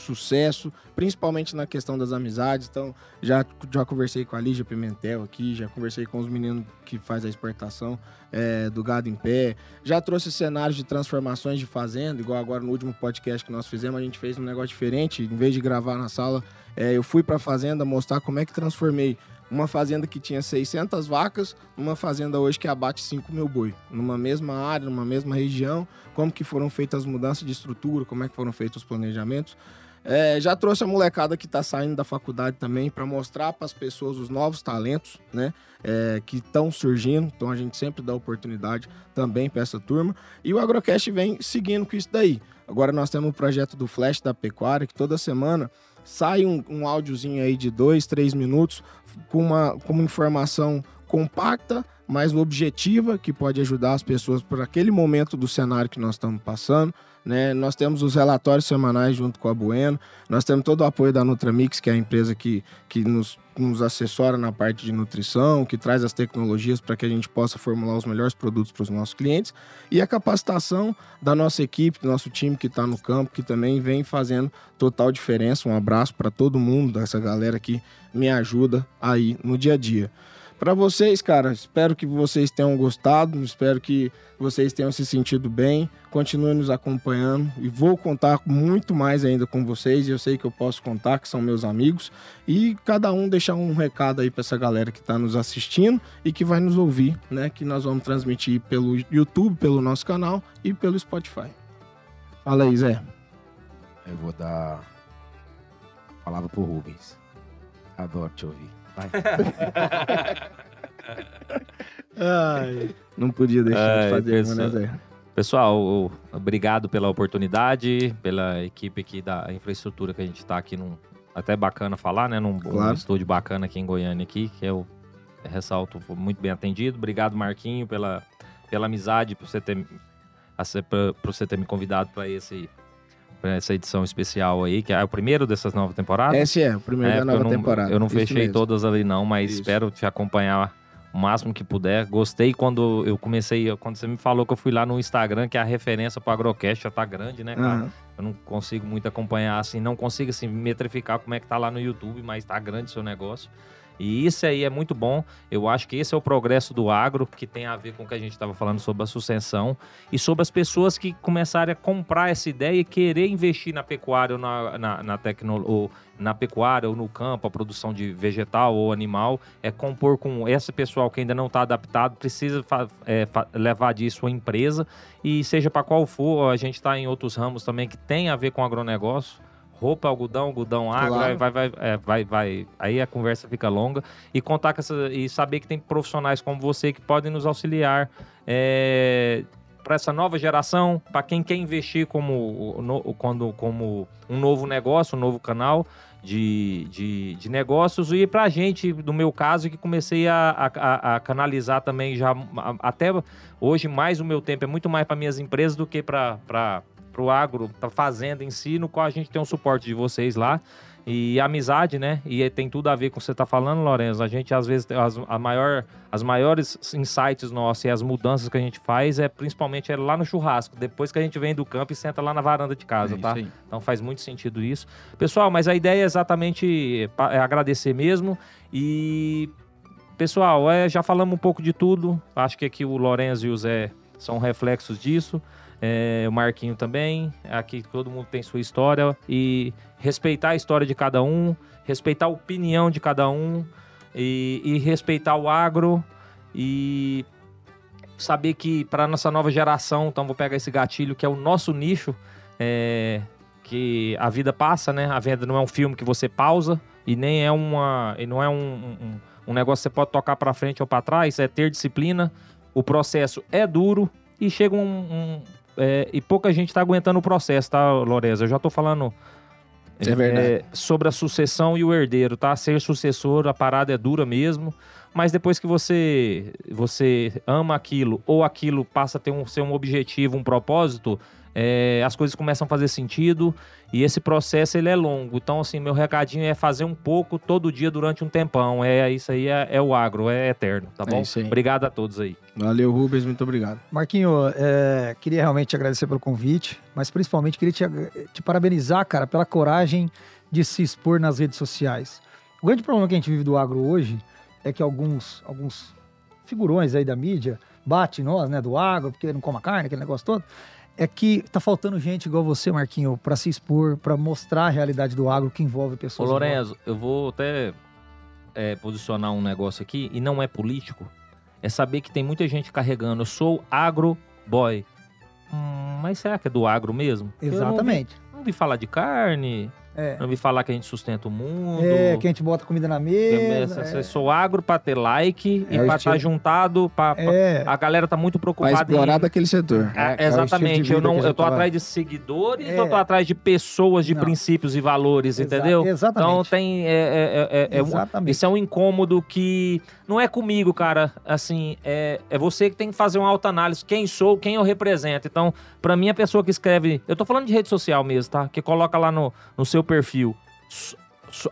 sucesso, principalmente na questão das amizades. Então, já, já conversei com a Lígia Pimentel aqui, já conversei com os meninos que faz a exportação é, do gado em pé, já trouxe cenários de transformações de fazenda, igual agora no último podcast que nós fizemos, a gente fez um negócio diferente, em vez de gravar na sala, é, eu fui para a fazenda mostrar como é que transformei uma fazenda que tinha 600 vacas numa fazenda hoje que abate 5 mil boi. Numa mesma área, numa mesma região, como que foram feitas as mudanças de estrutura, como é que foram feitos os planejamentos. É, já trouxe a molecada que está saindo da faculdade também para mostrar para as pessoas os novos talentos, né? é, que estão surgindo. Então a gente sempre dá oportunidade também para essa turma. E o Agrocast vem seguindo com isso daí. Agora nós temos o projeto do Flash da Pecuária, que toda semana sai um, um áudiozinho aí de dois, três minutos com uma, com uma informação compacta, mas objetiva, que pode ajudar as pessoas por aquele momento do cenário que nós estamos passando. Né? Nós temos os relatórios semanais junto com a Bueno, nós temos todo o apoio da Nutramix, que é a empresa que, que nos, nos assessora na parte de nutrição, que traz as tecnologias para que a gente possa formular os melhores produtos para os nossos clientes, e a capacitação da nossa equipe, do nosso time que está no campo, que também vem fazendo total diferença. Um abraço para todo mundo, dessa galera que me ajuda aí no dia a dia. Para vocês, cara, espero que vocês tenham gostado, espero que vocês tenham se sentido bem. Continuem nos acompanhando e vou contar muito mais ainda com vocês. Eu sei que eu posso contar, que são meus amigos. E cada um deixar um recado aí para essa galera que está nos assistindo e que vai nos ouvir, né? Que nós vamos transmitir pelo YouTube, pelo nosso canal e pelo Spotify. Fala aí, Zé. Eu vou dar a palavra pro Rubens. Adoro te ouvir. Vai. Não podia deixar Ai, de fazer né, pessoal. Zé? Pessoal, obrigado pela oportunidade, pela equipe aqui da infraestrutura que a gente está aqui num até bacana falar, né? Num, Claro. um estúdio bacana aqui em Goiânia aqui, que eu ressalto muito bem atendido. Obrigado, Marquinho, pela, pela amizade, por você ter por você ter me convidado para esse essa edição especial aí, que é o primeiro dessas novas temporadas. Esse é o primeiro É, da nova eu não, temporada. Eu não Isso fechei mesmo. todas ali não, mas Isso. espero te acompanhar o máximo que puder. Gostei quando eu comecei, quando você me falou que eu fui lá no Instagram, que a referência para Agrocast já tá grande, né, cara? Aham. Eu não consigo muito acompanhar assim, não consigo assim metrificar como é que tá lá no YouTube, mas tá grande o seu negócio. E isso aí é muito bom. Eu acho que esse é o progresso do agro, que tem a ver com o que a gente estava falando sobre a sucessão e sobre as pessoas que começarem a comprar essa ideia e querer investir na pecuária ou na, na, na, tecno, ou na pecuária ou no campo, a produção de vegetal ou animal, é compor com esse pessoal que ainda não está adaptado, precisa é, levar disso a empresa e seja para qual for, a gente está em outros ramos também que tem a ver com agronegócio. Roupa, algodão, algodão, água, Claro. vai, vai, é, vai, vai. Aí a conversa fica longa. E contar com essa, e saber que tem profissionais como você que podem nos auxiliar para essa nova geração, para quem quer investir como, no- quando, como um novo negócio, um novo canal de, de, de negócios. E para a gente, no meu caso, que comecei a, a- a- canalizar também já até hoje mais o meu tempo é muito mais para minhas empresas do que para pro agro, pra fazenda em si, no qual a gente tem um suporte de vocês lá. E amizade, né? E tem tudo a ver com o que você está falando, Lorenzo. A gente, às vezes, as, a maior, as maiores insights nossos e as mudanças que a gente faz é principalmente é lá no churrasco, depois que a gente vem do campo e senta lá na varanda de casa, É tá? aí. Então faz muito sentido isso. Pessoal, mas a ideia é exatamente é agradecer mesmo. E, pessoal, é, já falamos um pouco de tudo. Acho que aqui o Lorenzo e o Zé são reflexos disso. É, o Marquinho também. Aqui todo mundo tem sua história. E respeitar a história de cada um, respeitar a opinião de cada um e, e respeitar o agro e saber que para nossa nova geração, então vou pegar esse gatilho que é o nosso nicho, é, que a vida passa, né? A vida não é um filme que você pausa e nem é uma, e não é um, um, um negócio que você pode tocar para frente ou para trás, é ter disciplina. O processo é duro e chega um, um- é, e pouca gente está aguentando o processo, tá, Loreza? Eu já tô falando é verdade. sobre a sucessão e o herdeiro, tá? Ser sucessor, a parada é dura mesmo. Mas depois que você você ama aquilo ou aquilo passa a ter um, ser um objetivo, um propósito, é, as coisas começam a fazer sentido e esse processo ele é longo. Então, assim, meu recadinho é fazer um pouco todo dia durante um tempão. É isso aí, é, é o agro, é eterno, tá É bom? isso aí. Obrigado a todos aí. Valeu, Rubens, muito obrigado. Marquinho, é, queria realmente te agradecer pelo convite, mas principalmente queria te, te parabenizar, cara, pela coragem de se expor nas redes sociais. O grande problema que a gente vive do agro hoje é que alguns, alguns figurões aí da mídia batem em nós, né, do agro, porque não come carne, aquele negócio todo. É que tá faltando gente igual você, Marquinho, para se expor, para mostrar a realidade do agro que envolve Ô, pessoas. Lorenzo, eu vou até é, posicionar um negócio aqui, e não é político, é saber que tem muita gente carregando, eu sou agro boy. Hum, mas será que é do agro mesmo? Eu não vi- Exatamente. Não vi, falar de carne, É. não vi falar que a gente sustenta o mundo. É, que a gente bota comida na mesa. eu é. sou agro pra ter like É e o pra estar juntado. Pra, pra- É. A galera tá muito preocupada explorar em... daquele setor. É- é exatamente, eu, não, eu tô tava- atrás de seguidores É. ou tô atrás de pessoas, de Não. princípios e valores, Exa- entendeu? Exatamente. Então tem. É, é- é- é um- Exatamente. isso é um incômodo que não é comigo, cara. Assim, é, é você que tem que fazer uma autoanálise. Quem sou, quem eu represento. Então, pra mim, a pessoa que escreve. Eu tô falando de rede social mesmo, tá? Que coloca lá no, no seu perfil.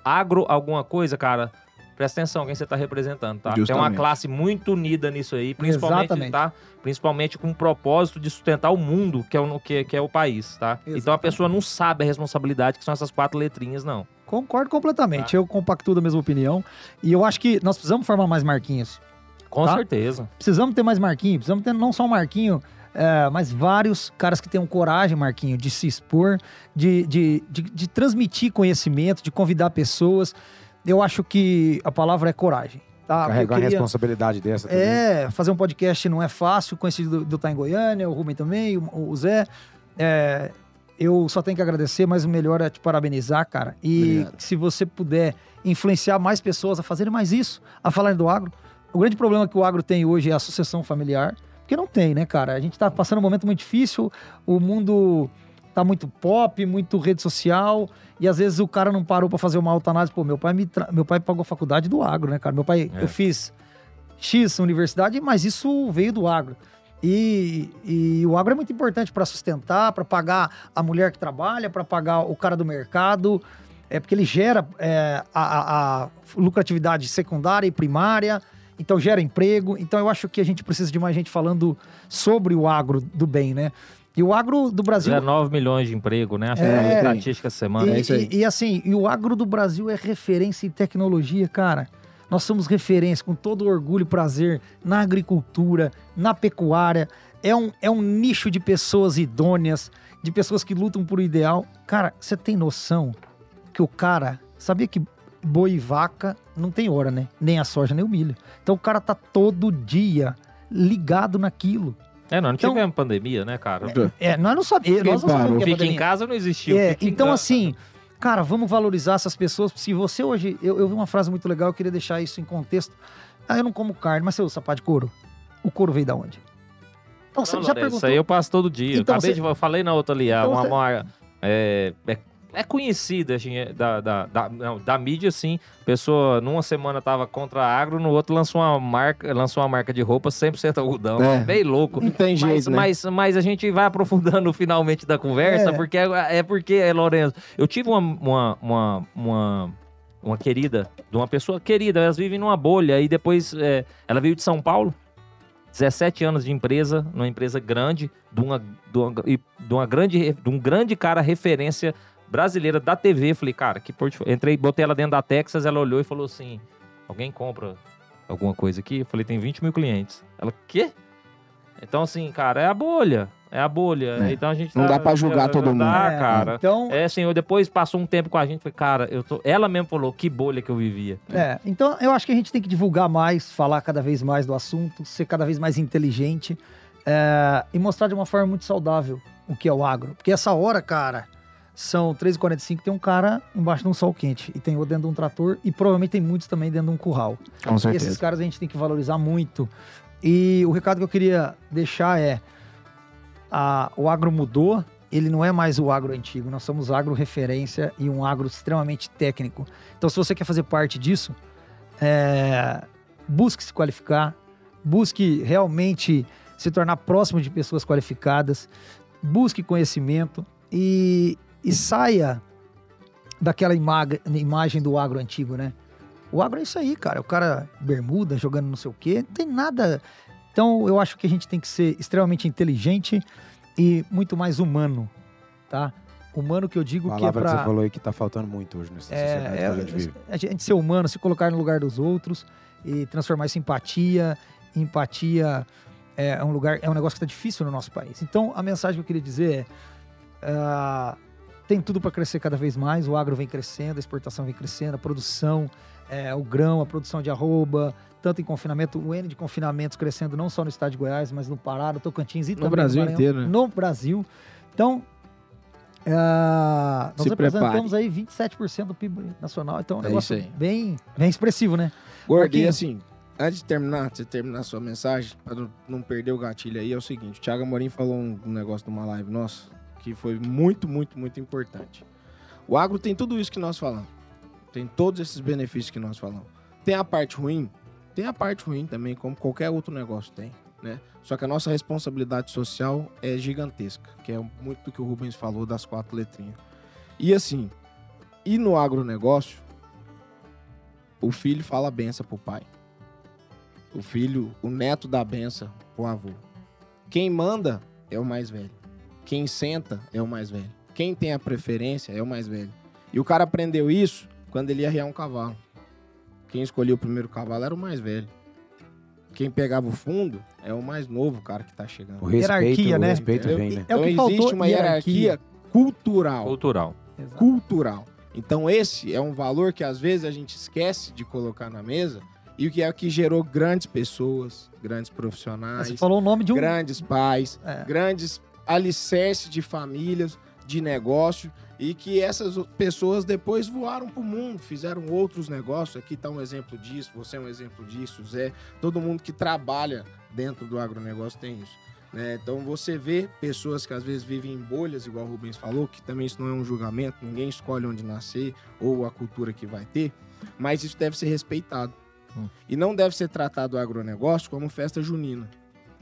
Agro alguma coisa, cara. Presta atenção quem você tá representando, tá? Tem uma Justamente. classe muito unida nisso aí, principalmente, Exatamente. tá? Principalmente com o propósito de sustentar o mundo, que é o, que, que é o país, tá? Então a Exatamente. pessoa não sabe a responsabilidade que são essas quatro letrinhas, não. Concordo completamente. Tá. Eu compactuo da mesma opinião. E eu acho que nós precisamos formar mais Marquinhos. Com Tá? certeza. Precisamos ter mais Marquinhos. Precisamos ter não só um Marquinho, é, mas vários caras que tenham coragem, Marquinho, de se expor, de, de, de, de transmitir conhecimento, de convidar pessoas. Eu acho que a palavra é coragem. Tá? Carregar queria- responsabilidade dessa também. É, fazer um podcast não é fácil, conhecido do, do Tá em Goiânia, o Rubem também, o, o Zé. É, eu só tenho que agradecer, mas o melhor é te parabenizar, cara. E Obrigado. se você puder influenciar mais pessoas a fazerem mais isso, a falarem do agro. O grande problema que o agro tem hoje é a sucessão familiar, porque não tem, né, cara? A gente tá passando um momento muito difícil, o mundo tá muito pop, muito rede social, e às vezes o cara não parou pra fazer uma autoanálise. Pô, meu pai, me tra- meu pai pagou a faculdade do agro, né, cara? Meu pai, É. eu fiz X universidade, mas isso veio do agro. E, e o agro é muito importante para sustentar, para pagar a mulher que trabalha, para pagar o cara do mercado, é porque ele gera é, a, a- a lucratividade secundária e primária, então gera emprego. Então eu acho que a gente precisa de mais gente falando sobre o agro do bem, né? E o agro do Brasil 19 milhões de emprego, né? Acho que É, é estatística essa semana. É e, isso aí. e- e assim, e o agro do Brasil é referência em tecnologia, cara. Nós somos referência com todo orgulho e prazer na agricultura, na pecuária. É um, é um nicho de pessoas idôneas, de pessoas que lutam por um ideal. Cara, você tem noção que o cara. Sabia que boi e vaca não tem hora, né? Nem a soja, nem o milho. Então o cara tá todo dia ligado naquilo. É, nós não Então- tivemos pandemia, né, cara? É, nós não sabíamos. Nós não que é Fica em casa não existiu. É, então, casa. assim, cara, vamos valorizar essas pessoas. Se você hoje. Eu, eu vi uma frase muito legal, eu queria deixar isso em contexto. Ah, eu não como carne, mas você usa sapato de couro? O couro veio da onde? Então, você Não, já Lourenço, perguntou. Isso aí eu passo todo dia. Então acabei você- de. Eu falei na outra ali, Então uma, você- uma- é, é é conhecida, assim, é da, da, da, não, da mídia, assim. Pessoa, numa semana tava contra a agro, no outro lançou uma marca, lançou uma marca de roupa 100% algodão. É. Bem louco. Não tem jeito, Mas, né? mas, mas a gente vai aprofundando finalmente da conversa, É. porque é, é porque, é, Lourenço, eu tive uma, uma, uma, uma, uma querida, de uma pessoa querida, elas vivem numa bolha, e depois é, ela veio de São Paulo, 17 anos de empresa, numa empresa grande, de, uma, de, uma, de, uma grande, de um grande cara referência brasileira da TV. Eu Falei, cara, que portfólio. Entrei, botei ela dentro da Texas, ela olhou e falou assim: alguém compra alguma coisa aqui? Eu falei, tem 20 mil clientes. Ela, quê? Então, assim, cara, é a bolha. É a bolha. É. Então a gente Não tá- dá pra julgar todo não dá, É, cara. Então, É eu depois passou um tempo com a gente, falei, cara, eu tô. Ela mesmo falou, que bolha que eu vivia. É, então eu acho que a gente tem que divulgar mais, falar cada vez mais do assunto, ser cada vez mais inteligente é, e mostrar de uma forma muito saudável o que é o agro. Porque essa hora, cara, são 3h45, tem um cara embaixo de um sol quente e tem outro dentro de um trator e provavelmente tem muitos também dentro de um curral. Com Esses caras a gente tem que valorizar muito. E o recado que eu queria deixar é: a- o agro mudou, ele não é mais o agro antigo, nós somos agro referência e um agro extremamente técnico. Então, se você quer fazer parte disso, é, busque se qualificar, busque realmente se tornar próximo de pessoas qualificadas, busque conhecimento e, e saia daquela imagem do agro antigo, né? O agro é isso aí, cara. O cara bermuda, jogando não sei o quê, não tem nada. Então, eu acho que a gente tem que ser extremamente inteligente e muito mais humano, tá? Humano que eu digo que é palavra que você pra... falou aí que tá faltando muito hoje nessa sociedade que a gente É, vive. é, a gente ser humano, se colocar no lugar dos outros e transformar isso em empatia. Empatia é um lugar, é um negócio que está difícil no nosso país. Então, a mensagem que eu queria dizer é: ah, tem tudo para crescer cada vez mais. O agro vem crescendo, a exportação vem crescendo, a produção, é, o grão, a produção de arroba, tanto em confinamento, o N de confinamentos crescendo não só no estado de Goiás, mas no Pará, no Tocantins e No também Brasil Maranhão, inteiro, né? No Brasil. Então, ah, nós Se representamos aí 27% do PIB nacional. Então, é um É negócio bem, bem expressivo, né? Gordo, Marquinhos. assim, antes de terminar, você terminar a sua mensagem, para não- perder o gatilho aí, é o seguinte: o Thiago Amorim falou um, um negócio numa live nossa que foi muito, muito, muito importante. O agro tem tudo isso que nós falamos. Tem todos esses benefícios que nós falamos. Tem a parte ruim? Tem a parte ruim também, como qualquer outro negócio tem, né? Só que a nossa responsabilidade social é gigantesca, que é muito do que o Rubens falou das quatro letrinhas. E assim, e no agronegócio, o filho fala benção pro pai. O filho, o neto dá benção pro avô. Quem manda é o mais velho. Quem senta é o mais velho. Quem tem a preferência é o mais velho. E o cara aprendeu isso quando ele ia arriar um cavalo. Quem escolheu o primeiro cavalo era o mais velho. Quem pegava o fundo é o mais novo cara que tá chegando. O respeito, Hierarquia, o né? respeito Entendeu? vem, né? É o então que faltou, existe uma hierarquia. hierarquia cultural. Cultural. cultural. Então esse é um valor que às vezes a gente esquece de colocar na mesa e o que é o que gerou grandes pessoas, grandes profissionais, Você falou o nome de um. grandes pais, É. grandes alicerces de famílias, de negócio e que essas pessoas depois voaram para o mundo, fizeram outros negócios. Aqui está um exemplo disso, você é um exemplo disso, Zé. Todo mundo que trabalha dentro do agronegócio tem isso. né? Então você vê pessoas que às vezes vivem em bolhas, igual o Rubens falou, que também isso não é um julgamento, ninguém escolhe onde nascer ou a cultura que vai ter, mas isso deve ser respeitado. Hum. E não deve ser tratado o agronegócio como festa junina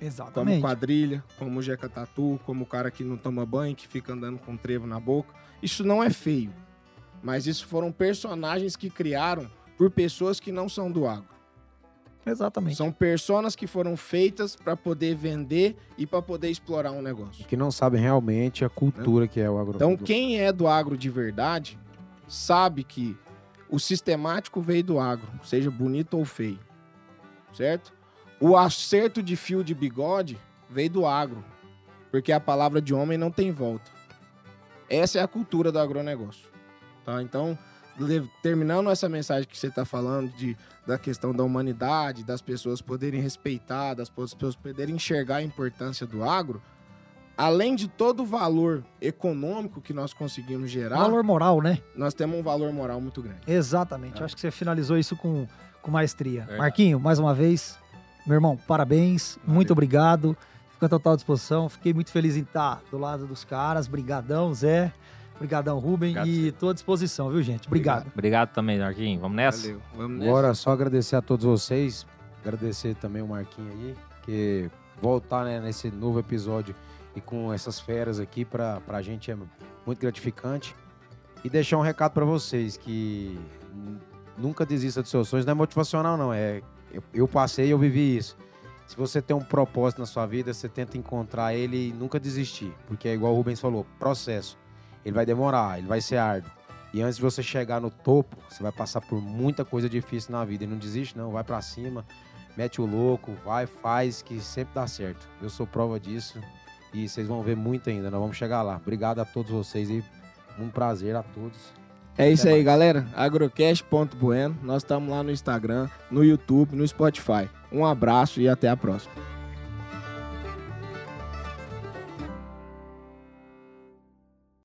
como Exatamente. quadrilha, como jeca tatu, como o cara que não toma banho, que fica andando com trevo na boca. Isso não é feio. Mas isso foram personagens que criaram por pessoas que não são do agro. Exatamente. São personas que foram feitas para poder vender e para poder explorar um negócio. Que não sabem realmente a cultura que é o agro. Então, quem é do agro de verdade sabe que o sistemático veio do agro, seja bonito ou feio. Certo? O acerto de fio de bigode veio do agro, porque a palavra de homem não tem volta. Essa é a cultura do agronegócio. Tá? Então, terminando essa mensagem que você está falando de, da questão da humanidade, das pessoas poderem respeitar, das pessoas poderem enxergar a importância do agro, além de todo o valor econômico que nós conseguimos gerar, Valor moral, né? nós temos um valor moral muito grande. Exatamente. É. Acho que você finalizou isso com, com maestria. Marquinho, mais uma vez, meu irmão, parabéns. Muito obrigado. Fico à total disposição. Fiquei muito feliz em estar do lado dos caras. Brigadão, Zé. Obrigadão, Rubem. Obrigado, e tô à disposição, viu, gente? Obrigado. Obrigado também, Marquinhos. Vamos nessa? Valeu. Vamos nessa. Agora, só agradecer a todos vocês, agradecer também o Marquinhos aí, que voltar né, nesse novo episódio e com essas feras aqui, pra, pra gente é muito gratificante. E deixar um recado pra vocês, que nunca desista dos seus sonhos, não é motivacional não, é eu, eu passei eu vivi isso. Se você tem um propósito na sua vida, você tenta encontrar ele e nunca desistir, porque é igual o Rubens falou, processo. Ele vai demorar, ele vai ser árduo. E antes de você chegar no topo, você vai passar por muita coisa difícil na vida. E não desiste, não. Vai pra cima, mete o louco, vai, faz, que sempre dá certo. Eu sou prova disso. E vocês vão ver muito ainda. Nós vamos chegar lá. Obrigado a todos vocês e um prazer a todos. É isso Até aí, mais. galera. Agrocast.bueno. Nós estamos lá no Instagram, no YouTube, no Spotify. Um abraço e até a próxima.